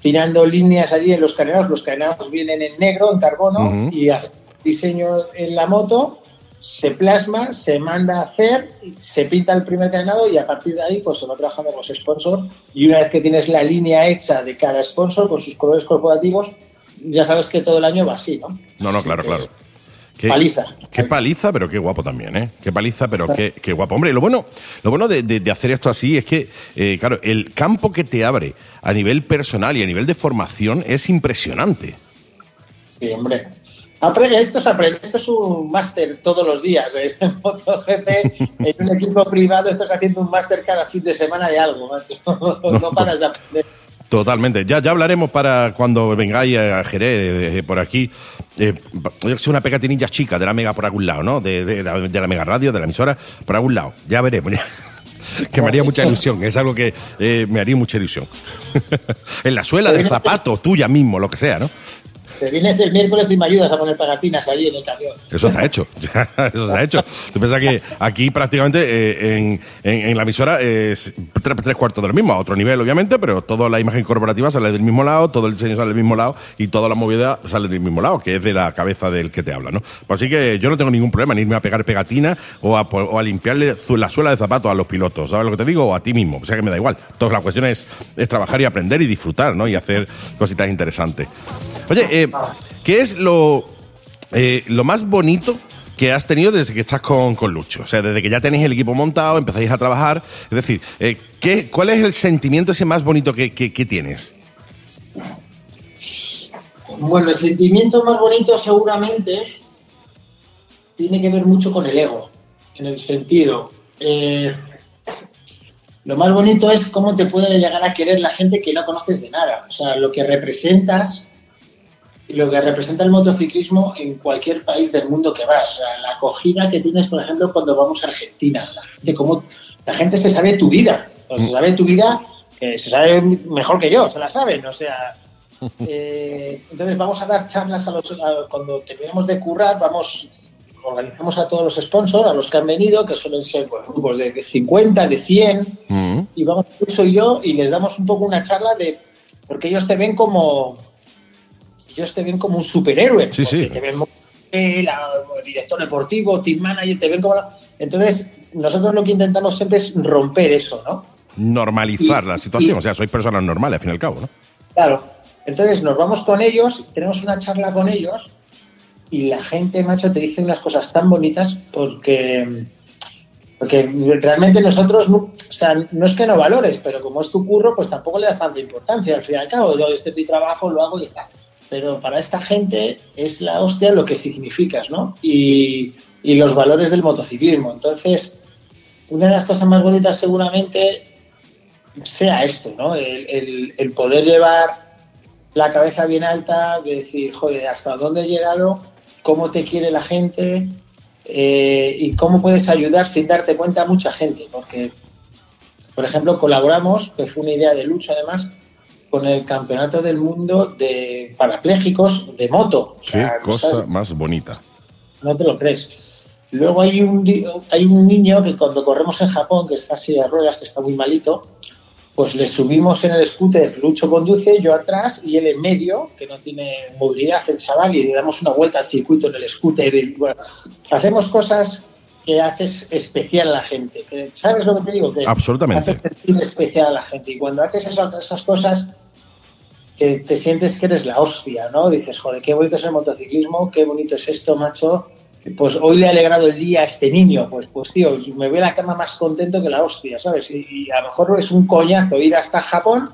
tirando líneas allí en los carenados. Los carenados vienen en negro, en carbono, y hacen diseño en la moto se plasma, se manda a hacer, se pinta el primer cadenado y a partir de ahí pues se va trabajando con los sponsors y una vez que tienes la línea hecha de cada sponsor con sus colores corporativos, ya sabes que todo el año va así, ¿no? No, no, claro, claro. Qué, paliza. Qué paliza, pero qué guapo también, ¿eh? Qué paliza, pero qué, qué guapo. Hombre, lo bueno, lo bueno de, hacer esto así es que, eh, claro, el campo que te abre a nivel personal y a nivel de formación es impresionante. Sí, hombre. Esto es, esto es un máster todos los días. ¿eh? En MotoGP, en un equipo privado, estás haciendo un máster cada fin de semana de algo, macho. No, paras de aprender. Totalmente. Ya, ya hablaremos para cuando vengáis a Jerez por aquí. Eh, una pegatinilla chica de la Mega por algún lado, ¿no? De, de, la Mega Radio, de la emisora, por algún lado. Ya veremos. que me haría mucha ilusión. Es algo que eh, me haría mucha ilusión. en la suela del zapato, tuya mismo, lo que sea, ¿no? Te vienes el miércoles y me ayudas a poner pegatinas allí en el camión. Eso está hecho. Eso está hecho. Tú piensas que aquí prácticamente eh, en, la emisora es tres, cuartos de lo mismo, a otro nivel obviamente, pero toda la imagen corporativa sale del mismo lado, todo el diseño sale del mismo lado y toda la movida sale del mismo lado, que es de la cabeza del que te habla, ¿no? Pues así que yo no tengo ningún problema en irme a pegar pegatina o a, limpiarle la suela de zapatos a los pilotos, ¿sabes lo que te digo? O a ti mismo. O sea que me da igual. Entonces la cuestión es, es trabajar y aprender y disfrutar, ¿no? Y hacer cositas interesantes. Oye, eh, ¿qué es lo, eh, lo más bonito que has tenido desde que estás con, con, Lucho? O sea, desde que ya tenéis el equipo montado, empezáis a trabajar. Es decir, eh, ¿qué, ¿cuál es el sentimiento ese más bonito que, tienes? Bueno, el sentimiento más bonito seguramente tiene que ver mucho con el ego, en el sentido. lo más bonito es cómo te puede llegar a querer la gente que no conoces de nada. O sea, lo que representas lo que representa el motociclismo en cualquier país del mundo que vas. la acogida que tienes, por ejemplo, cuando vamos a Argentina. La gente, como, la gente se sabe tu vida. se mm. sabe tu vida, que se sabe mejor que yo, se la saben. O sea, Eh, entonces vamos a dar charlas a los, cuando terminemos de currar, vamos, organizamos a todos los sponsors, a los que han venido, que suelen ser pues, grupos de 50, de 100, mm. y vamos a soy yo y les damos un poco una charla de, porque ellos te ven como, ellos te ven como un superhéroe, sí, sí. te ven el director deportivo, team manager, te ven como... Entonces, nosotros lo que intentamos siempre es romper eso, ¿no? Normalizar la situación, o sea, sois personas normales, al fin y al cabo, ¿no? Claro. Entonces, nos vamos con ellos, tenemos una charla con ellos y la gente, macho, te dice unas cosas tan bonitas porque... Porque realmente nosotros, o sea, no es que no valores, pero como es tu curro, pues tampoco le das tanta importancia. Al fin y al cabo, yo este es mi trabajo, lo hago y está pero para esta gente es la hostia lo que significas, ¿no? Y, los valores del motociclismo. Entonces, una de las cosas más bonitas seguramente sea esto, ¿no? El, poder llevar la cabeza bien alta, de decir, joder, hasta dónde he llegado, cómo te quiere la gente eh, y cómo puedes ayudar sin darte cuenta a mucha gente. Porque, por ejemplo, colaboramos, que fue una idea de Lucho además, con el campeonato del mundo de parapléjicos de moto. Qué cosa más bonita. No te lo crees. Luego hay un, hay un niño que cuando corremos en Japón, que está así de ruedas, que está muy malito, pues le subimos en el scooter, Lucho conduce, yo atrás y él en medio, que no tiene movilidad el chaval, y le damos una vuelta al circuito en el scooter. Y, bueno, hacemos cosas que haces especial a la gente. ¿Sabes lo que te digo? Que Absolutamente. Haces especial a la gente. Y cuando haces esas cosas, te, sientes que eres la hostia, ¿no? Dices, joder, qué bonito es el motociclismo, qué bonito es esto, macho. Pues hoy le ha alegrado el día a este niño, pues, pues tío, me voy a la cama más contento que la hostia, ¿sabes? Y, a lo mejor es un coñazo ir hasta Japón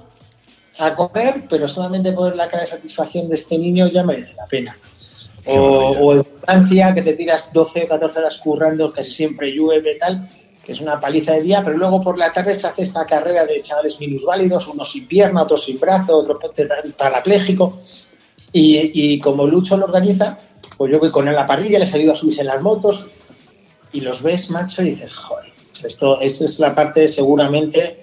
a comer, pero solamente por la cara de satisfacción de este niño ya merece la pena. O, o, en Francia, que te tiras 12 o 14 horas currando, casi siempre llueve, tal, que es una paliza de día, pero luego por la tarde se hace esta carrera de chavales minusválidos, unos sin pierna, otros sin brazo, otro parapléjico. Y, como Lucho lo organiza, pues yo voy con él a la parrilla, le he salido a subirse en las motos y los ves, macho, y dices, joder, esto, es la parte seguramente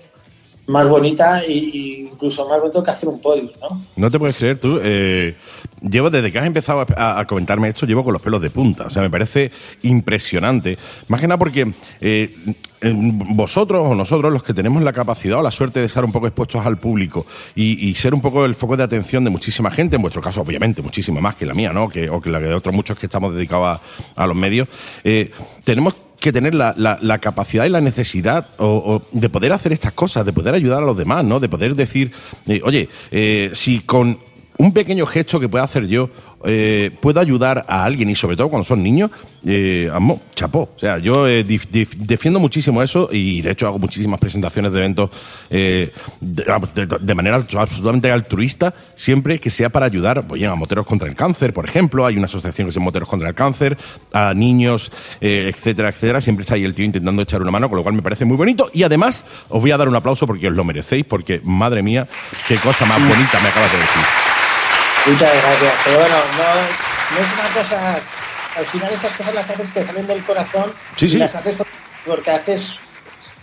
más bonita e incluso más bonito que hacer un podio, ¿no? No te puedes creer tú. Eh, llevo desde que has empezado a, comentarme esto, llevo con los pelos de punta. O sea, me parece impresionante. Más que nada porque eh, vosotros o nosotros, los que tenemos la capacidad o la suerte de estar un poco expuestos al público y, ser un poco el foco de atención de muchísima gente, en vuestro caso, obviamente, muchísima más que la mía, ¿no? Que, o que la de otros muchos que estamos dedicados a, los medios, eh, tenemos que tener la, capacidad y la necesidad de poder hacer estas cosas, de poder ayudar a los demás, ¿no? De poder decir, eh, oye, eh, si con un pequeño gesto que pueda hacer yo eh, puedo ayudar a alguien y sobre todo cuando son niños, eh, amo, chapó. O sea, yo eh, defiendo muchísimo eso y de hecho hago muchísimas presentaciones de eventos eh, de, manera absolutamente altruista, siempre que sea para ayudar pues, a moteros contra el cáncer, por ejemplo. Hay una asociación que se llama Moteros contra el Cáncer, a niños, etcétera, etcétera. Siempre está ahí el tío intentando echar una mano, con lo cual me parece muy bonito. Y además, os voy a dar un aplauso porque os lo merecéis, porque madre mía, qué cosa más bonita me acabas de decir. Muchas gracias. Pero bueno, no, es una cosa. Al final, estas cosas las haces que salen del corazón. Sí, sí. las haces porque haces.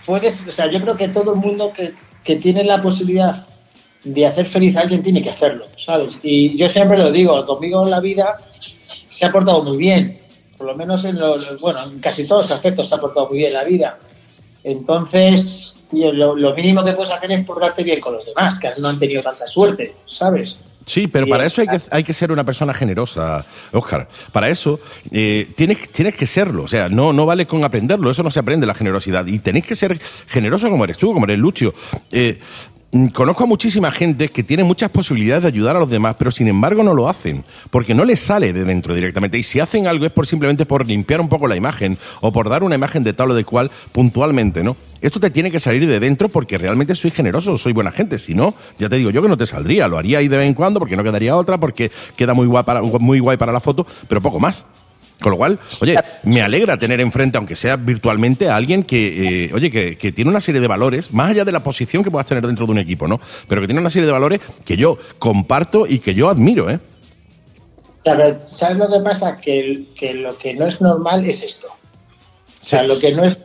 Puedes. O sea, yo creo que todo el mundo que, que tiene la posibilidad de hacer feliz a alguien tiene que hacerlo, ¿sabes? Y yo siempre lo digo, conmigo en la vida se ha portado muy bien, por lo menos en los, bueno, en casi todos los aspectos se ha portado muy bien la vida. Entonces, lo, lo, mínimo que puedes hacer es portarte bien con los demás, que no han tenido tanta suerte, ¿sabes? Sí, pero para eso hay que, hay que ser una persona generosa, Oscar. Para eso eh, tienes, tienes que serlo. O sea, no, no vale con aprenderlo, eso no se aprende la generosidad. Y tenéis que ser generoso como eres tú, como eres Lucio. Eh, conozco a muchísima gente que tiene muchas posibilidades de ayudar a los demás, pero sin embargo no lo hacen, porque no les sale de dentro directamente. Y si hacen algo es por simplemente por limpiar un poco la imagen o por dar una imagen de tal o de cual puntualmente, ¿no? Esto te tiene que salir de dentro porque realmente soy generoso, soy buena gente. Si no, ya te digo yo que no te saldría. Lo haría ahí de vez en cuando porque no quedaría otra, porque queda muy guay muy guay para la foto, pero poco más. Con lo cual, oye, me alegra tener enfrente, aunque sea virtualmente, a alguien que, eh, oye, que, tiene una serie de valores, más allá de la posición que puedas tener dentro de un equipo, ¿no? Pero que tiene una serie de valores que yo comparto y que yo admiro, ¿eh? ¿Sabes lo que pasa? Que, que lo que no es normal es esto. O sea, lo que no es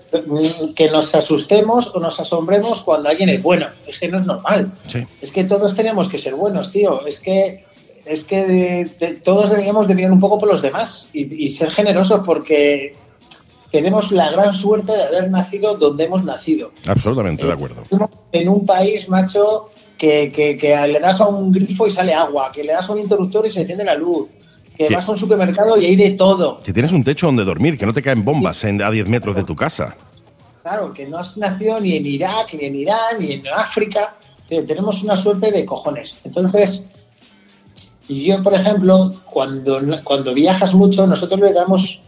que nos asustemos o nos asombremos cuando alguien es bueno. Es que no es normal. Es que todos tenemos que ser buenos, tío. Es que es que todos deberíamos de mirar un poco por los demás y, ser generosos porque tenemos la gran suerte de haber nacido donde hemos nacido. Absolutamente, de acuerdo. En un país, macho, que, que, que le das a un grifo y sale agua, que le das a un interruptor y se enciende la luz, que vas a un supermercado y hay de todo. Que tienes un techo donde dormir, que no te caen bombas a 10 metros de tu casa. Claro, que no has nacido ni en Irak, ni en Irán, ni en África. Tenemos una suerte de cojones. Entonces, yo, por ejemplo, cuando, cuando viajas mucho, nosotros le damos,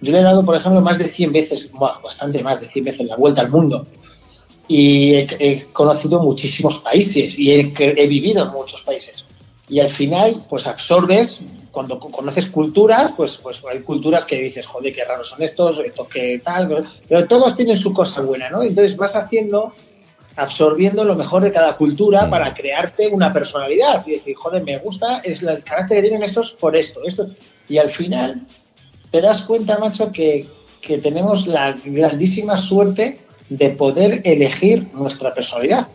yo le he dado, por ejemplo, más de 100 veces, bastante más de 100 veces la vuelta al mundo. Y he, conocido muchísimos países y he, he vivido en muchos países. Y al final, pues absorbes cuando conoces culturas, pues, pues hay culturas que dices, joder, qué raros son estos, estos que tal, pero todos tienen su cosa buena, ¿no? Entonces vas haciendo, absorbiendo lo mejor de cada cultura mm. para crearte una personalidad y decir, joder, me gusta, es el carácter que tienen estos por esto, esto. Y al final te das cuenta, macho, que, que tenemos la grandísima suerte de poder elegir nuestra personalidad.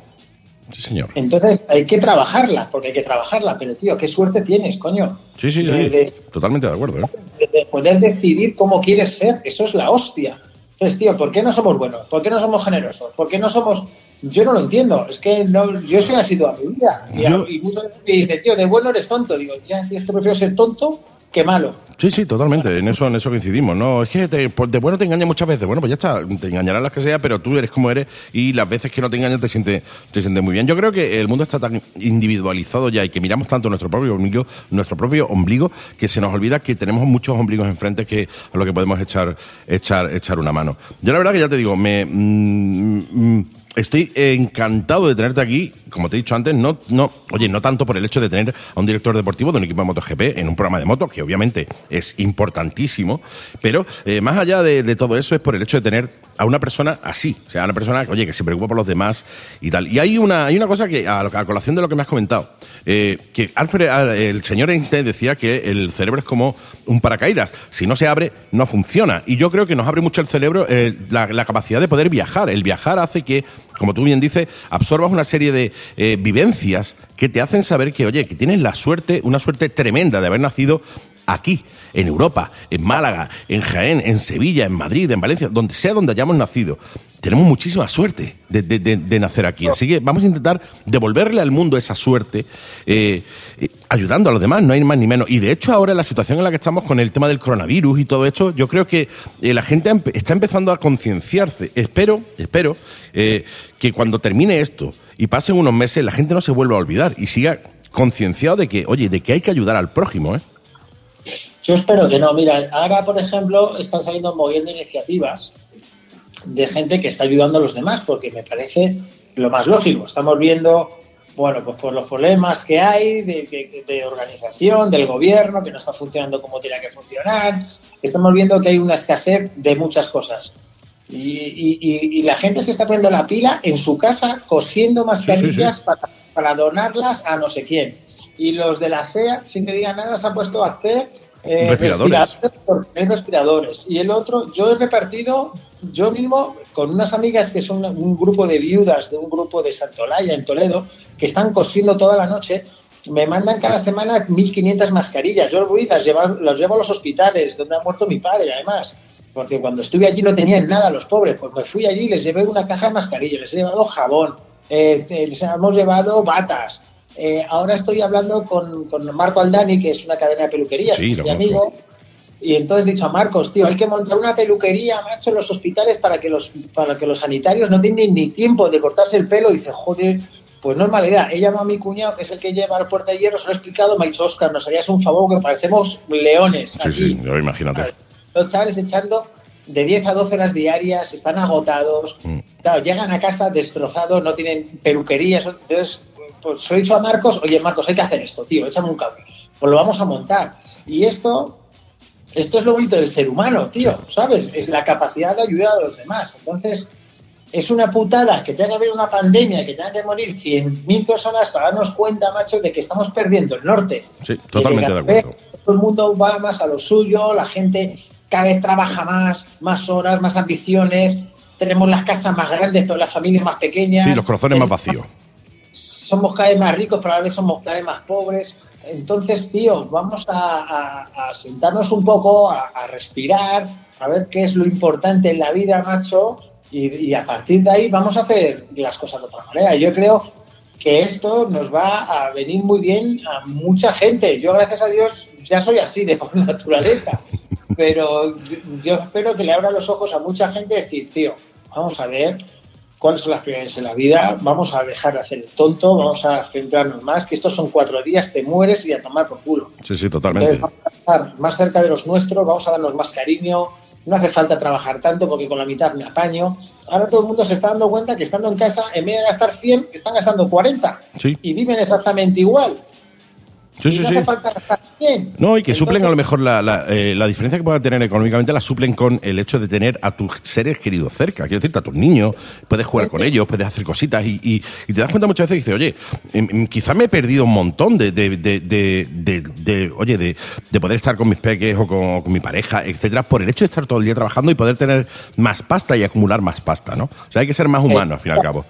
Sí, señor. Entonces hay que trabajarla, porque hay que trabajarla, pero tío, qué suerte tienes, coño. Sí, sí, sí. totalmente de acuerdo. ¿eh? De poder decidir cómo quieres ser, eso es la hostia. Entonces, tío, ¿por qué no somos buenos? ¿Por qué no somos generosos? ¿Por qué no somos.? Yo no lo entiendo. Es que no, yo soy así toda mi vida. Y, muchas veces me dicen, tío, de bueno eres tonto. Digo, ya, tío, es que prefiero ser tonto que malo. Sí, sí, totalmente. En eso, en eso coincidimos. No, es que de bueno te engaña muchas veces. Bueno, pues ya está, te engañarán las que sea, pero tú eres como eres y las veces que no te engañan te sientes, te sientes muy bien. Yo creo que el mundo está tan individualizado ya y que miramos tanto nuestro propio ombligo, nuestro propio ombligo, que se nos olvida que tenemos muchos ombligos enfrente que a lo que podemos echar, echar, echar una mano. Yo la verdad que ya te digo, me mm, mm, Estoy encantado de tenerte aquí, como te he dicho antes, no, no, oye, no tanto por el hecho de tener a un director deportivo de un equipo de MotoGP en un programa de moto, que obviamente es importantísimo, pero eh, más allá de, todo eso es por el hecho de tener a una persona así, o sea, una persona, oye, que se preocupa por los demás y tal. Y hay una, hay una cosa que, a, a colación de lo que me has comentado, eh, que Alfred, el señor Einstein decía que el cerebro es como un paracaídas, si no se abre, no funciona. Y yo creo que nos abre mucho el cerebro eh, la capacidad de poder viajar. El viajar hace que como tú bien dices, absorbas una serie de eh, vivencias que te hacen saber que, oye, que tienes la suerte, una suerte tremenda de haber nacido aquí, en Europa, en Málaga, en Jaén, en Sevilla, en Madrid, en Valencia, donde sea donde hayamos nacido. Tenemos muchísima suerte de, nacer aquí. Así que vamos a intentar devolverle al mundo esa suerte, eh, eh, ayudando a los demás, no hay más ni menos. Y de hecho, ahora la situación en la que estamos con el tema del coronavirus y todo esto, yo creo que eh, la gente está empezando a concienciarse. Espero, espero que cuando termine esto y pasen unos meses, la gente no se vuelva a olvidar y siga concienciado de que, oye, de que hay que ayudar al prójimo, ¿eh? Yo espero que no. Mira, ahora, por ejemplo, están saliendo moviendo iniciativas de gente que está ayudando a los demás, porque me parece lo más lógico. Estamos viendo, bueno, pues por los problemas que hay de, organización, del gobierno, que no está funcionando como tiene que funcionar. Estamos viendo que hay una escasez de muchas cosas. Y, la gente se está poniendo la pila en su casa cosiendo mascarillas Para, para donarlas a no sé quién. Y los de la SEA, sin que digan nada, se han puesto a hacer eh, respiradores. respiradores. Y el otro, yo he repartido, yo mismo, con unas amigas que son un grupo de viudas de un grupo de Santolaya en Toledo, que están cosiendo toda la noche, me mandan cada semana 1.500 mascarillas. Yo voy las llevo, las llevo a los hospitales, donde ha muerto mi padre, además. Porque cuando estuve allí no tenían nada los pobres. Pues me fui allí, les llevé una caja de mascarillas, les he llevado jabón, eh, les hemos llevado batas, eh, ahora estoy hablando con, Marco Aldani, que es una cadena de peluquerías, mi amigo. Y entonces he dicho a Marcos, tío, hay que montar una peluquería, macho, en los hospitales para que los, para que los sanitarios no tengan ni tiempo de cortarse el pelo. dice, joder, pues no es mala idea. He llamado a mi cuñado, que es el que lleva la puerta de hierro, se lo he explicado, me ha dicho, Oscar, nos harías un favor que parecemos leones. Sí, sí, yo imagínate. Los chavales echando de 10 a 12 horas diarias, están agotados, mm. llegan a casa destrozados, no tienen peluquerías, entonces pues he dicho a Marcos, oye Marcos, hay que hacer esto, tío, échame un cable. Pues lo vamos a montar. Y esto, esto es lo bonito del ser humano, tío, ¿sabes? Es la capacidad de ayudar a los demás. Entonces, es una putada que tenga que haber una pandemia, que tenga que morir 100.000 personas para darnos cuenta, macho, de que estamos perdiendo el norte. Sí, totalmente de, acuerdo. Todo el mundo va más a lo suyo, la gente cada vez trabaja más, más horas, más ambiciones, tenemos las casas más grandes, pero las familias más pequeñas. Sí, los corazones más vacíos. Somos cada vez más ricos, pero a la vez somos cada vez más pobres. Entonces, tío, vamos a, sentarnos un poco, a, respirar, a ver qué es lo importante en la vida, macho, y, a partir de ahí vamos a hacer las cosas de otra manera. Yo creo que esto nos va a venir muy bien a mucha gente. Yo, gracias a Dios, ya soy así de por naturaleza, pero yo espero que le abra los ojos a mucha gente y decir, tío, vamos a ver cuáles son las prioridades en la vida, vamos a dejar de hacer el tonto, vamos a centrarnos más, que estos son cuatro días, te mueres y a tomar por culo. Sí, sí, totalmente. vamos a estar más cerca de los nuestros, vamos a darnos más cariño, no hace falta trabajar tanto porque con la mitad me apaño. Ahora todo el mundo se está dando cuenta que estando en casa, en vez de gastar 100, están gastando 40 y viven exactamente igual. Sí, sí, sí. No, y que suplen a lo mejor la, eh, la, diferencia que pueda tener económicamente, la suplen con el hecho de tener a tus seres queridos cerca. Quiero decirte, a tus niños, puedes jugar con ellos, puedes hacer cositas y, y, te das cuenta muchas veces y dices, oye, em, em, quizás me he perdido un montón de, de, de, oye, de, poder estar con mis peques o con, con, mi pareja, etcétera, por el hecho de estar todo el día trabajando y poder tener más pasta y acumular más pasta, ¿no? O sea, hay que ser más humano, al fin y al cabo.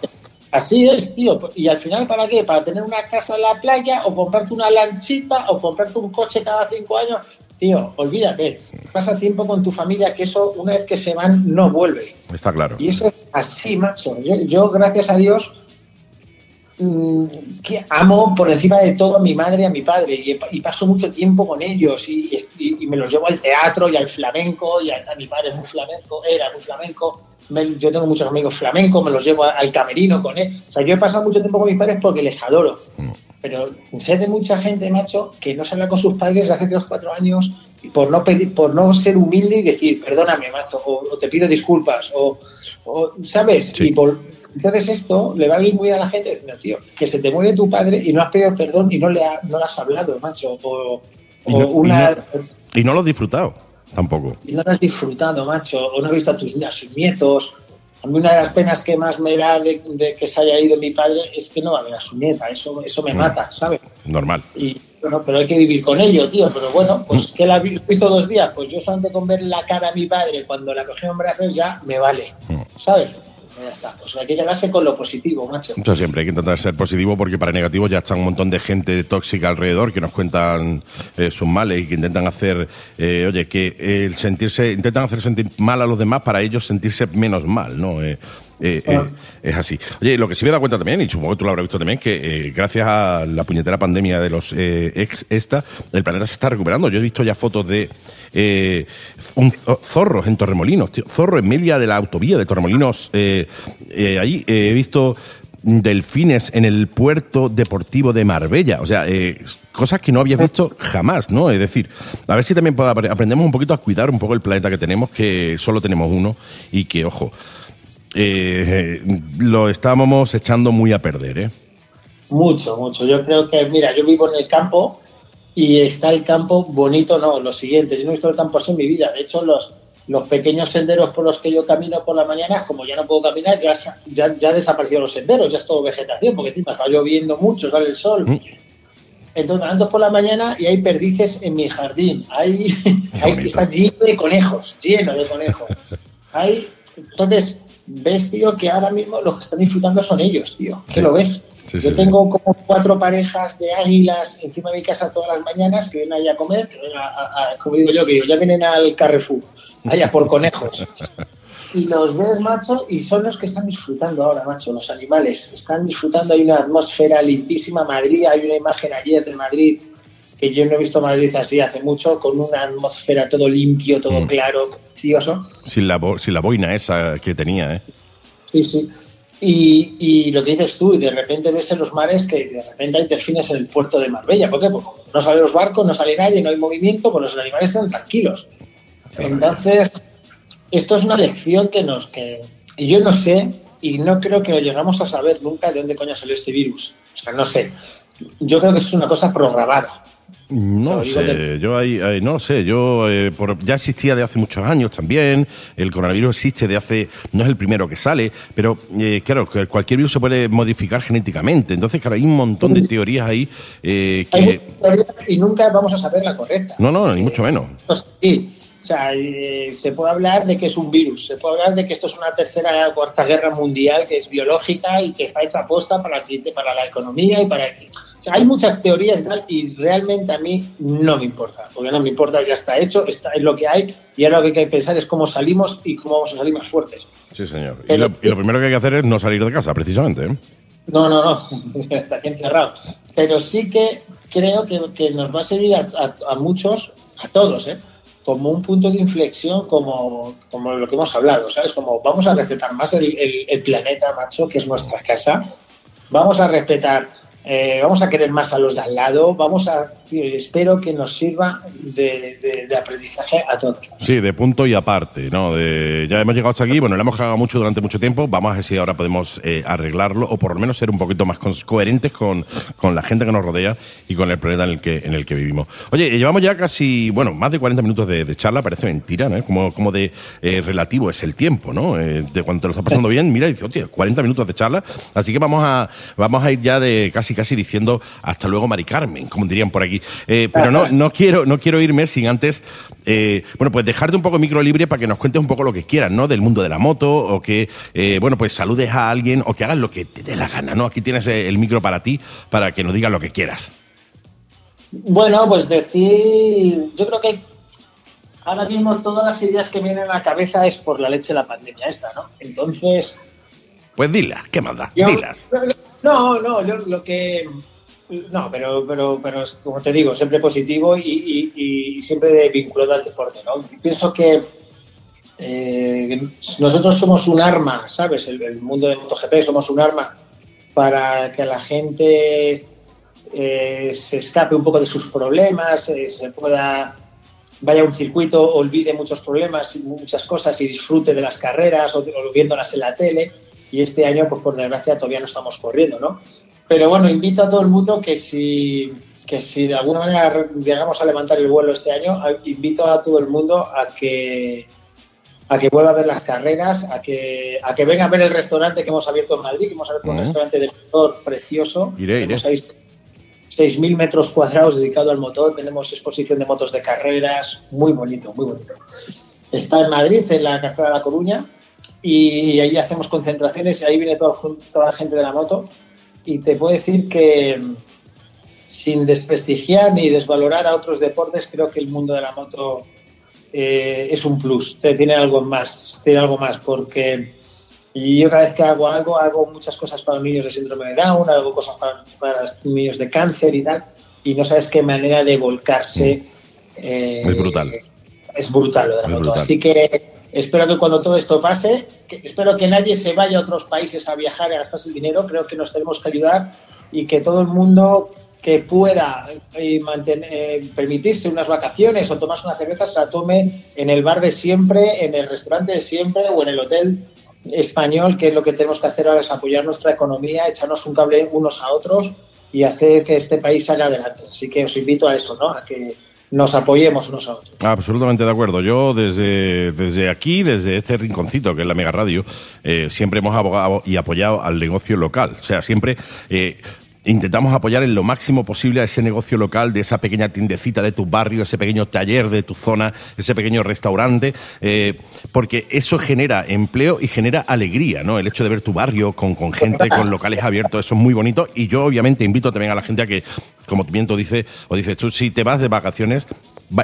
Así es, tío. Y al final, ¿para qué? ¿Para tener una casa en la playa o comprarte una lanchita o comprarte un coche cada cinco años? Tío, olvídate. Pasa tiempo con tu familia, que eso una vez que se van no vuelve. Está claro. Y eso es así, macho. Yo, gracias a Dios, mm, que amo por encima de todo a mi madre y a mi padre y, paso mucho tiempo con ellos y, me los llevo al teatro y al flamenco y a, mi padre es muy flamenco, era muy flamenco yo tengo muchos amigos flamencos, me los llevo al camerino con él. O sea, yo he pasado mucho tiempo con mis padres porque les adoro. Mm. Pero sé de mucha gente, macho, que no se habla con sus padres hace 3 o 4 años por no pedir, por no ser humilde y decir, perdóname, macho, o, te pido disculpas, o, ¿sabes? Y por, entonces esto le va a ir muy a la gente diciendo, tío, que se te muere tu padre y no has pedido perdón y no le no has hablado, macho, o, una... y no lo has disfrutado tampoco. Y no lo has disfrutado, macho, o no has visto a, tus, a sus nietos. A mí una de las penas que más me da de, que se haya ido mi padre es que no va a ver a su nieta, eso, eso me mm. mata, ¿sabes? Normal. Y bueno, pero hay que vivir con ello, tío. Pero bueno, pues mm. que la he visto dos días, pues yo solamente con ver la cara a mi padre cuando la cogí en brazos ya me vale, mm. ¿sabes? Ya está. Pues hay que quedarse con lo positivo, macho. Eso siempre hay que intentar ser positivo porque para negativo ya está un montón de gente tóxica alrededor que nos cuentan eh, sus males y que intentan hacer, eh, oye, que el sentirse, intentan hacer sentir mal a los demás para ellos sentirse menos mal, ¿no? Eh, eh, eh, es así. Oye, lo que sí me he dado cuenta también, y supongo que tú lo habrás visto también, que eh, gracias a la puñetera pandemia de los ex esta, el planeta se está recuperando. Yo he visto ya fotos de un zorros en Torremolinos, zorro en media de la autovía de Torremolinos. ahí he visto delfines en el puerto deportivo de Marbella. O sea, cosas que no habías visto jamás, ¿no? Es decir, a ver si también aprendemos un poquito a cuidar un poco el planeta que tenemos, que solo tenemos uno y que, ojo, eh, lo estábamos echando muy a perder, ¿eh? Mucho, mucho. Yo creo que, mira, yo vivo en el campo y está el campo bonito, no, lo siguiente, yo no he visto el campo así en mi vida. De hecho, los, los pequeños senderos por los que yo camino por la mañana, como ya no puedo caminar, ya, ya, ya han desaparecido los senderos, ya es todo vegetación, porque encima está lloviendo mucho, sale el sol. Mm. Entonces ando por la mañana y hay perdices en mi jardín. Hay, hay está lleno de conejos, lleno de conejos. Hay, entonces, ves, tío, que ahora mismo los que están disfrutando son ellos, tío. ¿Qué lo ves? Yo tengo como cuatro parejas de águilas encima de mi casa todas las mañanas que vienen ahí a comer, como digo yo, que ya vienen al Carrefour, allá por conejos. y los ves, macho, y son los que están disfrutando ahora, macho, los animales. Están disfrutando, hay una atmósfera limpísima. Madrid, hay una imagen ayer de Madrid que yo no he visto Madrid así hace mucho, con una atmósfera todo limpio, todo mm. claro, precioso. Sin la, sin la boina esa que tenía, ¿eh? Sí, sí. Y, y, lo que dices tú, y de repente ves en los mares que de repente hay delfines en el puerto de Marbella. ¿Por qué? Porque no salen los barcos, no sale nadie, no hay movimiento, pues los animales están tranquilos. Entonces, esto es una lección que nos... que y yo no sé, y no creo que lo llegamos a saber nunca de dónde coño salió este virus. O sea, no sé. Yo creo que es una cosa programada. No sé, yo ahí, no sé, yo eh, ya existía de hace muchos años también, el coronavirus existe de hace, no es el primero que sale, pero eh, claro, cualquier virus se puede modificar genéticamente, entonces claro, hay un montón de teorías ahí eh, que... y nunca vamos a saber la correcta. No, no, ni mucho menos. Sí, O sea, eh, se puede hablar de que es un virus, se puede hablar de que esto es una tercera o cuarta guerra mundial que es biológica y que está hecha aposta para, para la economía y para que... O sea, hay muchas teorías y tal, y realmente a mí no me importa, porque no me importa, ya está hecho, está, es lo que hay, y ahora lo que hay que pensar es cómo salimos y cómo vamos a salir más fuertes. Sí, señor. y, lo, primero que hay que hacer es no salir de casa, precisamente. ¿eh? No, no, no, está aquí encerrado. Pero sí que creo que, nos va a servir a muchos, a todos, ¿eh? como un punto de inflexión, como, como lo que hemos hablado, ¿sabes? Como vamos a respetar más el, el planeta, macho, que es nuestra casa. Vamos a respetar eh, vamos a querer más a los de al lado, vamos a, espero que nos sirva de, aprendizaje a todos. Sí, de punto y aparte, ¿no? De, ya hemos llegado hasta aquí, bueno, lo hemos cagado mucho durante mucho tiempo, vamos a ver si ahora podemos eh, arreglarlo o por lo menos ser un poquito más coherentes con, con, la gente que nos rodea y con el planeta en el que, en el que vivimos. Oye, llevamos ya casi, bueno, más de 40 minutos de, charla, parece mentira, ¿no? Como, como de eh, relativo es el tiempo, ¿no? de cuando lo está pasando bien, mira, y dice, oye, 40 minutos de charla, así que vamos a, vamos a ir ya de casi casi diciendo hasta luego Mari Carmen, como dirían por aquí. Eh, pero no, no, quiero, no quiero irme sin antes, eh, bueno, pues dejarte un poco micro libre para que nos cuentes un poco lo que quieras, ¿no? Del mundo de la moto, o que, eh, bueno, pues saludes a alguien, o que hagas lo que te dé la gana, ¿no? Aquí tienes el micro para ti, para que nos digas lo que quieras. Bueno, pues decir, yo creo que ahora mismo todas las ideas que vienen a la cabeza es por la leche de la pandemia esta, ¿no? Entonces... Pues dilas, ¿qué más da? dilas. No, no, lo que. No, pero, pero, pero como te digo, siempre positivo y, siempre vinculado al deporte, ¿no? pienso que eh, nosotros somos un arma, ¿sabes? El, mundo de MotoGP somos un arma para que la gente eh, se escape un poco de sus problemas, eh, se pueda vaya a un circuito, olvide muchos problemas y muchas cosas y disfrute de las carreras o, o viéndolas en la tele y este año, pues por desgracia, todavía no estamos corriendo, ¿no? Pero bueno, invito a todo el mundo que si, que si de alguna manera llegamos a levantar el vuelo este año, invito a todo el mundo a que a que vuelva a ver las carreras, a que, a que venga a ver el restaurante que hemos abierto en Madrid, que hemos abierto un restaurante de motor precioso. Iré, iré. 6.000 metros cuadrados dedicado al motor, tenemos exposición de motos de carreras, muy bonito, muy bonito. Está en Madrid, en la carretera de La Coruña, y ahí hacemos concentraciones y ahí viene toda, toda la gente de la moto y te puedo decir que sin desprestigiar ni desvalorar a otros deportes, creo que el mundo de la moto eh, es un plus, tiene algo más, tiene algo más, porque yo cada vez que hago algo, hago muchas cosas para los niños de síndrome de Down, hago cosas para, para los niños de cáncer y tal, y no sabes qué manera de volcarse. Eh, es brutal. Es brutal lo de la moto. Así que Espero que cuando todo esto pase, espero que nadie se vaya a otros países a viajar y a gastarse el dinero. Creo que nos tenemos que ayudar y que todo el mundo que pueda eh, eh, permitirse unas vacaciones o tomarse una cerveza se la tome en el bar de siempre, en el restaurante de siempre o en el hotel español, que es lo que tenemos que hacer ahora es apoyar nuestra economía, echarnos un cable unos a otros y hacer que este país salga adelante. Así que os invito a eso, ¿no? A que nos apoyemos unos a otros. Absolutamente de acuerdo. Yo desde, desde aquí, desde este rinconcito que es la Mega Radio, eh, siempre hemos abogado y apoyado al negocio local. O sea, siempre eh, intentamos apoyar en lo máximo posible a ese negocio local, de esa pequeña tiendecita de tu barrio, ese pequeño taller de tu zona, ese pequeño restaurante, eh, porque eso genera empleo y genera alegría, ¿no? El hecho de ver tu barrio con, gente, con locales abiertos, eso es muy bonito. Y yo obviamente invito también a la gente a que como tú dice, o dices tú, si te vas de vacaciones,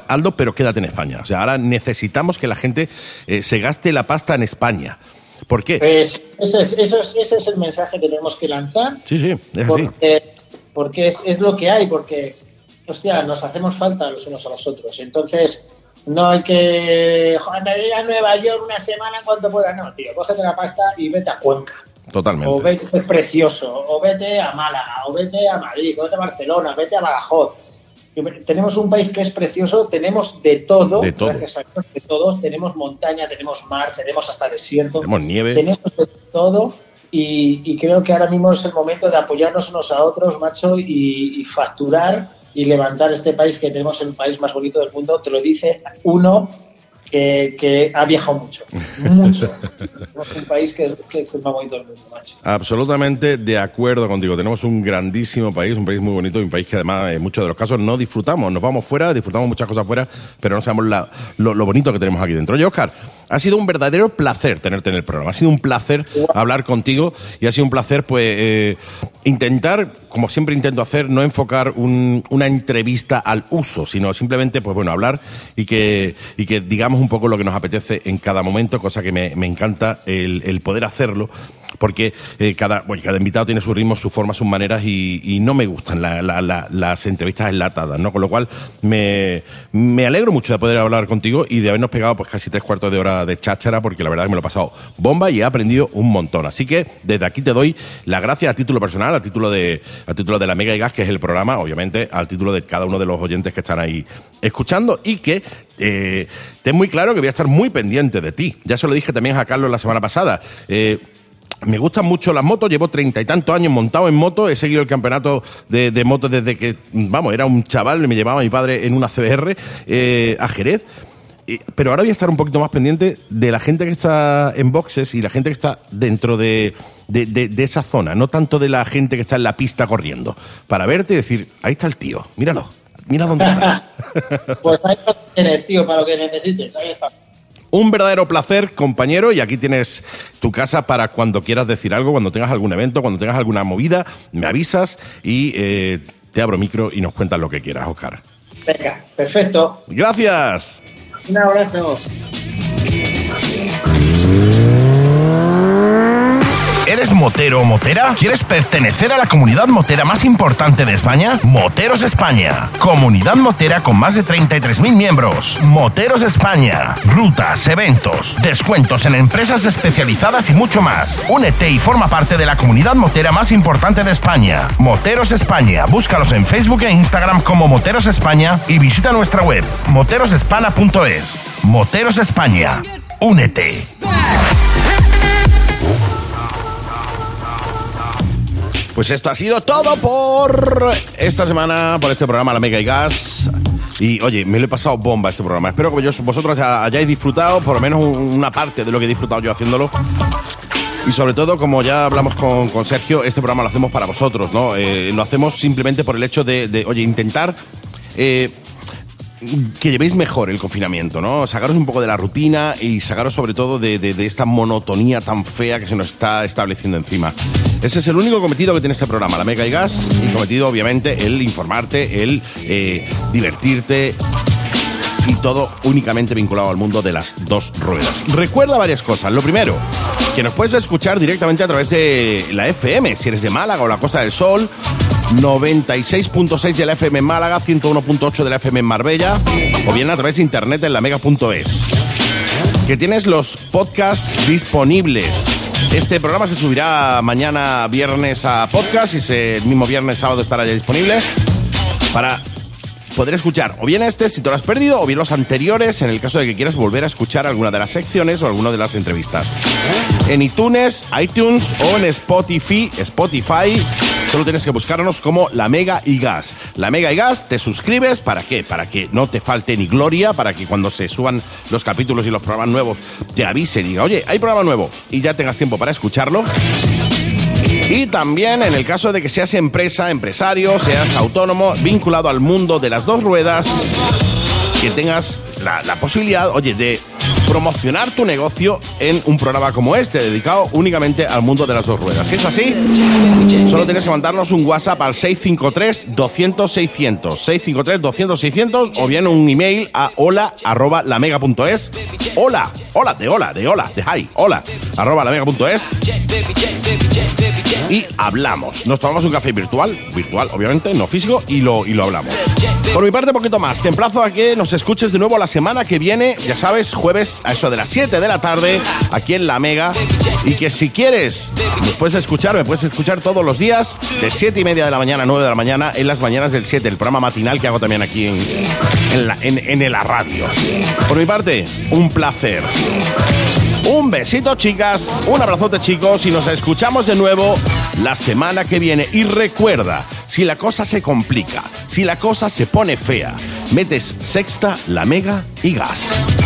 Aldo, pero quédate en España. O sea, ahora necesitamos que la gente eh, se gaste la pasta en España. ¿Por qué? Pues ese es, ese es el mensaje que tenemos que lanzar. Sí, sí, es porque, así. Porque es, lo que hay, porque, hostia, nos hacemos falta los unos a los otros. Entonces, no hay que, joder, me voy a Nueva York una semana en cuanto pueda. No, tío, cógete la pasta y vete a Cuenca. Totalmente. O vete, es precioso, o vete a Málaga, o vete a Madrid, o vete a Barcelona, vete a Badajoz. Tenemos un país que es precioso, tenemos de todo, gracias a Dios, de todos. Tenemos montaña, tenemos mar, tenemos hasta desierto. Tenemos nieve. Tenemos de todo. Y, creo que ahora mismo es el momento de apoyarnos unos a otros, macho, y, y facturar y levantar este país que tenemos el país más bonito del mundo. Te lo dice uno que, ha viajado mucho, mucho. es un país que, es el más bonito del mundo, macho. Absolutamente de acuerdo contigo. Tenemos un grandísimo país, un país muy bonito y un país que además en muchos de los casos no disfrutamos. Nos vamos fuera, disfrutamos muchas cosas fuera, pero no sabemos lo, lo, bonito que tenemos aquí dentro. Oye, Oscar, ha sido un verdadero placer tenerte en el programa. Ha sido un placer hablar contigo y ha sido un placer, pues, eh, intentar, como siempre intento hacer, no enfocar una entrevista al uso, sino simplemente, pues bueno, hablar y que, y que digamos un poco lo que nos apetece en cada momento, cosa que me, encanta el poder hacerlo porque eh, cada, bueno, cada invitado tiene su ritmo, su forma, sus maneras y, no me gustan las entrevistas enlatadas, ¿no? Con lo cual me, alegro mucho de poder hablar contigo y de habernos pegado pues casi tres cuartos de hora de cháchara porque la verdad es que me lo he pasado bomba y he aprendido un montón. Así que desde aquí te doy las gracias a título personal, a título de, a título de la Mega y Gas, que es el programa, obviamente, al título de cada uno de los oyentes que están ahí escuchando y que eh, ten muy claro que voy a estar muy pendiente de ti. Ya se lo dije también a Carlos la semana pasada. Eh, me gustan mucho las motos, llevo treinta y tantos años montado en moto, he seguido el campeonato de, de motos desde que, vamos, era un chaval, me llevaba mi padre en una CBR eh, a Jerez. pero ahora voy a estar un poquito más pendiente de la gente que está en boxes y la gente que está dentro de, de, esa zona, no tanto de la gente que está en la pista corriendo, para verte y decir, ahí está el tío, míralo, mira dónde está. pues ahí lo tienes, tío, para lo que necesites, ahí está. Un verdadero placer, compañero, y aquí tienes tu casa para cuando quieras decir algo, cuando tengas algún evento, cuando tengas alguna movida, me avisas y eh, te abro micro y nos cuentas lo que quieras, Oscar. Venga, perfecto. Gracias. Un abrazo. ¿Eres motero o motera? ¿Quieres pertenecer a la comunidad motera más importante de España? Moteros España. Comunidad motera con más de 33.000 miembros. Moteros España. Rutas, eventos, descuentos en empresas especializadas y mucho más. Únete y forma parte de la comunidad motera más importante de España. Moteros España. Búscalos en Facebook e Instagram como Moteros España y visita nuestra web moterosespana.es. Moteros España. Únete. Pues esto ha sido todo por esta semana, por este programa La Mega y Gas. Y oye, me lo he pasado bomba este programa. Espero que vosotros hayáis disfrutado, por lo menos una parte de lo que he disfrutado yo haciéndolo. Y sobre todo, como ya hablamos con, Sergio, este programa lo hacemos para vosotros, ¿no? Eh, lo hacemos simplemente por el hecho de, oye, intentar eh, que llevéis mejor el confinamiento, ¿no? Sacaros un poco de la rutina y sacaros sobre todo de, esta monotonía tan fea que se nos está estableciendo encima. Ese es el único cometido que tiene este programa, la Mega y Gas, y cometido obviamente el informarte, el eh, divertirte y todo únicamente vinculado al mundo de las dos ruedas. Recuerda varias cosas. Lo primero, que nos puedes escuchar directamente a través de la FM, si eres de Málaga o la Costa del Sol 96.6 de la FM en Málaga, 101.8 de la FM en Marbella o bien a través de internet en la mega.es. Que tienes los podcasts disponibles. Este programa se subirá mañana viernes a podcast y el mismo viernes sábado estará ya disponible para poder escuchar o bien este si te lo has perdido o bien los anteriores en el caso de que quieras volver a escuchar alguna de las secciones o alguna de las entrevistas. En iTunes, iTunes o en Spotify, Spotify Solo tienes que buscarnos como La Mega y Gas. La Mega y Gas, te suscribes, ¿para qué? Para que no te falte ni gloria, para que cuando se suban los capítulos y los programas nuevos te avise y diga, oye, hay programa nuevo y ya tengas tiempo para escucharlo. Y también en el caso de que seas empresa, empresario, seas autónomo, vinculado al mundo de las dos ruedas, que tengas la, la posibilidad, oye, de promocionar tu negocio en un programa como este, dedicado únicamente al mundo de las dos ruedas. Si es así, solo tienes que mandarnos un WhatsApp al 653-200-600. 653-200-600 o bien un email a hola arroba lamega.es. Hola, hola, de hola, de hola, de hi, hola, arroba lamega.es. Y hablamos. Nos tomamos un café virtual, virtual obviamente, no físico, y lo, y lo hablamos. Por mi parte, un poquito más. Te emplazo a que nos escuches de nuevo la semana que viene, ya sabes, jueves a eso de las 7 de la tarde, aquí en La Mega. Y que si quieres, nos puedes escuchar, me puedes escuchar todos los días, de 7 y media de la mañana a 9 de la mañana, en las mañanas del 7, el programa matinal que hago también aquí en, en, la, en la radio. Por mi parte, un placer. Un besito, chicas. Un abrazote, chicos. Y nos escuchamos de nuevo la semana que viene. Y recuerda, si la cosa se complica, si la cosa se pone fea, metes sexta, la mega y gas.